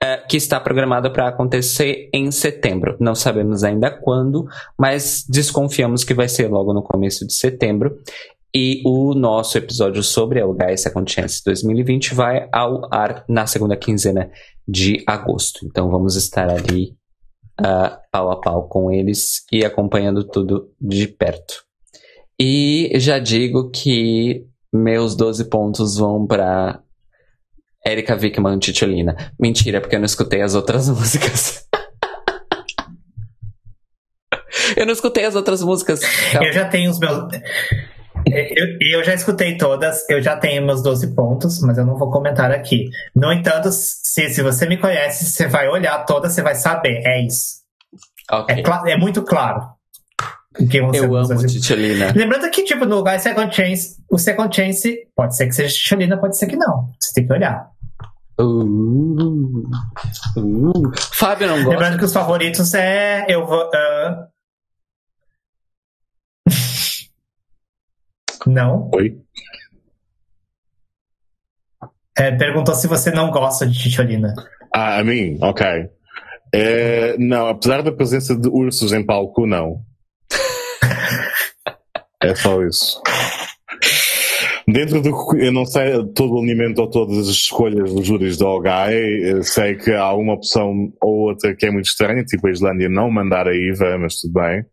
Speaker 1: uh, que está programado para acontecer em setembro. Não sabemos ainda quando, mas desconfiamos que vai ser logo no começo de setembro. E o nosso episódio sobre a Guys Second Chance 2020 vai ao ar na segunda quinzena de agosto. Então vamos estar ali uh, pau a pau com eles e acompanhando tudo de perto. E já digo que meus 12 pontos vão para Erika Wickman Titiolina. Mentira, porque eu não escutei as outras músicas. eu não escutei as outras músicas.
Speaker 2: Eu já tenho os meus. Eu, eu, já escutei todas, eu já tenho meus 12 pontos, mas eu não vou comentar aqui. No entanto, se, se você me conhece, você vai olhar todas, você vai saber. É isso.
Speaker 1: Okay.
Speaker 2: É, é, muito claro.
Speaker 1: Que eu amo Titiolina.
Speaker 2: Lembrando que, tipo, no lugar Second Chance, o Second Chance pode ser que seja Titiolina, pode ser que não. Você tem que olhar.
Speaker 1: Uh, uh. Fábio não gosta.
Speaker 2: Lembrando que os favoritos é. Eu vou. Uh... Não.
Speaker 3: Oi?
Speaker 2: É, perguntou se você não gosta de Titiolina.
Speaker 3: Ah, a mim? Ok. É, não, apesar da presença de ursos em palco, não. é só isso. Dentro do. Eu não sei todo o alimento ou todas as escolhas dos júris do OGAI, sei que há uma opção ou outra que é muito estranha, tipo a Islândia não mandar a IVA, mas tudo bem.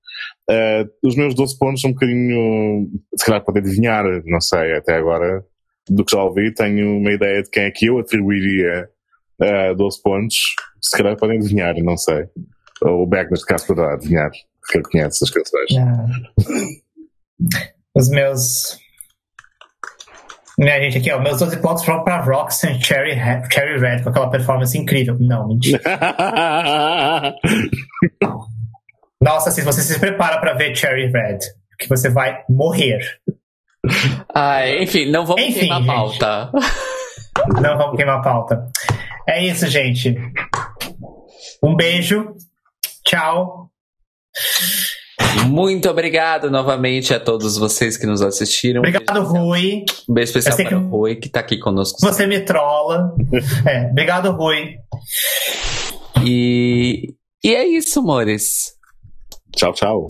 Speaker 3: Uh, os meus 12 pontos são um bocadinho, se calhar pode adivinhar, não sei, até agora, do que já ouvi, tenho uma ideia de quem é que eu atribuiria uh, 12 pontos. Se calhar podem adivinhar, não sei. O Beck, neste caso, poderá adivinhar, porque ele conhece as canções.
Speaker 2: Os meus. Minha gente, aqui, ó, meus 12 pontos foram para Roxanne Cherry, Cherry Red, com aquela performance incrível. Não, mentira. Nossa, se você se prepara para ver Cherry Red, que você vai morrer.
Speaker 1: Ah, enfim, não vamos enfim, queimar a pauta.
Speaker 2: Não vamos queimar a pauta. É isso, gente. Um beijo. Tchau.
Speaker 1: Muito obrigado novamente a todos vocês que nos assistiram.
Speaker 2: Obrigado, Rui.
Speaker 1: Um beijo especial para o Rui, que está aqui conosco.
Speaker 2: Você me trola. é, obrigado, Rui.
Speaker 1: E, e é isso, amores.
Speaker 3: Chao, chao.